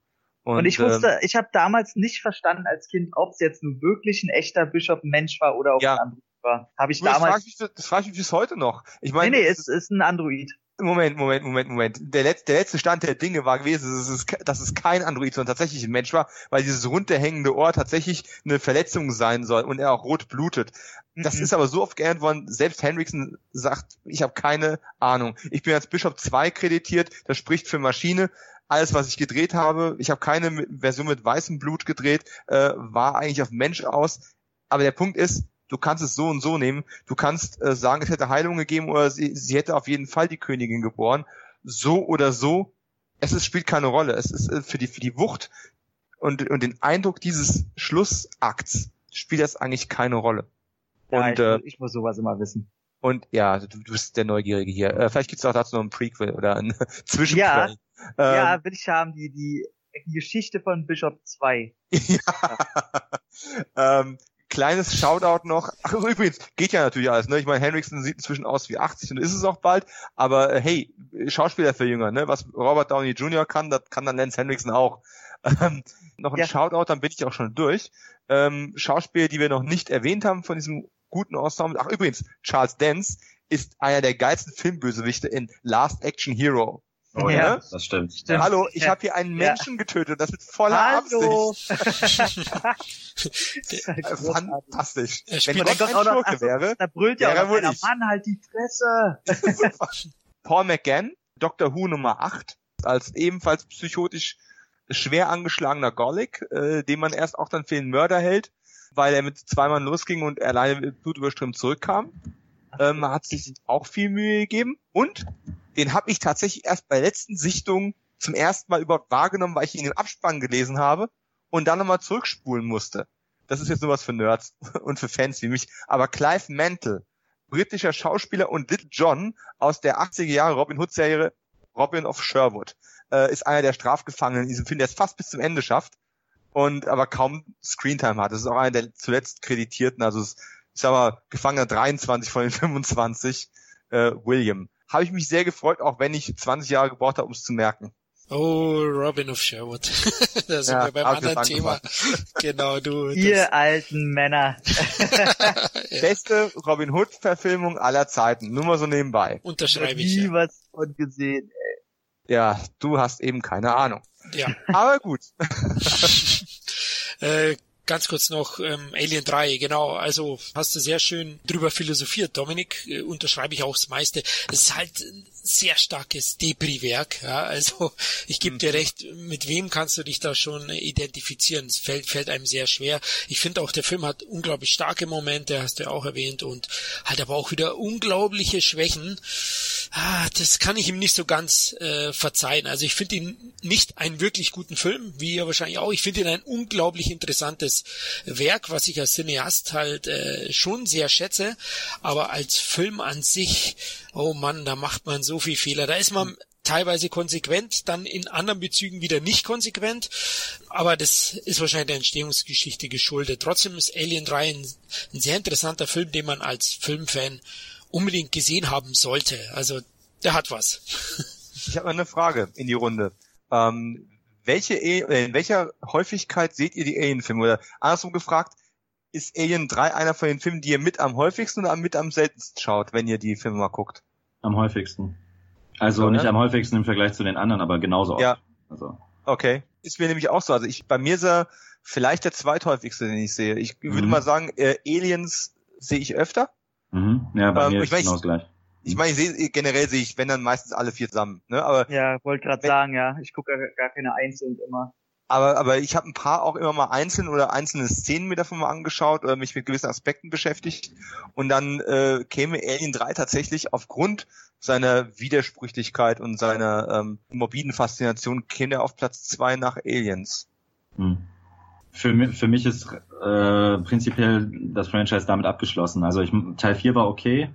Und, und ich wusste, ähm, ich habe damals nicht verstanden als Kind, ob es jetzt nun wirklich ein echter Bischof Mensch war oder ob ja. ein Android war. Habe ich damals. Das frage ich, frag ich mich bis heute noch. Ich meine, nee, nee, es ist ein Android. Moment, Moment, Moment, Moment. Der letzte, der letzte Stand der Dinge war gewesen, dass es, dass es kein Android, sondern tatsächlich ein Mensch war, weil dieses runterhängende Ohr tatsächlich eine Verletzung sein soll und er auch rot blutet. Das mhm. ist aber so oft geändert worden, selbst Henriksen sagt, ich habe keine Ahnung. Ich bin als Bischof 2 kreditiert, das spricht für Maschine. Alles, was ich gedreht habe, ich habe keine Version mit weißem Blut gedreht, äh, war eigentlich auf Mensch aus. Aber der Punkt ist, du kannst es so und so nehmen. Du kannst äh, sagen, es hätte Heilung gegeben oder sie, sie hätte auf jeden Fall die Königin geboren. So oder so, es ist, spielt keine Rolle. Es ist äh, für die für die Wucht und und den Eindruck dieses Schlussakts spielt das eigentlich keine Rolle. Ja, und, ich, äh, ich muss sowas immer wissen. Und ja, du, du bist der Neugierige hier. Äh, vielleicht gibt's auch dazu noch ein Prequel oder ein Zwischenquell. Ja, ähm, ja, will ich haben, die, die, die Geschichte von Bishop 2. ja. ähm, kleines Shoutout noch. Ach, übrigens, geht ja natürlich alles, ne? Ich meine, Henriksen sieht inzwischen aus wie 80 und ist es auch bald, aber äh, hey, Schauspieler für Jünger, ne? Was Robert Downey Jr. kann, das kann dann Lance Henriksen auch. Ähm, noch ein ja. Shoutout, dann bin ich auch schon durch. Ähm, Schauspieler, die wir noch nicht erwähnt haben von diesem guten Ensemble. Ach, übrigens, Charles Dance ist einer der geilsten Filmbösewichte in Last Action Hero. Oh ja, ja, das stimmt. stimmt. Hallo, ich ja. habe hier einen Menschen ja. getötet, das mit voller Hallo. Absicht. Fantastisch. Wenn man doch auch noch, also, wäre, da brüllt ja auch einer, Mann, halt die Fresse. Paul McGann, Dr. Who Nummer 8, als ebenfalls psychotisch schwer angeschlagener Golic, äh, den man erst auch dann für den Mörder hält, weil er mit zwei Mann losging und alleine mit blutüberströmt zurückkam. Ähm, hat sich auch viel Mühe gegeben. Und den habe ich tatsächlich erst bei letzten Sichtung zum ersten Mal überhaupt wahrgenommen, weil ich ihn im Abspann gelesen habe und dann nochmal zurückspulen musste. Das ist jetzt nur was für Nerds und für Fans wie mich. Aber Clive Mantle, britischer Schauspieler und Little John aus der 80er Jahre Robin Hood Serie Robin of Sherwood, äh, ist einer der Strafgefangenen in diesem Film, der es fast bis zum Ende schafft und aber kaum Screentime hat. Das ist auch einer der zuletzt kreditierten, also ist, ich sag mal, Gefangener 23 von den 25, äh, William habe ich mich sehr gefreut, auch wenn ich 20 Jahre gebraucht habe, um es zu merken. Oh, Robin of Sherwood. da sind ja, wir beim anderen Thema. genau, du. Ihr das... alten Männer. Beste Robin Hood-Verfilmung aller Zeiten. Nur mal so nebenbei. Unterschreibe ich. Nie ja. was von gesehen, ey. Ja, du hast eben keine Ahnung. Ja. Aber gut. äh, Ganz kurz noch ähm, Alien 3, genau. Also hast du sehr schön drüber philosophiert, Dominik. Äh, unterschreibe ich auch das meiste. Es ist halt sehr starkes Debris-Werk. Ja? Also ich gebe dir mhm. recht, mit wem kannst du dich da schon identifizieren? Es fällt, fällt einem sehr schwer. Ich finde auch, der Film hat unglaublich starke Momente, hast du ja auch erwähnt, und hat aber auch wieder unglaubliche Schwächen. Ah, das kann ich ihm nicht so ganz äh, verzeihen. Also ich finde ihn nicht einen wirklich guten Film, wie ihr wahrscheinlich auch. Ich finde ihn ein unglaublich interessantes Werk, was ich als Cineast halt äh, schon sehr schätze. Aber als Film an sich, oh Mann, da macht man so viel Fehler. Da ist man teilweise konsequent, dann in anderen Bezügen wieder nicht konsequent. Aber das ist wahrscheinlich der Entstehungsgeschichte geschuldet. Trotzdem ist Alien 3 ein, ein sehr interessanter Film, den man als Filmfan unbedingt gesehen haben sollte. Also der hat was. Ich habe eine Frage in die Runde. Ähm, welche äh, in welcher Häufigkeit seht ihr die Alien-Filme? Oder andersrum gefragt, ist Alien 3 einer von den Filmen, die ihr mit am häufigsten oder mit am seltensten schaut, wenn ihr die Filme mal guckt? Am häufigsten. Also so, nicht ne? am häufigsten im Vergleich zu den anderen, aber genauso oft. Ja. Also. Okay. Ist mir nämlich auch so. Also ich bei mir ist er vielleicht der zweithäufigste, den ich sehe. Ich würde mhm. mal sagen, äh, Aliens sehe ich öfter. Mhm. Ja, bei ähm, mir ist mein, genau gleich. Ich meine, ich sehe generell sehe ich, wenn dann meistens alle vier zusammen. Ne? Aber ja, wollte gerade sagen, ja, ich gucke gar keine einzeln immer. Aber, aber ich habe ein paar auch immer mal einzeln oder einzelne Szenen mir davon mal angeschaut oder mich mit gewissen Aspekten beschäftigt. Und dann äh, käme Alien 3 tatsächlich aufgrund seiner Widersprüchlichkeit und seiner ähm, morbiden Faszination käme er auf Platz zwei nach Aliens. Hm. Für, für mich ist äh, prinzipiell das Franchise damit abgeschlossen. Also ich, Teil 4 war okay,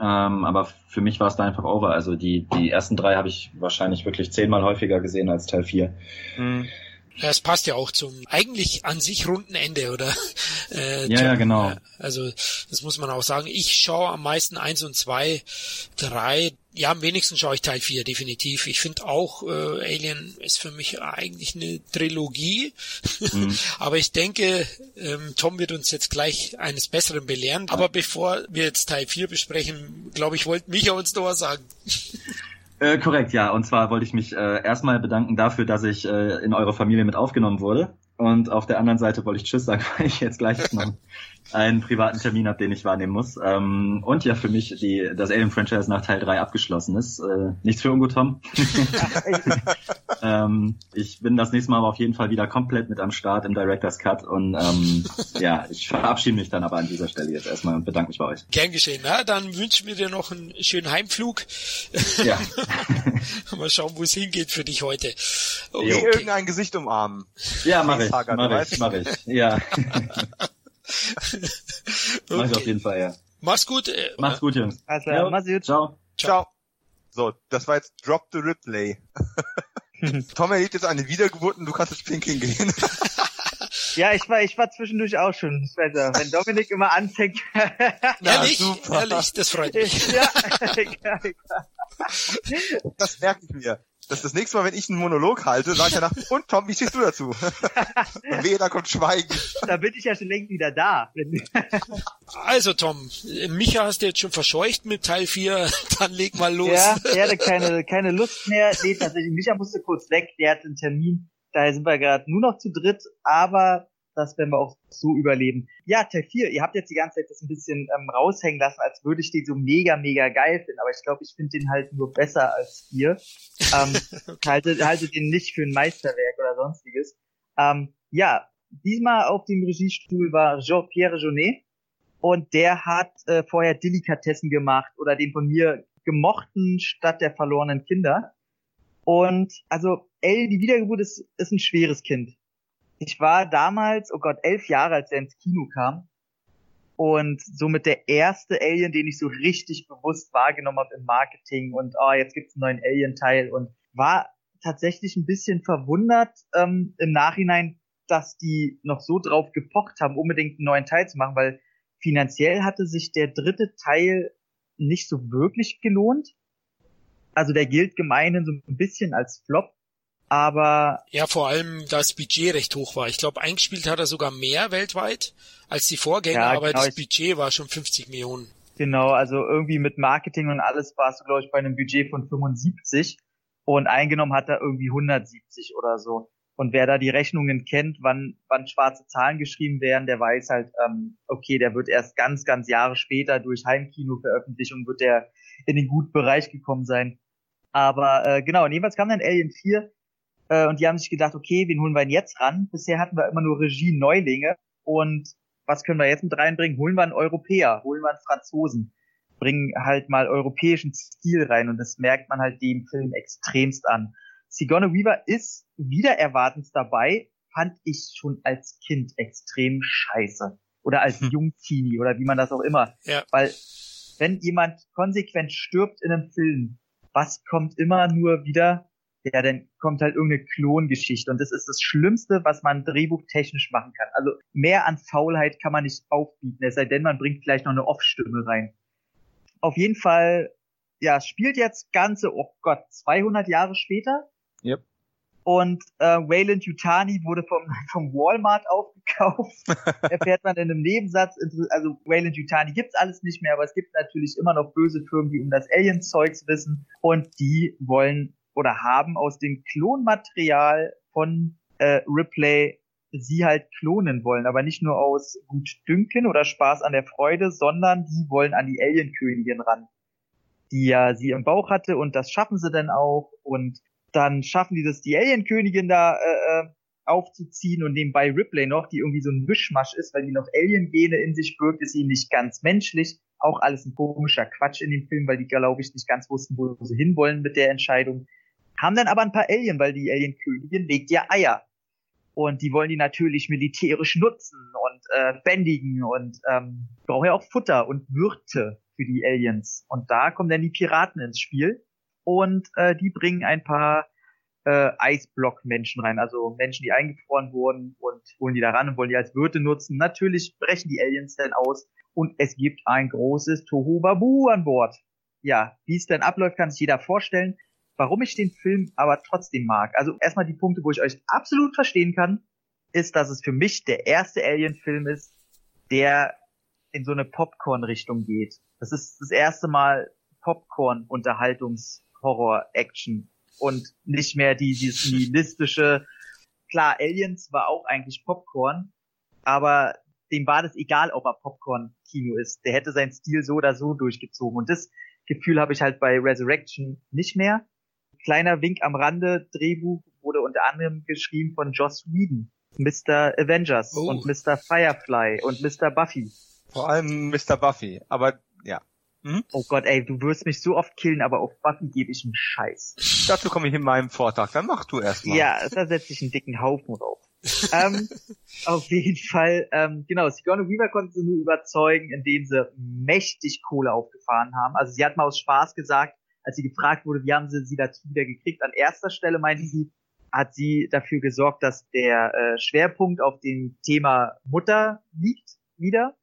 ähm, aber für mich war es da einfach over. Also die, die ersten drei habe ich wahrscheinlich wirklich zehnmal häufiger gesehen als Teil 4. Mhm. Ja, es passt ja auch zum eigentlich an sich runden Ende, oder? Äh, ja, ja, genau. Also das muss man auch sagen. Ich schaue am meisten eins und zwei, drei. Ja, am wenigsten schaue ich Teil 4, definitiv. Ich finde auch, äh, Alien ist für mich eigentlich eine Trilogie. Mhm. Aber ich denke, ähm, Tom wird uns jetzt gleich eines Besseren belehren. Aber bevor wir jetzt Teil 4 besprechen, glaube ich, wollte Micha uns noch was sagen. Äh, korrekt, ja. Und zwar wollte ich mich äh, erstmal bedanken dafür, dass ich äh, in eure Familie mit aufgenommen wurde. Und auf der anderen Seite wollte ich Tschüss sagen, weil ich jetzt gleich noch einen privaten Termin habe, den ich wahrnehmen muss. Ähm, und ja, für mich die, das Alien-Franchise nach Teil 3 abgeschlossen ist. Äh, nichts für ungut, Tom. ähm, ich bin das nächste Mal aber auf jeden Fall wieder komplett mit am Start im Director's Cut. Und ähm, ja, ich verabschiede mich dann aber an dieser Stelle jetzt erstmal und bedanke mich bei euch. Gern geschehen. Na, dann wünschen wir dir noch einen schönen Heimflug. Ja. Mal schauen, wo es hingeht für dich heute. Okay. okay. irgendein Gesicht umarmen. Ja, mach ich. Mach ich, mach ich. Ja. okay. Mach ich auf jeden Fall, ja. Mach's gut. Äh, Mach's gut, Jungs. Also, ja. mach's gut. Ciao. Ciao. So, das war jetzt Drop the Replay. Tom erlebt jetzt eine Wiedergeburt und du kannst jetzt pinkeln gehen. Ja, ich war, ich war zwischendurch auch schon besser. Wenn Dominik immer anfängt. ehrlich, super. ehrlich, das freut mich. ja, egal, egal. Das merke ich mir. Dass das nächste Mal, wenn ich einen Monolog halte, sage ich danach, und Tom, wie stehst du dazu? und wehe, da kommt Schweigen. Da bin ich ja schon längst wieder da. also Tom, Micha hast du jetzt schon verscheucht mit Teil 4, dann leg mal los. Ja, er hatte keine, keine Lust mehr. Nee, tatsächlich, Micha musste kurz weg, der hatte einen Termin. Daher sind wir gerade nur noch zu dritt, aber das werden wir auch so überleben. Ja, Teil 4, ihr habt jetzt die ganze Zeit das ein bisschen ähm, raushängen lassen, als würde ich den so mega, mega geil finden, aber ich glaube, ich finde den halt nur besser als ihr. Ähm, okay. halte, halte den nicht für ein Meisterwerk oder sonstiges. Ähm, ja, diesmal auf dem Regiestuhl war Jean-Pierre Jeunet und der hat äh, vorher Delikatessen gemacht oder den von mir gemochten Stadt der verlorenen Kinder. Und also Elle, die Wiedergeburt ist, ist ein schweres Kind. Ich war damals, oh Gott, elf Jahre, als er ins Kino kam. Und somit der erste Alien, den ich so richtig bewusst wahrgenommen habe im Marketing und oh, jetzt gibt's einen neuen Alien-Teil und war tatsächlich ein bisschen verwundert ähm, im Nachhinein, dass die noch so drauf gepocht haben, unbedingt einen neuen Teil zu machen, weil finanziell hatte sich der dritte Teil nicht so wirklich gelohnt. Also der gilt gemeinhin so ein bisschen als Flop aber ja, vor allem das Budget recht hoch war. Ich glaube, eingespielt hat er sogar mehr weltweit als die Vorgänger, ja, aber genau, das Budget war schon 50 Millionen. Genau, also irgendwie mit Marketing und alles warst du, glaube ich, bei einem Budget von 75 und eingenommen hat er irgendwie 170 oder so. Und wer da die Rechnungen kennt, wann, wann schwarze Zahlen geschrieben werden, der weiß halt, ähm, okay, der wird erst ganz, ganz Jahre später durch Heimkino-Veröffentlichung wird der in den guten Bereich gekommen sein. Aber äh, genau, und jedenfalls kam dann Alien 4 äh, und die haben sich gedacht, okay, wen holen wir denn jetzt ran? Bisher hatten wir immer nur Regie-Neulinge. Und was können wir jetzt mit reinbringen? Holen wir einen Europäer, holen wir einen Franzosen. Bringen halt mal europäischen Stil rein. Und das merkt man halt dem Film extremst an. Sigourney Weaver ist wieder erwartens dabei, fand ich schon als Kind extrem scheiße. Oder als hm. Jungteenie oder wie man das auch immer. Ja. Weil wenn jemand konsequent stirbt in einem Film, was kommt immer nur wieder? Ja, dann kommt halt irgendeine Klongeschichte. Und das ist das Schlimmste, was man drehbuchtechnisch machen kann. Also mehr an Faulheit kann man nicht aufbieten, es sei denn, man bringt vielleicht noch eine Off-Stimme rein. Auf jeden Fall, ja, spielt jetzt ganze, oh Gott, 200 Jahre später. Yep. Und äh, Wayland Yutani wurde vom, vom Walmart aufgekauft. Erfährt man in einem Nebensatz. Also Wayland Yutani gibt's alles nicht mehr, aber es gibt natürlich immer noch böse Firmen, die um das Alien-Zeugs wissen. Und die wollen oder haben aus dem Klonmaterial von äh, Ripley sie halt klonen wollen, aber nicht nur aus Gutdünken oder Spaß an der Freude, sondern die wollen an die Alienkönigin ran, die ja sie im Bauch hatte. Und das schaffen sie dann auch. Und dann schaffen die das, die Alienkönigin da äh, äh aufzuziehen und nebenbei Ripley noch, die irgendwie so ein Mischmasch ist, weil die noch Alien-Gene in sich birgt, ist sie nicht ganz menschlich. Auch alles ein komischer Quatsch in dem Film, weil die, glaube ich, nicht ganz wussten, wo sie hinwollen mit der Entscheidung haben dann aber ein paar Alien, weil die Alienkönigin legt ja Eier. Und die wollen die natürlich militärisch nutzen und äh, bändigen und ähm, brauchen ja auch Futter und Würte für die Aliens. Und da kommen dann die Piraten ins Spiel und äh, die bringen ein paar äh, Eisblock-Menschen rein, also Menschen, die eingefroren wurden und holen die da ran und wollen die als Würte nutzen. Natürlich brechen die Aliens dann aus und es gibt ein großes Tohuwabu an Bord. Ja, wie es denn abläuft, kann sich jeder vorstellen. Warum ich den Film aber trotzdem mag, also erstmal die Punkte, wo ich euch absolut verstehen kann, ist, dass es für mich der erste Alien-Film ist, der in so eine Popcorn-Richtung geht. Das ist das erste Mal Popcorn-Unterhaltungs-Horror-Action und nicht mehr die, dieses nihilistische, klar, Aliens war auch eigentlich Popcorn, aber dem war das egal, ob er Popcorn-Kino ist. Der hätte seinen Stil so oder so durchgezogen. Und das Gefühl habe ich halt bei Resurrection nicht mehr kleiner Wink am Rande, Drehbuch wurde unter anderem geschrieben von Joss Whedon, Mr. Avengers oh. und Mr. Firefly und Mr. Buffy. Vor allem Mr. Buffy, aber ja. Hm? Oh Gott, ey, du wirst mich so oft killen, aber auf Buffy gebe ich einen Scheiß. Dazu komme ich in meinem Vortrag, dann mach du erst mal. Ja, da setze ich einen dicken Haufen drauf. ähm, auf jeden Fall, ähm, genau, Sigourney Weaver konnte sie nur überzeugen, indem sie mächtig Kohle aufgefahren haben. Also sie hat mal aus Spaß gesagt, als sie gefragt wurde, wie haben sie sie dazu wieder gekriegt, an erster Stelle meinte sie, hat sie dafür gesorgt, dass der äh, Schwerpunkt auf dem Thema Mutter liegt wieder.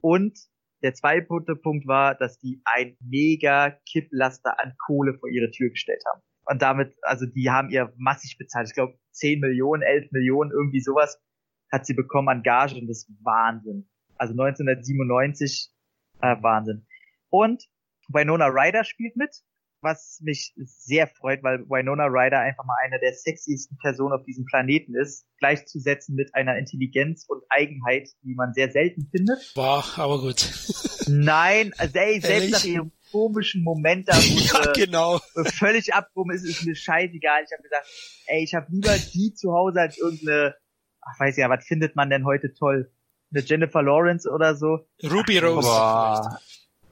Und der zweite Punkt war, dass die ein mega Kipplaster an Kohle vor ihre Tür gestellt haben. Und damit, also die haben ihr massig bezahlt. Ich glaube 10 Millionen, 11 Millionen, irgendwie sowas hat sie bekommen an Gage und das ist Wahnsinn. Also 1997, äh, Wahnsinn. Und Winona Ryder spielt mit was mich sehr freut, weil Winona Ryder einfach mal eine der sexiesten Personen auf diesem Planeten ist, gleichzusetzen mit einer Intelligenz und Eigenheit, die man sehr selten findet. War, aber gut. Nein, also ey, selbst nach ihrem komischen Moment da, wo ja, genau. völlig abgehoben ist, ist mir scheißegal. Ich habe gesagt, ey, ich habe lieber die zu Hause als irgendeine, ach weiß ja, was findet man denn heute toll? Eine Jennifer Lawrence oder so? Ruby Rose. Boah.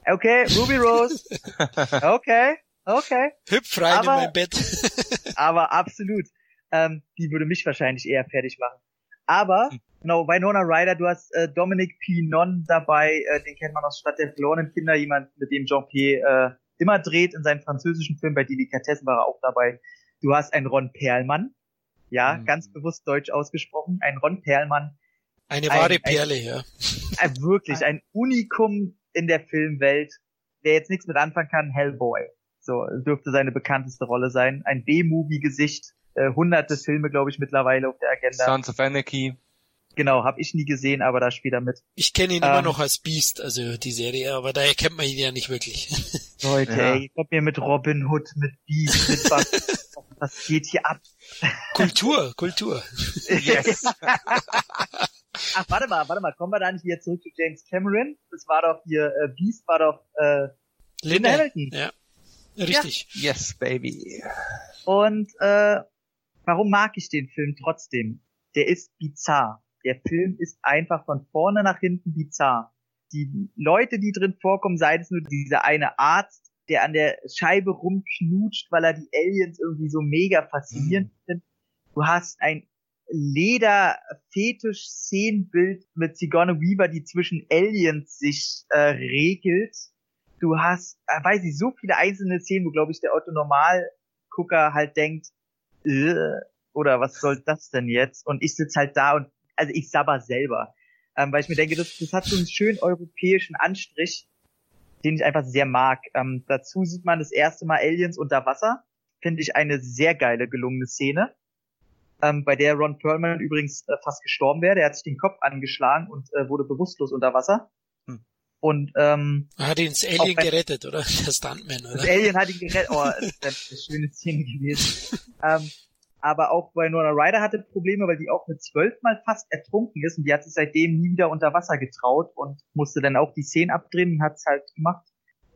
Okay, Ruby Rose. Okay. Okay. Hüpf rein aber, in mein Bett. aber absolut. Ähm, die würde mich wahrscheinlich eher fertig machen. Aber, hm. genau, Winona Ryder, du hast äh, Dominic Pinon dabei, äh, den kennt man aus Stadt der verlorenen Kinder, jemand, mit dem Jean-Pierre äh, immer dreht in seinen französischen Filmen, bei Delikatessen war er auch dabei. Du hast einen Ron Perlmann, ja, mhm. ganz bewusst deutsch ausgesprochen, ein Ron Perlmann. Eine wahre ein, Perle, ein, ja. Ein, wirklich, ein Unikum in der Filmwelt, der jetzt nichts mit anfangen kann, Hellboy. So, dürfte seine bekannteste Rolle sein. Ein B-Movie-Gesicht, äh, hunderte Filme, glaube ich, mittlerweile auf der Agenda. Sons of Anarchy. Genau, habe ich nie gesehen, aber da spielt er mit. Ich kenne ihn ähm, immer noch als Beast, also die Serie, aber daher kennt man ihn ja nicht wirklich. Leute, ja. ey, kommt mir mit Robin Hood, mit Beast, mit was, was geht hier ab? Kultur, Kultur. Yes. Ach, warte mal, warte mal, kommen wir da nicht wieder zurück zu James Cameron? Das war doch hier, äh, Beast war doch äh, Linda Hamilton. Ja. Richtig. Ja. Yes, baby. Und äh, warum mag ich den Film trotzdem? Der ist bizarr. Der Film ist einfach von vorne nach hinten bizarr. Die Leute, die drin vorkommen, sei es nur dieser eine Arzt, der an der Scheibe rumknutscht, weil er die Aliens irgendwie so mega faszinierend mhm. findet. Du hast ein Leder-Fetisch-Szenenbild mit Sigourney Weaver, die zwischen Aliens sich äh, regelt du hast, äh, weiß ich, so viele einzelne Szenen, wo, glaube ich, der Otto Normalgucker halt denkt, äh, oder was soll das denn jetzt? Und ich sitze halt da und, also ich sabber selber. Ähm, weil ich mir denke, das, das hat so einen schönen europäischen Anstrich, den ich einfach sehr mag. Ähm, dazu sieht man das erste Mal Aliens unter Wasser. Finde ich eine sehr geile, gelungene Szene. Ähm, bei der Ron Perlman übrigens äh, fast gestorben wäre. Der hat sich den Kopf angeschlagen und äh, wurde bewusstlos unter Wasser. Und ähm, hat ihn das Alien gerettet, oder? Der Stuntman, oder? Das Alien hat ihn gerettet. Oh, das ist eine schöne Szene gewesen. ähm, aber auch bei Nora Ryder hatte Probleme, weil die auch mit zwölf Mal fast ertrunken ist und die hat sich seitdem nie wieder unter Wasser getraut und musste dann auch die Szenen abdrehen und hat's halt gemacht.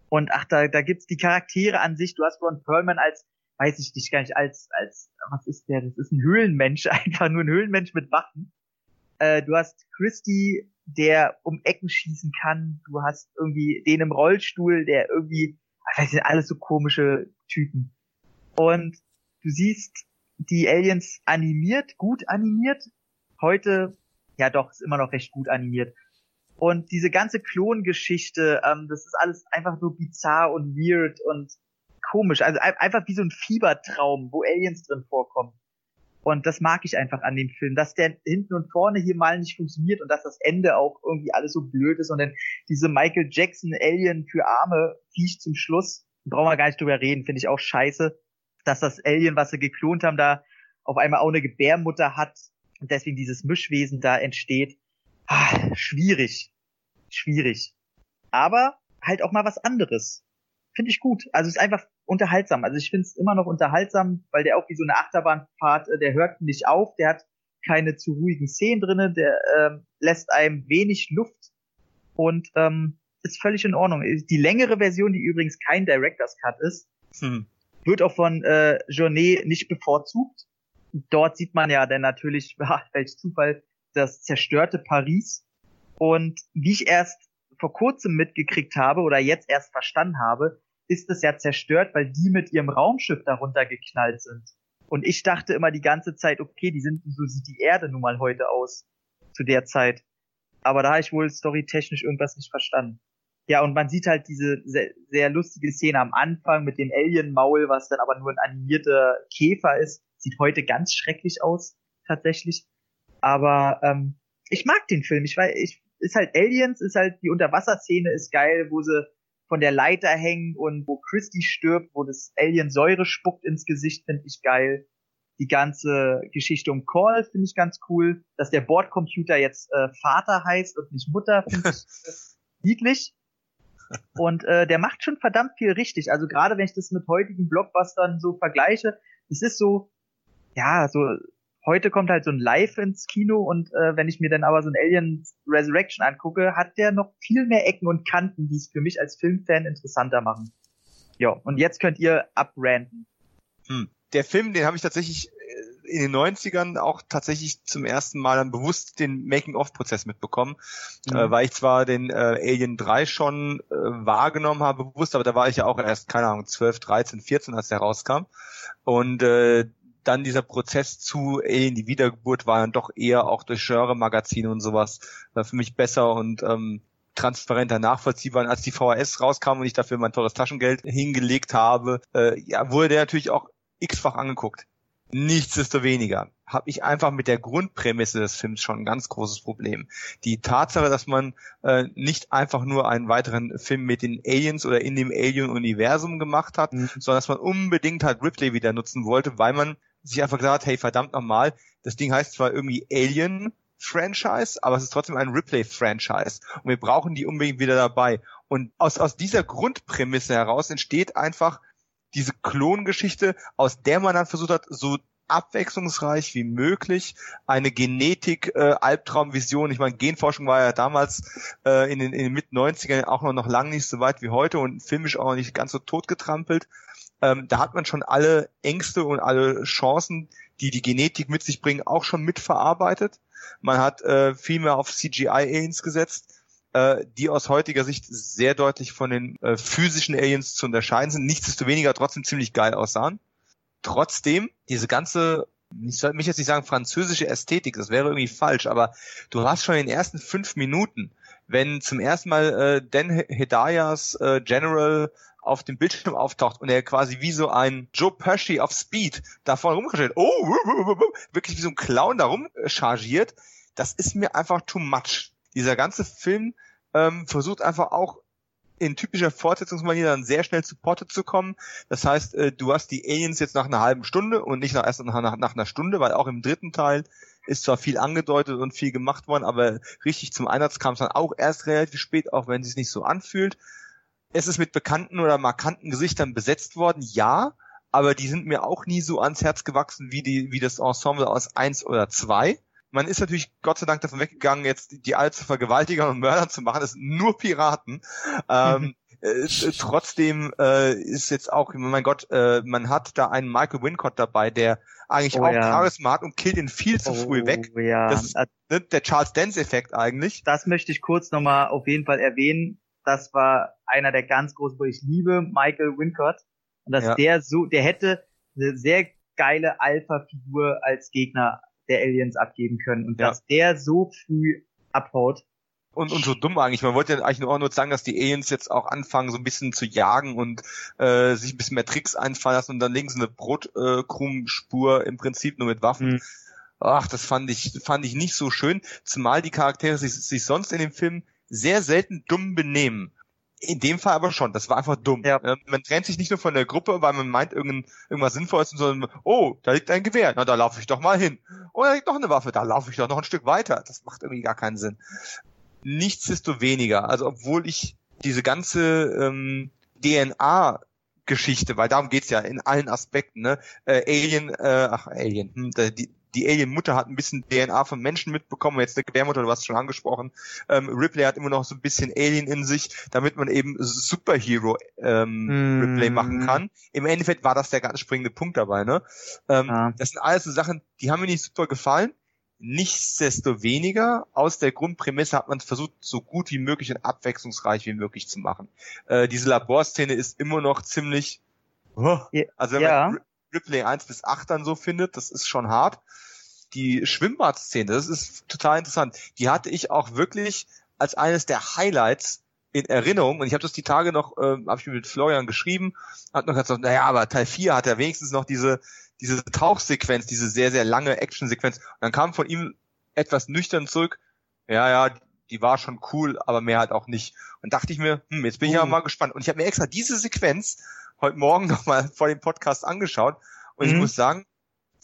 Und ach, da, da gibt's die Charaktere an sich. Du hast Ron Perlman als, weiß ich nicht gar nicht, als, als, was ist der? Das ist ein Höhlenmensch, einfach nur ein Höhlenmensch mit Waffen. Äh, du hast Christy der um Ecken schießen kann. Du hast irgendwie den im Rollstuhl, der irgendwie, das sind alles so komische Typen. Und du siehst die Aliens animiert, gut animiert. Heute, ja doch, ist immer noch recht gut animiert. Und diese ganze Klongeschichte, ähm, das ist alles einfach so bizarr und weird und komisch. Also einfach wie so ein Fiebertraum, wo Aliens drin vorkommen. Und das mag ich einfach an dem Film, dass der hinten und vorne hier mal nicht funktioniert und dass das Ende auch irgendwie alles so blöd ist und dann diese Michael Jackson Alien für Arme Viech zum Schluss, brauchen wir gar nicht drüber reden, finde ich auch scheiße, dass das Alien, was sie geklont haben, da auf einmal auch eine Gebärmutter hat und deswegen dieses Mischwesen da entsteht. Ah, schwierig. Schwierig. Aber halt auch mal was anderes. Finde ich gut. Also es ist einfach unterhaltsam. Also ich finde es immer noch unterhaltsam, weil der auch wie so eine Achterbahnfahrt, äh, der hört nicht auf, der hat keine zu ruhigen Szenen drinnen, der ähm, lässt einem wenig Luft und ähm, ist völlig in Ordnung. Die längere Version, die übrigens kein Director's Cut ist, hm. wird auch von äh, Journée nicht bevorzugt. Dort sieht man ja dann natürlich, welch Zufall, das zerstörte Paris. Und wie ich erst vor kurzem mitgekriegt habe oder jetzt erst verstanden habe, ist es ja zerstört, weil die mit ihrem Raumschiff darunter geknallt sind. Und ich dachte immer die ganze Zeit, okay, die sind, so sieht die Erde nun mal heute aus, zu der Zeit. Aber da habe ich wohl storytechnisch irgendwas nicht verstanden. Ja, und man sieht halt diese sehr, sehr lustige Szene am Anfang mit dem Alien-Maul, was dann aber nur ein animierter Käfer ist. Sieht heute ganz schrecklich aus, tatsächlich. Aber ähm, ich mag den Film. Ich weiß, ich ist halt Aliens, ist halt die Unterwasserszene ist geil, wo sie von der Leiter hängen und wo Christy stirbt, wo das Alien Säure spuckt ins Gesicht, finde ich geil. Die ganze Geschichte um Call finde ich ganz cool. Dass der Bordcomputer jetzt äh, Vater heißt und nicht Mutter, finde ich niedlich. Und äh, der macht schon verdammt viel richtig. Also gerade wenn ich das mit heutigen Blockbustern so vergleiche, es ist so, ja, so heute kommt halt so ein Live ins Kino und äh, wenn ich mir dann aber so ein Alien Resurrection angucke, hat der noch viel mehr Ecken und Kanten, die es für mich als Filmfan interessanter machen. Ja, und jetzt könnt ihr abranden. Hm. Der Film, den habe ich tatsächlich äh, in den 90ern auch tatsächlich zum ersten Mal dann bewusst den Making-of-Prozess mitbekommen, mhm. äh, weil ich zwar den äh, Alien 3 schon äh, wahrgenommen habe, bewusst, aber da war ich ja auch erst, keine Ahnung, 12, 13, 14, als der rauskam. Und äh, dann dieser Prozess zu Alien, die Wiedergeburt war dann doch eher auch durch Genre-Magazine und sowas äh, für mich besser und ähm, transparenter nachvollziehbar, als die VHS rauskam und ich dafür mein teures Taschengeld hingelegt habe, äh, ja, wurde der natürlich auch x-fach angeguckt. Nichtsdestoweniger habe ich einfach mit der Grundprämisse des Films schon ein ganz großes Problem. Die Tatsache, dass man äh, nicht einfach nur einen weiteren Film mit den Aliens oder in dem Alien-Universum gemacht hat, mhm. sondern dass man unbedingt halt Ripley wieder nutzen wollte, weil man sich einfach gesagt, hey, verdammt nochmal, das Ding heißt zwar irgendwie Alien Franchise, aber es ist trotzdem ein Ripley Franchise und wir brauchen die unbedingt wieder dabei. Und aus, aus dieser Grundprämisse heraus entsteht einfach diese Klongeschichte, aus der man dann versucht hat, so abwechslungsreich wie möglich eine Genetik äh, Albtraumvision. Ich meine, Genforschung war ja damals äh, in den, in den mit 90ern auch noch, noch lang nicht so weit wie heute und filmisch auch noch nicht ganz so totgetrampelt. Ähm, da hat man schon alle Ängste und alle Chancen, die die Genetik mit sich bringen, auch schon mitverarbeitet. Man hat äh, viel mehr auf CGI-Aliens gesetzt, äh, die aus heutiger Sicht sehr deutlich von den äh, physischen Aliens zu unterscheiden sind, nichtsdestoweniger trotzdem ziemlich geil aussahen. Trotzdem, diese ganze ich soll mich jetzt nicht sagen französische Ästhetik, das wäre irgendwie falsch, aber du hast schon in den ersten fünf Minuten, wenn zum ersten Mal äh, Dan Hedayas äh, General auf dem Bildschirm auftaucht und er quasi wie so ein Joe Pesci auf Speed da vorne rumgestellt, oh, wirklich wie so ein Clown da rumchargiert, das ist mir einfach too much. Dieser ganze Film ähm, versucht einfach auch in typischer Fortsetzungsmanier dann sehr schnell zu Potte zu kommen. Das heißt, äh, du hast die Aliens jetzt nach einer halben Stunde und nicht nach, erst nach, nach, nach einer Stunde, weil auch im dritten Teil ist zwar viel angedeutet und viel gemacht worden, aber richtig zum Einsatz kam es dann auch erst relativ spät, auch wenn es sich nicht so anfühlt. Es ist mit bekannten oder markanten Gesichtern besetzt worden, ja, aber die sind mir auch nie so ans Herz gewachsen wie die, wie das Ensemble aus eins oder zwei. Man ist natürlich Gott sei Dank davon weggegangen, jetzt die allzu Vergewaltigern und Mördern zu machen. Das sind nur Piraten. ähm, äh, trotzdem äh, ist jetzt auch, mein Gott, äh, man hat da einen Michael Wincott dabei, der eigentlich oh, auch ja. Charisma hat und killt ihn viel zu oh, früh weg. Ja. Das ist ne, der Charles Dance-Effekt eigentlich. Das möchte ich kurz nochmal auf jeden Fall erwähnen das war einer der ganz großen, wo ich liebe Michael Wincott. Und dass ja. der so, der hätte eine sehr geile Alpha-Figur als Gegner der Aliens abgeben können. Und ja. dass der so früh abhaut. Und, und so dumm eigentlich. Man wollte ja eigentlich nur nur sagen, dass die Aliens jetzt auch anfangen, so ein bisschen zu jagen und äh, sich ein bisschen mehr Tricks einfallen lassen und dann legen sie eine Brotkrummspur äh, im Prinzip nur mit Waffen. Mhm. Ach, das fand ich, fand ich nicht so schön, zumal die Charaktere sich, sich sonst in dem Film sehr selten dumm benehmen. In dem Fall aber schon, das war einfach dumm. Ja. Man trennt sich nicht nur von der Gruppe, weil man meint, irgend, irgendwas Sinnvolles, sondern, oh, da liegt ein Gewehr, na, da laufe ich doch mal hin. Oh, da liegt noch eine Waffe, da laufe ich doch noch ein Stück weiter. Das macht irgendwie gar keinen Sinn. Nichtsdestoweniger, also obwohl ich diese ganze ähm, DNA Geschichte, weil darum geht's ja in allen Aspekten, ne? Äh, Alien, äh, ach Alien, hm, die, die Alien-Mutter hat ein bisschen DNA von Menschen mitbekommen, jetzt eine Gebärmutter, du hast schon angesprochen. Ähm, Ripley hat immer noch so ein bisschen Alien in sich, damit man eben Superhero ähm, mm. Ripley machen kann. Im Endeffekt war das der ganz springende Punkt dabei, ne? Ähm, ja. Das sind alles so Sachen, die haben mir nicht super gefallen. Nichtsdestoweniger, aus der Grundprämisse hat man versucht, so gut wie möglich und abwechslungsreich wie möglich zu machen. Äh, diese Laborszene ist immer noch ziemlich, oh, also wenn ja. man Ripley 1 bis 8 dann so findet, das ist schon hart. Die Schwimmbadszene, das ist total interessant. Die hatte ich auch wirklich als eines der Highlights in Erinnerung und ich habe das die Tage noch, äh, habe ich mit Florian geschrieben, hat noch gesagt, naja, aber Teil 4 hat ja wenigstens noch diese diese Tauchsequenz, diese sehr, sehr lange Actionsequenz. Und dann kam von ihm etwas nüchtern zurück, ja, ja, die war schon cool, aber mehr halt auch nicht. Und dachte ich mir, hm, jetzt bin ich uh. ja mal gespannt. Und ich habe mir extra diese Sequenz heute Morgen nochmal vor dem Podcast angeschaut. Und mhm. ich muss sagen,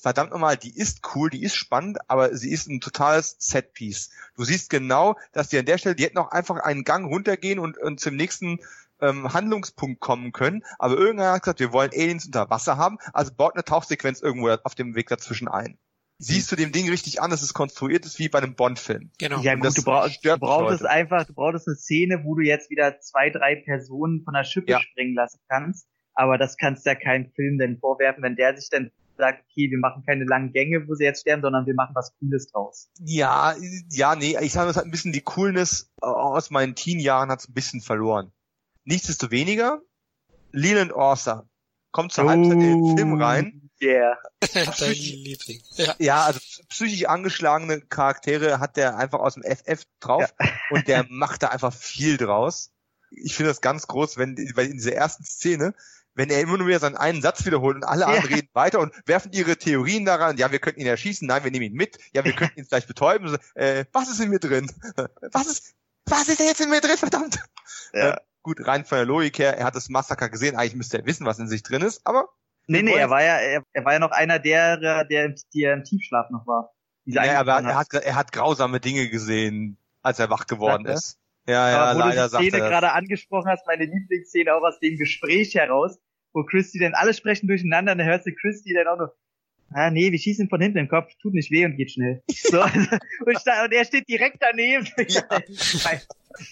verdammt nochmal, die ist cool, die ist spannend, aber sie ist ein totales Setpiece. Du siehst genau, dass die an der Stelle, die hätten auch einfach einen Gang runtergehen und, und zum nächsten ähm, Handlungspunkt kommen können, aber irgendwer hat gesagt, wir wollen Aliens unter Wasser haben, also baut eine Tauchsequenz irgendwo auf dem Weg dazwischen ein. Siehst du dem Ding richtig an, dass es konstruiert ist wie bei einem Bond-Film. Genau. Ja gut, du, brauch, du brauchst einfach, du brauchst eine Szene, wo du jetzt wieder zwei, drei Personen von der Schippe ja. springen lassen kannst, aber das kannst ja kein Film denn vorwerfen, wenn der sich dann sagt, okay, wir machen keine langen Gänge, wo sie jetzt sterben, sondern wir machen was Cooles draus. Ja, ja, nee, ich sage, es hat ein bisschen die Coolness aus meinen Teen-Jahren hat es ein bisschen verloren. Nichtsdestoweniger, Leland Orser kommt zur oh, Halbzeit in den Film rein. Yeah. Liebling. Ja. ja, also psychisch angeschlagene Charaktere hat der einfach aus dem FF drauf ja. und der macht da einfach viel draus. Ich finde das ganz groß, wenn weil in dieser ersten Szene wenn er immer nur wieder seinen einen Satz wiederholt und alle anderen ja. reden weiter und werfen ihre Theorien daran, ja, wir könnten ihn erschießen, nein, wir nehmen ihn mit, ja, wir könnten ihn vielleicht betäuben, äh, was ist in mir drin? Was ist, was ist jetzt in mir drin, verdammt? Ja. Äh, gut, rein von der Logik her, er hat das Massaker gesehen, eigentlich müsste er wissen, was in sich drin ist, aber. Nee, nee, er war ja, er, er war ja noch einer der, der, der im Tiefschlaf noch war. Ja, aber er hat, er hat grausame Dinge gesehen, als er wach geworden Sagt ist. Ja, ja, aber wo leider du die Szene gerade angesprochen hast, meine Lieblingsszene auch aus dem Gespräch heraus, wo Christy dann alle sprechen durcheinander, und dann hörst du Christy dann auch noch, ah nee, wir schießen von hinten im Kopf, tut nicht weh und geht schnell. So, und, und er steht direkt daneben. Ja.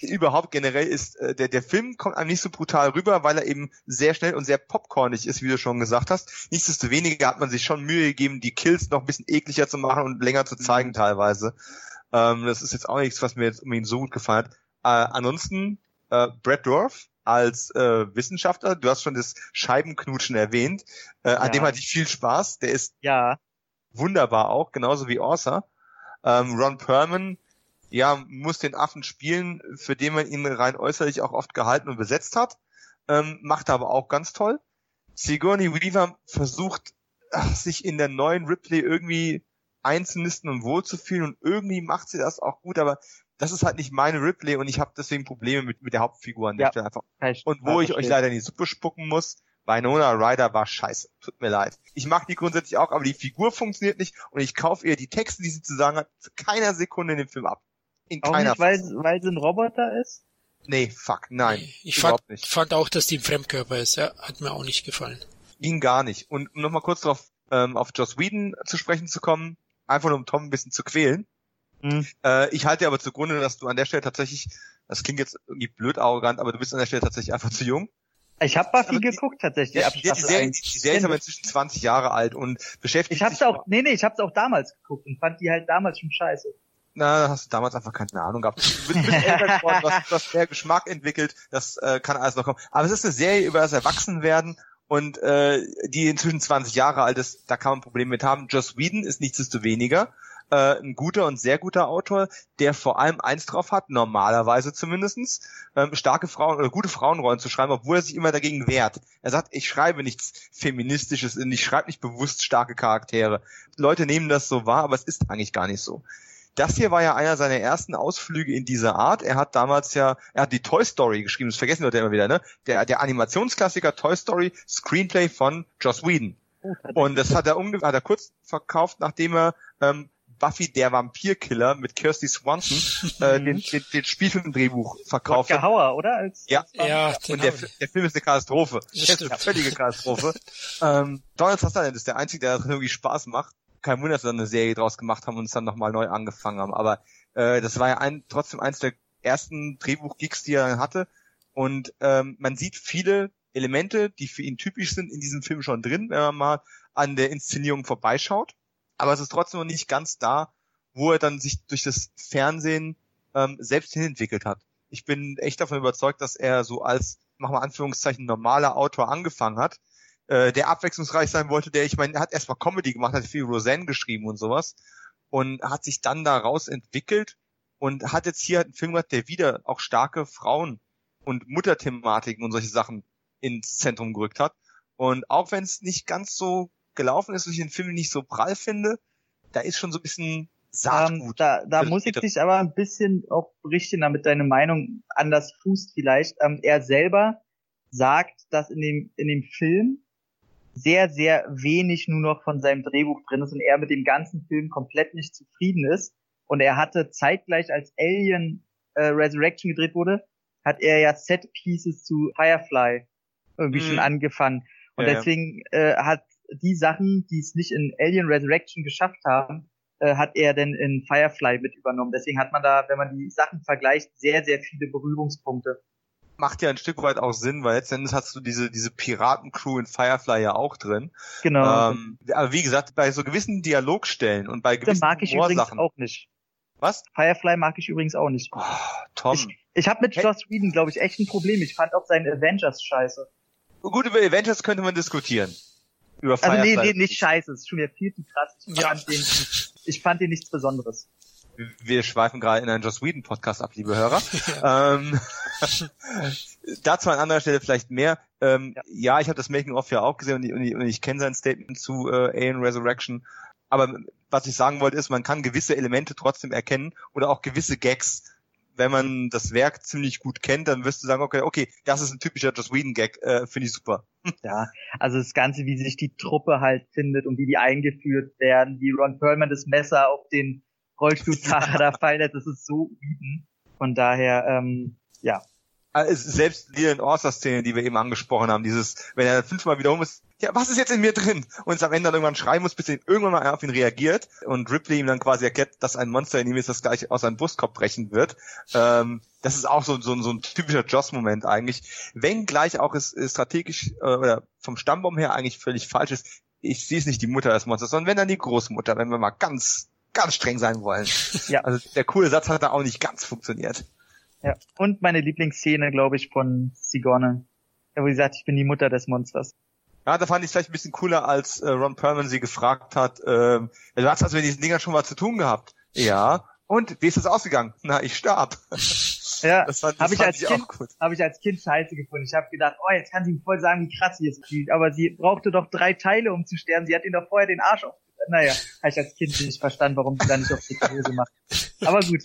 Überhaupt generell ist äh, der der Film kommt einem nicht so brutal rüber, weil er eben sehr schnell und sehr popcornig ist, wie du schon gesagt hast. Nichtsdestoweniger hat man sich schon Mühe gegeben, die Kills noch ein bisschen ekliger zu machen und länger zu zeigen mhm. teilweise. Ähm, das ist jetzt auch nichts, was mir jetzt unbedingt so gut gefallen hat. Äh, ansonsten äh, Brad Dorf als äh, Wissenschaftler. Du hast schon das Scheibenknutschen erwähnt. Äh, ja. An dem hatte ich viel Spaß. Der ist ja wunderbar auch, genauso wie Orsa. Ähm, Ron Perlman, ja, muss den Affen spielen, für den man ihn rein äußerlich auch oft gehalten und besetzt hat. Ähm, macht aber auch ganz toll. Sigourney Weaver versucht, sich in der neuen Ripley irgendwie einzunisten und wohlzufühlen und irgendwie macht sie das auch gut, aber das ist halt nicht meine Ripley und ich habe deswegen Probleme mit, mit der Hauptfigur an der ja, Stelle einfach. Und wo ich euch leider in die Suppe spucken muss, Winona Ryder war scheiße. Tut mir leid. Ich mag die grundsätzlich auch, aber die Figur funktioniert nicht und ich kaufe ihr die Texte, die sie zu sagen hat, für keiner Sekunde in dem Film ab. In auch keiner nicht, weil, weil sie ein Roboter ist? Nee, fuck, nein. Ich fand, nicht. fand auch, dass die ein Fremdkörper ist. Ja, hat mir auch nicht gefallen. Ging gar nicht. Und um nochmal kurz darauf ähm, auf Joss Whedon zu sprechen zu kommen, einfach nur um Tom ein bisschen zu quälen. Mhm. Äh, ich halte aber zugrunde, dass du an der Stelle tatsächlich, das klingt jetzt irgendwie blöd arrogant, aber du bist an der Stelle tatsächlich einfach zu jung. Ich habe Buffy aber geguckt tatsächlich. Die, die, die, Serie, die, die Serie ist aber inzwischen 20 Jahre alt und beschäftigt Ich hab's auch, nee, nee, ich hab's auch damals geguckt und fand die halt damals schon scheiße. Na, da hast du damals einfach keine Ahnung gehabt. Du bist, bist älter geworden, du hast, du hast mehr Geschmack entwickelt, das äh, kann alles noch kommen. Aber es ist eine Serie über das Erwachsenwerden und äh, die inzwischen 20 Jahre alt ist, da kann man Probleme mit haben. Joss Whedon ist nichtsdestoweniger äh, ein guter und sehr guter Autor, der vor allem eins drauf hat, normalerweise zumindestens, ähm, starke Frauen oder gute Frauenrollen zu schreiben, obwohl er sich immer dagegen wehrt. Er sagt, ich schreibe nichts Feministisches, ich schreibe nicht bewusst starke Charaktere. Leute nehmen das so wahr, aber es ist eigentlich gar nicht so. Das hier war ja einer seiner ersten Ausflüge in dieser Art. Er hat damals ja, er hat die Toy Story geschrieben, das vergessen Leute immer wieder, ne? Der, der Animationsklassiker Toy Story, Screenplay von Joss Whedon. Oh, und das hat er, umge hat er kurz verkauft, nachdem er ähm, Buffy der Vampirkiller mit Kirsty Swanson äh, den, den, den Spielfilmdrehbuch verkauft. Rodger Hauer, oder? Als, ja, ja und der, der Film ist eine Katastrophe. Das ist eine völlige Katastrophe. ähm, Donald Sutherland ist der Einzige, der irgendwie Spaß macht. Kein Wunder, dass wir eine Serie draus gemacht haben und es dann nochmal neu angefangen haben. Aber äh, das war ja ein, trotzdem eins der ersten Drehbuch-Gigs, die er hatte. Und ähm, man sieht viele Elemente, die für ihn typisch sind, in diesem Film schon drin, wenn man mal an der Inszenierung vorbeischaut aber es ist trotzdem noch nicht ganz da, wo er dann sich durch das Fernsehen ähm, selbst hinentwickelt hat. Ich bin echt davon überzeugt, dass er so als, machen wir Anführungszeichen, normaler Autor angefangen hat, äh, der abwechslungsreich sein wollte, der, ich meine, er hat erstmal Comedy gemacht, hat viel Roseanne geschrieben und sowas und hat sich dann daraus entwickelt und hat jetzt hier einen Film gemacht, der wieder auch starke Frauen und Mutterthematiken und solche Sachen ins Zentrum gerückt hat. Und auch wenn es nicht ganz so gelaufen ist, dass ich den Film nicht so prall finde. Da ist schon so ein bisschen Ähm, Saatgut. da da Bitte, muss ich dich aber ein bisschen auch berichten, damit deine Meinung anders fußt vielleicht. Ähm, er selber sagt, dass in dem, in dem Film sehr, sehr wenig nur noch von seinem Drehbuch drin ist und er mit dem ganzen Film komplett nicht zufrieden ist. Und er hatte zeitgleich, als Alien äh, Resurrection gedreht wurde, hat er ja Set Pieces zu Firefly irgendwie Mhm. schon angefangen. Und Ja, ja. deswegen äh, hat die Sachen, die es nicht in Alien Resurrection geschafft haben, äh, hat er denn in Firefly mit übernommen. Deswegen hat man da, wenn man die Sachen vergleicht, sehr, sehr viele Berührungspunkte. Macht ja ein Stück weit auch Sinn, weil letztendlich hast du diese, diese Piratencrew in Firefly ja auch drin. Genau. Ähm, aber wie gesagt, bei so gewissen Dialogstellen und bei das gewissen mag ich übrigens Humorsachen. auch nicht. Was? Firefly mag ich übrigens auch nicht. Oh, Tom. Ich, ich habe mit. Joss Whedon, glaube ich, echt ein Problem. Ich fand auch seinen Avengers scheiße. Gut, über Avengers könnte man diskutieren. Über Also nee, Firefly. nee, nicht scheiße. Das ist schon wieder viel zu krass. Ich Ja. fand, den, ich fand den nichts Besonderes. Wir schweifen gerade in einen Joss Whedon Podcast ab, liebe Hörer. ähm, dazu an anderer Stelle vielleicht mehr. Ähm, ja. Ja. ich habe das Making of ja auch gesehen und ich, und ich, ich kenne sein Statement zu äh, Alien Resurrection. Aber was ich sagen wollte ist, man kann gewisse Elemente trotzdem erkennen oder auch gewisse Gags. Wenn man das Werk ziemlich gut kennt, dann wirst du sagen, okay, okay, das ist ein typischer Joss Whedon Gag, äh, finde ich super. Ja, also das Ganze, wie sich die Truppe halt findet und wie die eingeführt werden, wie Ron Perlman das Messer auf den Rollstuhlfahrer da fallen lässt, das ist so Whedon. Von daher, ähm, ja. Es- selbst die in Orsa-Szene, die wir eben angesprochen haben, dieses, wenn er fünfmal wiederholt ist, ja, was ist jetzt in mir drin? Und es am Ende dann irgendwann schreien muss, bis er irgendwann mal auf ihn reagiert und Ripley ihm dann quasi erkennt, dass ein Monster in ihm ist, das gleich aus seinem Brustkorb brechen wird. Ähm, das ist auch so, so, so ein typischer Joss-Moment eigentlich. Wenn gleich auch es, es strategisch äh, oder vom Stammbaum her eigentlich völlig falsch ist, ich sehe es nicht die Mutter des Monsters, sondern wenn dann die Großmutter, wenn wir mal ganz, ganz streng sein wollen. Ja. Also der coole Satz hat da auch nicht ganz funktioniert. ja. Und meine Lieblingsszene, glaube ich, von Sigourney. Wo sie sagt, ich bin die Mutter des Monsters. Ja, da fand ich es vielleicht ein bisschen cooler, als äh, Ron Perlman sie gefragt hat, ähm, du hast also mit diesen Dingern schon mal zu tun gehabt. Ja. Und wie ist das ausgegangen? Na, ich starb. Ja, Das fand, das habe ich fand als ich Kind, auch gut. habe ich als Kind scheiße gefunden. Ich habe gedacht, oh, jetzt kann sie ihm voll sagen, wie krass sie es fühlt. Aber sie brauchte doch drei Teile, um zu sterben. Sie hat ihn doch vorher den Arsch auf. Naja, habe ich als Kind nicht verstanden, warum sie da nicht auf dicke Hose macht. Aber gut.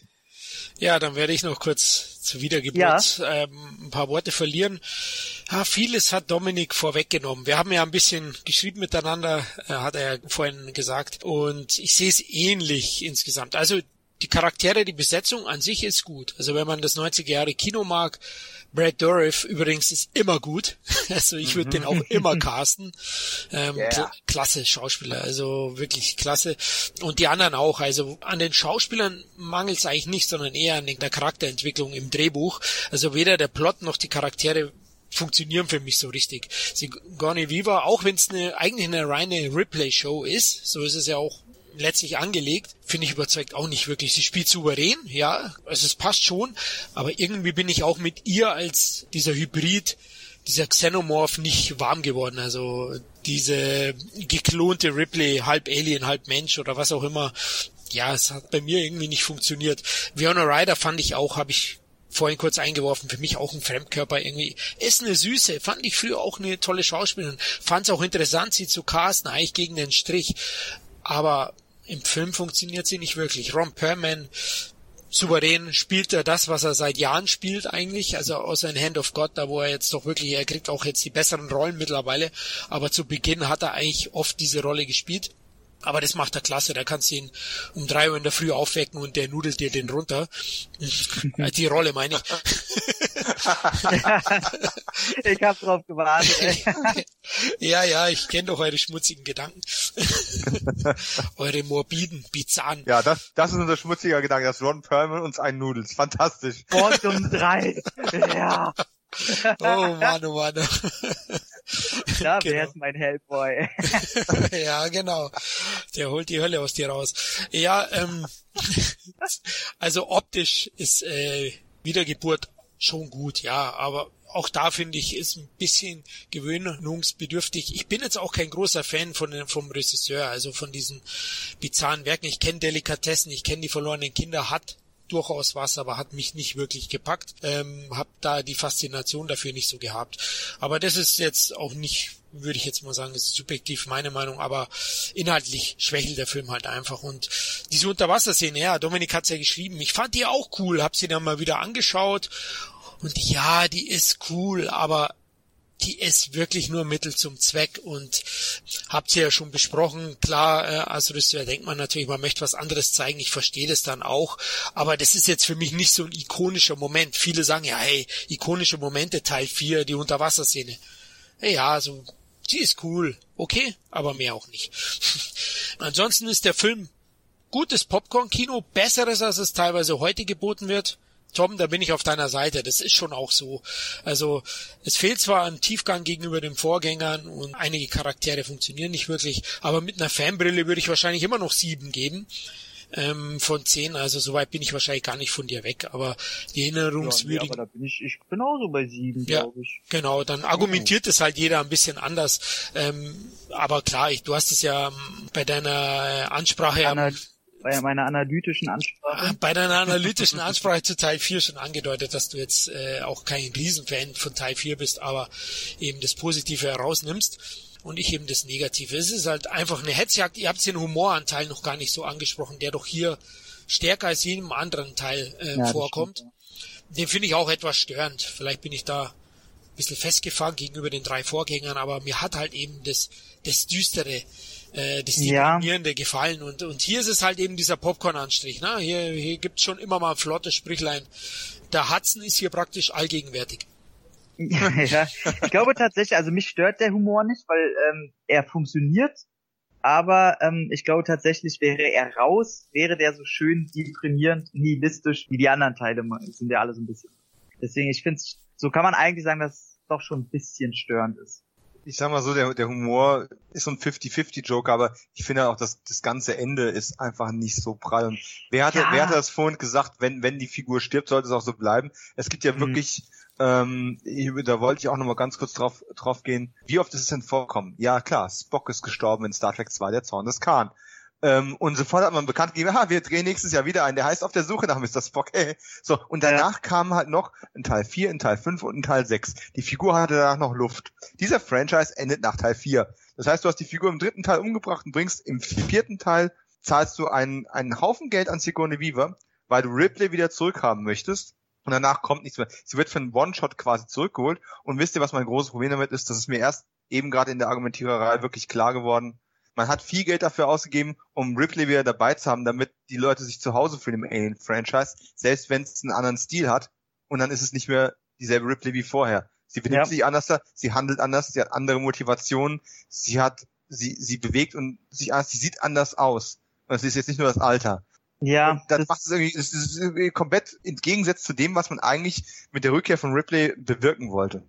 Ja, dann werde ich noch kurz zur Wiedergeburt ähm, ein paar Worte verlieren. Ja, vieles hat Dominik vorweggenommen. Wir haben ja ein bisschen geschrieben miteinander, äh, hat er ja vorhin gesagt. Und ich sehe es ähnlich insgesamt. Also die Charaktere, die Besetzung an sich ist gut. Also wenn man das 90er Jahre Kino mag, Brad Dourif übrigens ist immer gut. Also ich würde den auch immer casten. Ähm, Yeah. kla- klasse Schauspieler, also wirklich klasse. Und die anderen auch. Also an den Schauspielern mangelt es eigentlich nicht, sondern eher an der Charakterentwicklung im Drehbuch. Also weder der Plot noch die Charaktere funktionieren für mich so richtig. Sigourney Weaver, auch wenn es eine, eigentlich eine reine Replay-Show ist, so ist es ja auch letztlich angelegt, finde ich überzeugt auch nicht wirklich. Sie spielt souverän, ja, also es passt schon, aber irgendwie bin ich auch mit ihr als dieser Hybrid, dieser Xenomorph nicht warm geworden. Also diese geklonte Ripley, halb Alien, halb Mensch oder was auch immer. Ja, es hat bei mir irgendwie nicht funktioniert. Fiona Ryder fand ich auch, habe ich vorhin kurz eingeworfen, für mich auch ein Fremdkörper irgendwie. Ist eine Süße, fand ich früher auch eine tolle Schauspielerin. Fand es auch interessant, sie zu casten, eigentlich gegen den Strich. Aber im Film funktioniert sie nicht wirklich. Ron Perlman, souverän spielt er das, was er seit Jahren spielt eigentlich, also außer in Hand of God, da wo er jetzt doch wirklich, er kriegt auch jetzt die besseren Rollen mittlerweile, aber zu Beginn hat er eigentlich oft diese Rolle gespielt. Aber das macht er klasse, da kannst du ihn um drei Uhr in der Früh aufwecken und der nudelt dir den runter. Die Rolle meine ich. ich habe drauf gewartet. Ey. Ja, ja, ich kenne doch eure schmutzigen Gedanken. eure morbiden, bizarren. Ja, das, das ist unser schmutziger Gedanke, dass Ron Perlman uns einen Fantastisch. Mord um drei. Ja, Oh Mann, oh Mann. da Genau. wär's mein Hellboy. ja, genau. Der holt die Hölle aus dir raus. Ja, ähm, also optisch ist äh, Wiedergeburt schon gut, ja, aber auch da finde ich, ist ein bisschen gewöhnungsbedürftig. Ich bin jetzt auch kein großer Fan von vom Regisseur, also von diesen bizarren Werken. Ich kenne Delikatessen, ich kenne die verlorenen Kinder, hat durchaus was, aber hat mich nicht wirklich gepackt. Ähm, hab da die Faszination dafür nicht so gehabt. Aber das ist jetzt auch nicht würde ich jetzt mal sagen, ist subjektiv meine Meinung, aber inhaltlich schwächelt der Film halt einfach. Und diese Unterwasserszene, ja, Dominik hat's ja geschrieben, ich fand die auch cool, hab sie dann mal wieder angeschaut und ja, die ist cool, aber die ist wirklich nur Mittel zum Zweck und habt ihr ja schon besprochen. Klar, äh, als Regisseur denkt man natürlich, man möchte was anderes zeigen. Ich verstehe das dann auch, aber das ist jetzt für mich nicht so ein ikonischer Moment. Viele sagen ja, hey, ikonische Momente Teil 4, die Unterwasserszene. Ja, also die ist cool, okay, aber mehr auch nicht. Ansonsten ist der Film gutes Popcorn-Kino, besseres als es teilweise heute geboten wird. Tom, da bin ich auf deiner Seite. Das ist schon auch so. Also es fehlt zwar an Tiefgang gegenüber den Vorgängern und einige Charaktere funktionieren nicht wirklich, aber mit einer Fanbrille würde ich wahrscheinlich immer noch sieben geben ähm, von zehn. Also soweit bin ich wahrscheinlich gar nicht von dir weg. Aber die erinnerungswürdigen. Ja, nee, aber da bin ich, ich bin auch so bei sieben, ja, glaube ich. Genau, dann argumentiert es halt jeder ein bisschen anders. Ähm, aber klar, ich, du hast es ja ähm, bei deiner Ansprache Anna bei meiner analytischen Ansprache. Bei deiner analytischen Ansprache zu Teil 4 schon angedeutet, dass du jetzt äh, auch kein Riesenfan von Teil 4 bist, aber eben das Positive herausnimmst und ich eben das Negative. Es ist halt einfach eine Hetzjagd. Ihr habt den Humoranteil noch gar nicht so angesprochen, der doch hier stärker als jedem anderen Teil äh, ja, vorkommt. Stimmt, ja. Den finde ich auch etwas störend. Vielleicht bin ich da ein bisschen festgefahren gegenüber den drei Vorgängern, aber mir hat halt eben das, das Düstere äh, das Deprimierende ja. gefallen. Und, und hier ist es halt eben dieser Popcorn-Anstrich. Ne? Hier, hier gibt's schon immer mal ein flottes Sprichlein. Der Hudson ist hier praktisch allgegenwärtig. ja, ich glaube tatsächlich, also mich stört der Humor nicht, weil ähm, er funktioniert, aber ähm, ich glaube tatsächlich, wäre er raus, wäre der so schön deprimierend, nihilistisch, wie die anderen Teile sind ja alle so ein bisschen. Deswegen, ich finde, so kann man eigentlich sagen, dass es doch schon ein bisschen störend ist ich sag mal so, der, der Humor ist so ein 50-50-Joke, aber ich finde auch, dass das ganze Ende ist einfach nicht so prall. Und wer hatte, ja. wer hatte das vorhin gesagt, wenn, wenn die Figur stirbt, sollte es auch so bleiben? Es gibt ja mhm. wirklich, ähm, da wollte ich auch nochmal ganz kurz drauf, drauf gehen, wie oft ist es denn vorkommen? Ja, klar, Spock ist gestorben in Star Trek 2, der Zorn des Khan. Ähm, und sofort hat man bekannt gegeben, ha, wir drehen nächstes Jahr wieder ein. Der heißt auf der Suche nach Mr. Spock. Hey. So, und danach ja. kam halt noch ein Teil 4, ein Teil 5 und ein Teil 6. Die Figur hatte danach noch Luft. Dieser Franchise endet nach Teil 4. Das heißt, du hast die Figur im dritten Teil umgebracht und bringst im vierten Teil zahlst du einen, einen Haufen Geld an Sigourney Weaver, weil du Ripley wieder zurückhaben möchtest. Und danach kommt nichts mehr. Sie wird für einen One-Shot quasi zurückgeholt. Und wisst ihr, was mein großes Problem damit ist? Das ist mir erst eben gerade in der Argumentiererei wirklich klar geworden man hat viel Geld dafür ausgegeben, um Ripley wieder dabei zu haben, damit die Leute sich zu Hause fühlen im Alien-Franchise, selbst wenn es einen anderen Stil hat. Und dann ist es nicht mehr dieselbe Ripley wie vorher. Sie benimmt ja. sich anders, sie handelt anders, sie hat andere Motivationen, sie hat, sie, sie bewegt und sich anders, sie sieht anders aus. Und es ist jetzt nicht nur das Alter. Ja. Und das, das macht es irgendwie, das ist irgendwie komplett entgegensetzt zu dem, was man eigentlich mit der Rückkehr von Ripley bewirken wollte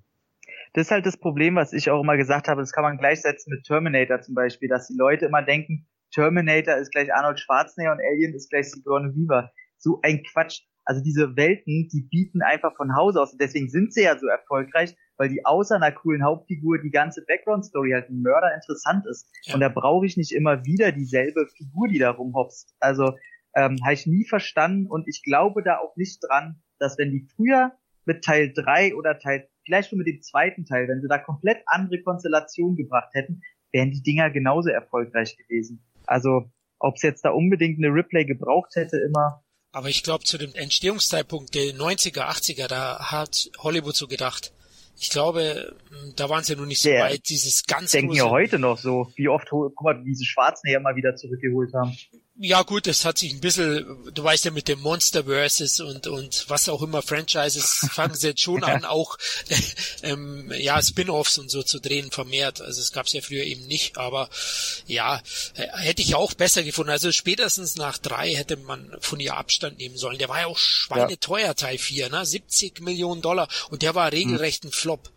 das ist halt das Problem, was ich auch immer gesagt habe, das kann man gleichsetzen mit Terminator zum Beispiel, dass die Leute immer denken, Terminator ist gleich Arnold Schwarzenegger und Alien ist gleich Sigourney Weaver. So ein Quatsch. Also diese Welten, die bieten einfach von Haus aus und deswegen sind sie ja so erfolgreich, weil die außer einer coolen Hauptfigur die ganze Background-Story halt ein Mörder interessant ist. Ja. Und da brauche ich nicht immer wieder dieselbe Figur, die da rumhopst. Also ähm, habe ich nie verstanden und ich glaube da auch nicht dran, dass wenn die früher mit Teil 3 oder Teil vielleicht schon mit dem zweiten Teil, wenn sie da komplett andere Konstellationen gebracht hätten, wären die Dinger genauso erfolgreich gewesen. Also, ob es jetzt da unbedingt eine Replay gebraucht hätte, immer. Aber ich glaube, zu dem Entstehungszeitpunkt der 90er, 80er, da hat Hollywood so gedacht, ich glaube, da waren sie ja noch nicht so der, weit, dieses ganz Denken ja heute noch so, wie oft, guck mal, diese Schwarzenegger mal wieder zurückgeholt haben. Ja gut, das hat sich ein bisschen, du weißt ja mit dem Monsterverses und und was auch immer Franchises fangen sie jetzt schon an, auch äh, ähm, ja Spin-offs und so zu drehen vermehrt. Also es gab es ja früher eben nicht, aber ja äh, hätte ich auch besser gefunden. Also spätestens nach drei hätte man von ihr Abstand nehmen sollen. Der war ja auch schweineteuer ja. Teil 4, ne? 70 Millionen Dollar und der war regelrecht ein Flop.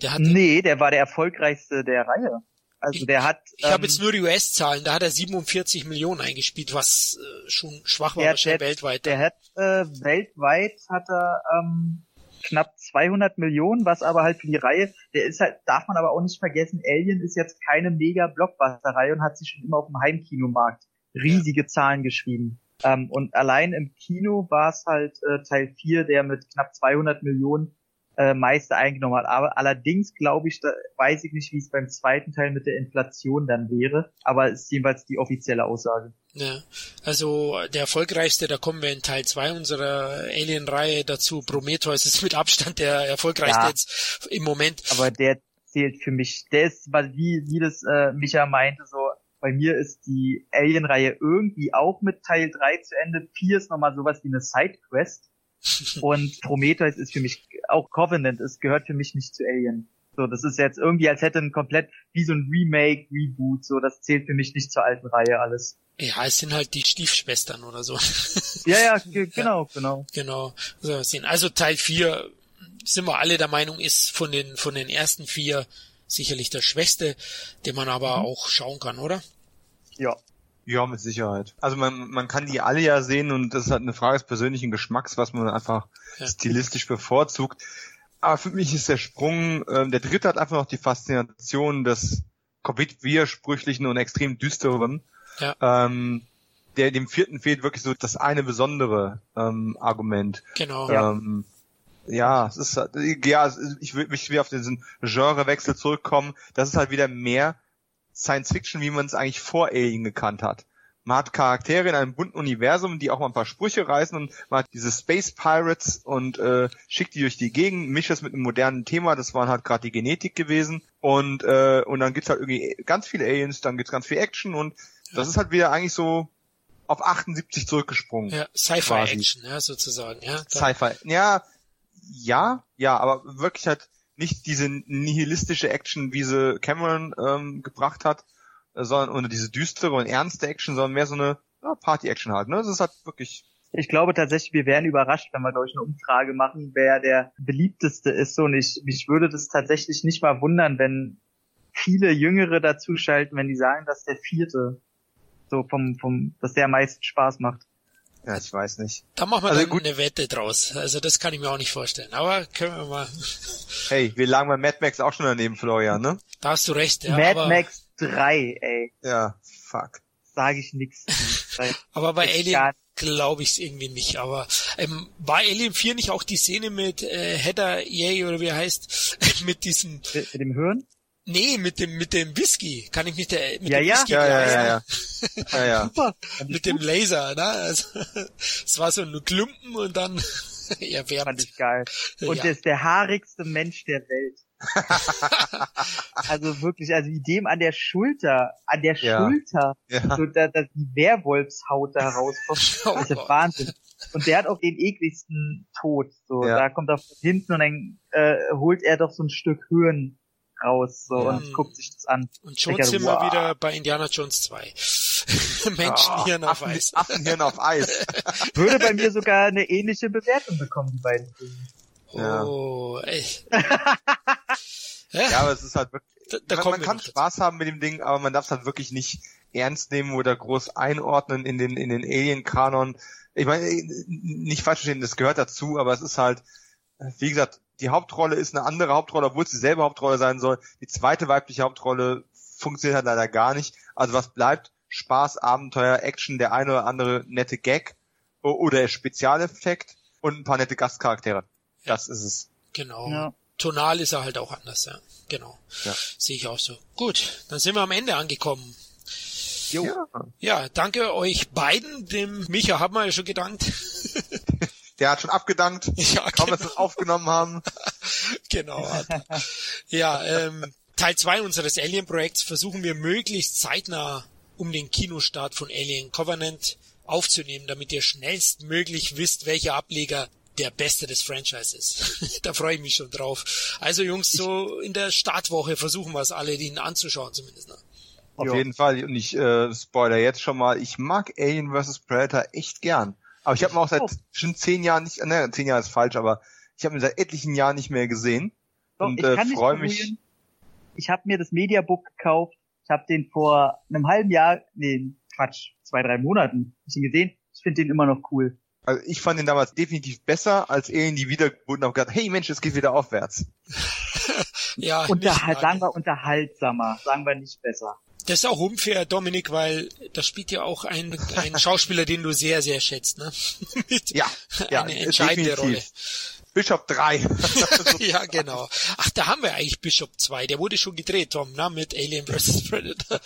Der hatte, nee, der war der erfolgreichste der Reihe. Also der hat. Ich, ich ähm, habe jetzt nur die US-Zahlen, da hat er 47 Millionen eingespielt, was äh, schon schwach war, wahrscheinlich der, weltweit. Der hat äh, weltweit hat er ähm, knapp 200 Millionen, was aber halt für die Reihe, der ist halt, darf man aber auch nicht vergessen, Alien ist jetzt keine mega Blockbuster-Reihe und hat sich schon immer auf dem Heimkinomarkt riesige. Zahlen geschrieben. Ähm, und allein im Kino war es halt äh, Teil 4, der mit knapp 200 Millionen äh, meiste eingenommen hat. Aber allerdings glaube ich, da weiß ich nicht, wie es beim zweiten Teil mit der Inflation dann wäre. Aber es ist jedenfalls die offizielle Aussage. Ja, also der erfolgreichste, da kommen wir in Teil 2 unserer Alien-Reihe dazu. Prometheus ist mit Abstand der erfolgreichste ja, jetzt im Moment. Aber der zählt für mich, der ist, wie, wie das äh, Micha meinte, so bei mir ist die Alien-Reihe irgendwie auch mit Teil 3 zu Ende. 4 ist nochmal sowas wie eine Sidequest. Und Prometheus ist für mich, auch Covenant, es gehört für mich nicht zu Alien. So, das ist jetzt irgendwie, als hätte ein komplett, wie so ein Remake, Reboot, so, das zählt für mich nicht zur alten Reihe alles. Ja, es sind halt die Stiefschwestern oder so. Ja, ja, genau, ja, genau. Genau. Also Teil 4, sind wir alle der Meinung, ist von den, von den ersten vier sicherlich der schwächste, den man aber mhm. auch schauen kann, oder? Ja. Ja, mit Sicherheit. Also man, man kann die alle ja sehen und das ist halt eine Frage des persönlichen Geschmacks, was man einfach ja. stilistisch bevorzugt. Aber für mich ist der Sprung, äh, der dritte hat einfach noch die Faszination des komplett widersprüchlichen und extrem düsteren. Ja. Ähm, der dem vierten fehlt wirklich so das eine besondere ähm, Argument. Genau. Ähm, ja, es ist ja, ich will mich wieder auf diesen Genrewechsel zurückkommen. Das ist halt wieder mehr Science Fiction, wie man es eigentlich vor Alien gekannt hat. Man hat Charaktere in einem bunten Universum, die auch mal ein paar Sprüche reißen und man hat diese Space Pirates und äh, schickt die durch die Gegend, mischt es mit einem modernen Thema, das waren halt gerade die Genetik gewesen und äh, und dann gibt's halt irgendwie ganz viele Aliens, dann gibt's ganz viel Action und das ist halt wieder eigentlich so auf 78 zurückgesprungen. Ja, Sci-Fi-Action, ja, sozusagen, ja. Sci-Fi, ja, ja, ja, aber wirklich halt nicht diese nihilistische Action, wie sie Cameron ähm, gebracht hat, äh, sondern ohne diese düstere und ernste Action, sondern mehr so eine ja, Party-Action halt. Ne? Das ist halt wirklich. Ich glaube tatsächlich, wir wären überrascht, wenn wir, ich, eine Umfrage machen, wer der beliebteste ist. Und ich, mich würde das tatsächlich nicht mal wundern, wenn viele Jüngere dazuschalten, wenn die sagen, dass der vierte so vom, vom, dass der am meisten Spaß macht. Ja, ich weiß nicht. Da machen wir also dann gut. eine Wette draus. Also das kann ich mir auch nicht vorstellen. Aber können wir mal. Hey, wir lagen bei Mad Max auch schon daneben, Florian, ne? Da hast du recht, ja. Mad aber... Max 3, ey. Ja, fuck. Sage ich nix. aber bei Alien glaube ich es irgendwie nicht. Aber ähm, war Alien 4 nicht auch die Szene mit äh, Heather Yay oder wie er heißt? mit diesem... Mit, mit dem Hören? Nee, mit dem mit dem Whisky. Kann ich mich der mit ja, dem ja. Whisky ja, ja, ja, ja, ja, ja. Super. mit dem Laser, ne? Also, es war so ein Klumpen und dann erwärmt. Fand ich geil. Und ja. der ist der haarigste Mensch der Welt. also wirklich, also wie dem an der Schulter, an der ja. Schulter, ja. so da, da die Werwolfshaut da rauskommt. Oh, das ist Wahnsinn. Und der hat auch den ekligsten Tod. So, ja. da kommt er von hinten und dann äh, holt er doch so ein Stück Höhen raus so ja. und guckt sich das an. Und schon sind wir wieder bei Indiana Jones 2. Menschenhirn oh, auf Affen, Eis. Affenhirn auf Eis. Würde bei mir sogar eine ähnliche Bewertung bekommen, die beiden Filme. Oh, ey. ja, aber es ist halt wirklich, da, da man, man kann Spaß haben mit dem Ding, aber man darf es halt wirklich nicht ernst nehmen oder groß einordnen in den, in den Alien-Kanon. Ich meine, nicht falsch verstehen, das gehört dazu, aber es ist halt, wie gesagt, die Hauptrolle ist eine andere Hauptrolle, obwohl es dieselbe Hauptrolle sein soll. Die zweite weibliche Hauptrolle funktioniert halt leider gar nicht. Also was bleibt? Spaß, Abenteuer, Action, der eine oder andere nette Gag oder Spezialeffekt und ein paar nette Gastcharaktere. Ja. Das ist es. Genau. Ja. Tonal ist er halt auch anders, ja. Genau. Ja. Sehe ich auch so. Gut, dann sind wir am Ende angekommen. Jo. Ja. ja, danke euch beiden. Dem Micha haben wir ja schon gedankt. Der hat schon abgedankt, ja, kaum genau. dass wir es aufgenommen haben. genau. ja, ähm, Teil zwei unseres Alien-Projekts versuchen wir möglichst zeitnah um den Kinostart von Alien Covenant aufzunehmen, damit ihr schnellstmöglich wisst, welcher Ableger der beste des Franchises. da freue ich mich schon drauf. Also Jungs, so in der Startwoche versuchen wir es alle, ihn anzuschauen zumindest. Ne? Auf jo. jeden Fall. Und ich äh, spoiler jetzt schon mal, ich mag Alien vs. Predator echt gern. Aber ich habe ihn auch seit oh. schon zehn Jahren nicht, ne, zehn Jahre ist falsch, aber ich habe ihn seit etlichen Jahren nicht mehr gesehen. Doch, und äh, freue mich. Ich habe mir das Mediabook gekauft. Ich habe den vor einem halben Jahr, nee, Quatsch, zwei, drei Monaten ich ihn gesehen. Ich finde den immer noch cool. Also ich fand ihn damals definitiv besser, als er ihn die wiedergeboten hat und gesagt, hey Mensch, es geht wieder aufwärts. ja, Unterhalt, sagen wir unterhaltsamer, sagen wir nicht besser. Das ist auch unfair, Dominik, weil da spielt ja auch ein, ein Schauspieler, den du sehr, sehr schätzt, ne? ja, ja, eine entscheidende definitiv. Rolle. Bishop 3. ja, genau. Ach, da haben wir eigentlich Bishop 2. Der wurde schon gedreht, Tom, na, mit Alien vs. Predator.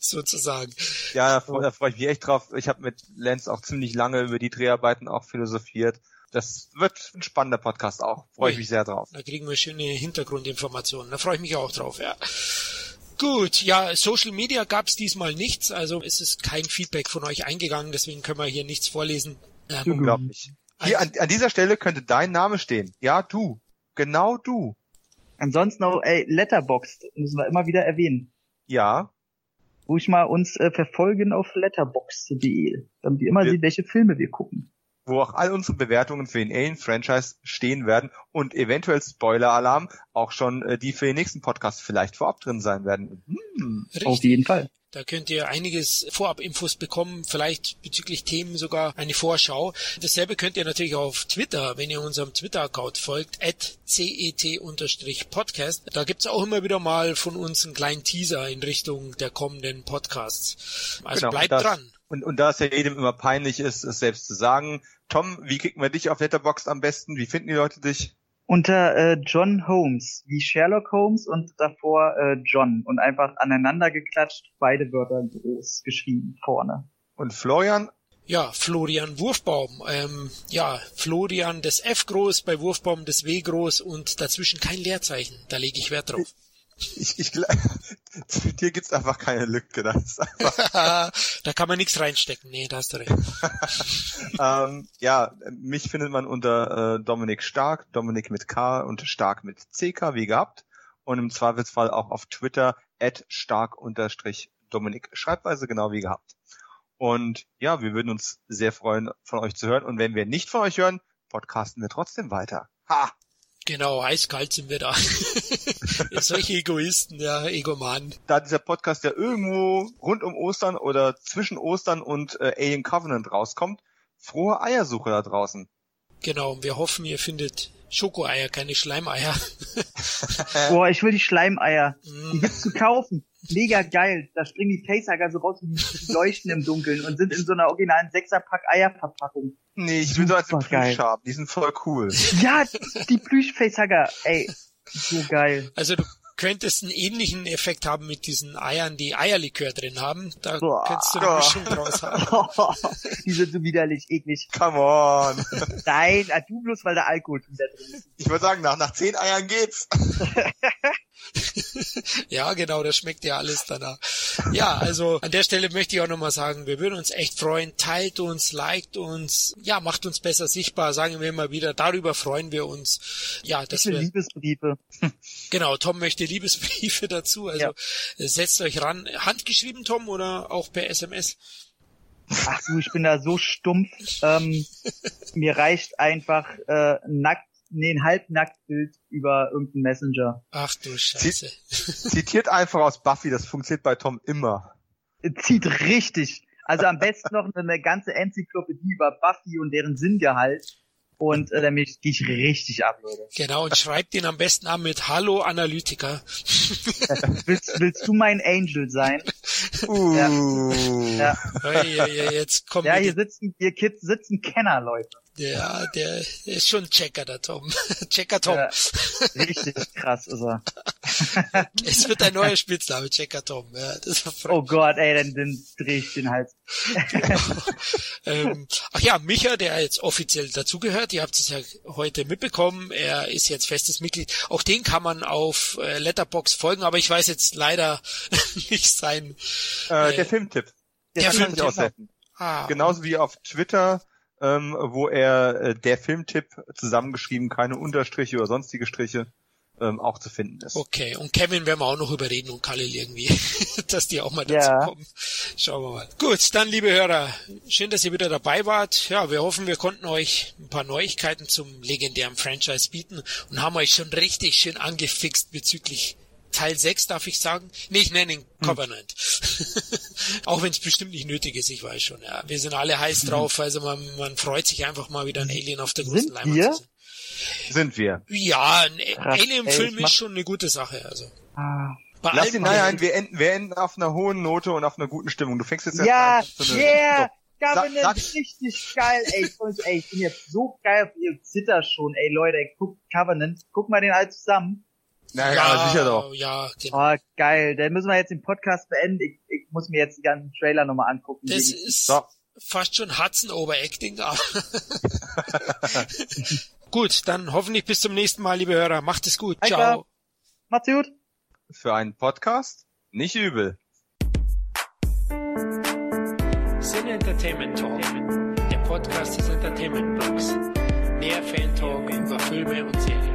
Sozusagen. Ja, da, freu ich mich echt drauf. Ich habe mit Lance auch ziemlich lange über die Dreharbeiten auch philosophiert. Das wird ein spannender Podcast auch. Freue ich mich sehr drauf. Da kriegen wir schöne Hintergrundinformationen. Da freue ich mich auch drauf, ja. Gut, ja, Social Media gab es diesmal nichts, also es ist kein Feedback von euch eingegangen, deswegen können wir hier nichts vorlesen. Ähm, Unglaublich. Hier, an, an dieser Stelle könnte dein Name stehen. Ja, du. Genau du. Ansonsten auch, ey, Letterboxd müssen wir immer wieder erwähnen. Ja. Ich mal uns äh, verfolgen auf letterboxd.de, damit ihr immer Wir- seht, welche Filme wir gucken. Wo auch all unsere Bewertungen für den Alien-Franchise stehen werden und eventuell Spoiler-Alarm auch schon äh, die für den nächsten Podcast vielleicht vorab drin sein werden. Hm. Richtig. Auf jeden Fall. Da könnt ihr einiges Vorab-Infos bekommen, vielleicht bezüglich Themen sogar eine Vorschau. Dasselbe könnt ihr natürlich auf Twitter, wenn ihr unserem Twitter-Account folgt, at cet-podcast. Da gibt's auch immer wieder mal von uns einen kleinen Teaser in Richtung der kommenden Podcasts. Also Genau, bleibt dran. Und, und da es ja jedem immer peinlich ist, es selbst zu sagen, Tom, wie kriegen wir dich auf Letterboxd am besten? Wie finden die Leute dich? Unter äh, John Holmes, wie Sherlock Holmes und davor äh, John und einfach aneinander geklatscht, beide Wörter groß geschrieben vorne. Und Florian? Ja, Florian Wurfbaum. Ähm, ja, Florian das F groß, bei Wurfbaum das W groß und dazwischen kein Leerzeichen. Da lege ich Wert drauf. Ich, ich, zu dir gibt's einfach keine Lücke. Das ist einfach, da kann man nichts reinstecken. Nee, da hast du recht. ähm, ja, mich findet man unter äh, Dominik Stark, Dominik mit K und Stark mit CK, wie gehabt. Und im Zweifelsfall auch auf Twitter at stark unterstrich Dominik Schreibweise, genau wie gehabt. Und ja, wir würden uns sehr freuen, von euch zu hören. Und wenn wir nicht von euch hören, podcasten wir trotzdem weiter. Ha! Genau, eiskalt sind wir da. Solche Egoisten, ja, Egoman. Da dieser Podcast ja irgendwo rund um Ostern oder zwischen Ostern und äh, Alien Covenant rauskommt, frohe Eiersuche da draußen. Genau, und wir hoffen, ihr findet Schokoeier, keine Schleimeier. Boah, ich will die Schleimeier. Die Mm, gibt's zu kaufen. Mega geil. Da springen die Facehager so raus und die leuchten im Dunkeln und sind in so einer originalen Sechserpack Eierverpackung. Nee, ich will so als. Plüsch haben. Die sind voll cool. Ja, die Plüsch-Facehager. Ey, so geil. Also du könntest einen ähnlichen Effekt haben mit diesen Eiern, die Eierlikör drin haben. Da Boah. könntest du eine Mischung draus haben. die sind so widerlich, eklig. Come on. Nein, ah, du bloß, weil da Alkohol wieder drin ist. Ich würde sagen, nach, nach zehn Eiern geht's. Ja, genau, das schmeckt ja alles danach. Ja, also an der Stelle möchte ich auch nochmal sagen, wir würden uns echt freuen. Teilt uns, liked uns, ja, macht uns besser sichtbar, sagen wir immer wieder. Darüber freuen wir uns. Ja, will wir, Liebesbriefe. genau, Tom möchte Liebesbriefe dazu. Also Ja. setzt euch ran. Handgeschrieben, Tom, oder auch per SMS? Ach so, ich bin da so stumpf. Ähm, mir reicht einfach äh, nackt, nee, ein Halbnacktbild über irgendeinen Messenger. Ach du Scheiße. Zitiert einfach aus Buffy, das funktioniert bei Tom immer. Zieht richtig. Also am besten noch eine ganze Enzyklopädie über Buffy und deren Sinngehalt. Und äh, damit gehe ich richtig ab, Leute. Genau, und schreibt ihn am besten an mit Hallo Analytiker. Willst, willst du mein Angel sein? Uh. Ja. Ui, ui, Jetzt kommen Ja, hier sitzen, hier Kids sitzen Kenner, Leute. Ja, der, der ist schon Checker, der Tom. Checker Tom. Ja, richtig krass ist er. Es wird ein neuer Spitzname, Checker Tom. Ja, Oh Gott, ey, dann, dann dreh ich den Hals. ähm, ach ja, Micha, der jetzt offiziell dazugehört, ihr habt es ja heute mitbekommen, er ist jetzt festes Mitglied. Auch den kann man auf äh, Letterbox folgen, aber ich weiß jetzt leider nicht sein. Äh, Äh, der Filmtipp. der kann Filmtipp. Ah, Genauso wie auf Twitter, ähm, wo er äh, der Filmtipp zusammengeschrieben, keine Unterstriche oder sonstige Striche, ähm, auch zu finden ist. Okay, und Kevin werden wir auch noch überreden und Khalil irgendwie, dass die auch mal dazu Ja. kommen. Schauen wir mal. Gut, dann liebe Hörer, schön, dass ihr wieder dabei wart. Ja, wir hoffen, wir konnten euch ein paar Neuigkeiten zum legendären Franchise bieten und haben euch schon richtig schön angefixt bezüglich Teil 6, darf ich sagen? Nee, ich nenne ihn Covenant. auch wenn es bestimmt nicht nötig ist, ich weiß schon. Ja, wir sind alle heiß drauf, also man, man freut sich einfach mal wieder ein Alien auf der großen Sind Leinwand wir? zu sehen. Sind wir. Ja, ein Alien-Film ist schon eine gute Sache. Also Ah. bei Lass ihn, nein, nein, wir enden, wir enden auf einer hohen Note und auf einer guten Stimmung. Du fängst jetzt erst Ja, an, so eine- yeah, Covenant, Sag- sag- richtig geil, ey. Ich, ey, bin jetzt so geil auf ihr Zitter schon, ey, Leute, ey, guckt Covenant, guck mal den alle zusammen. Na ja, sicher doch. Ja, genau. Oh, geil, dann müssen wir jetzt den Podcast beenden. Ich, ich muss mir jetzt die ganzen Trailer nochmal angucken. Das ist So. fast schon Hudson Overacting, aber gut, dann hoffentlich bis zum nächsten Mal, liebe Hörer. Macht es gut. Ciao. klar. Macht's gut. Für einen Podcast nicht übel. Sin Entertainment Talk, der Podcast des Entertainment Blogs. Mehr Fan Talk über Filme und Serien.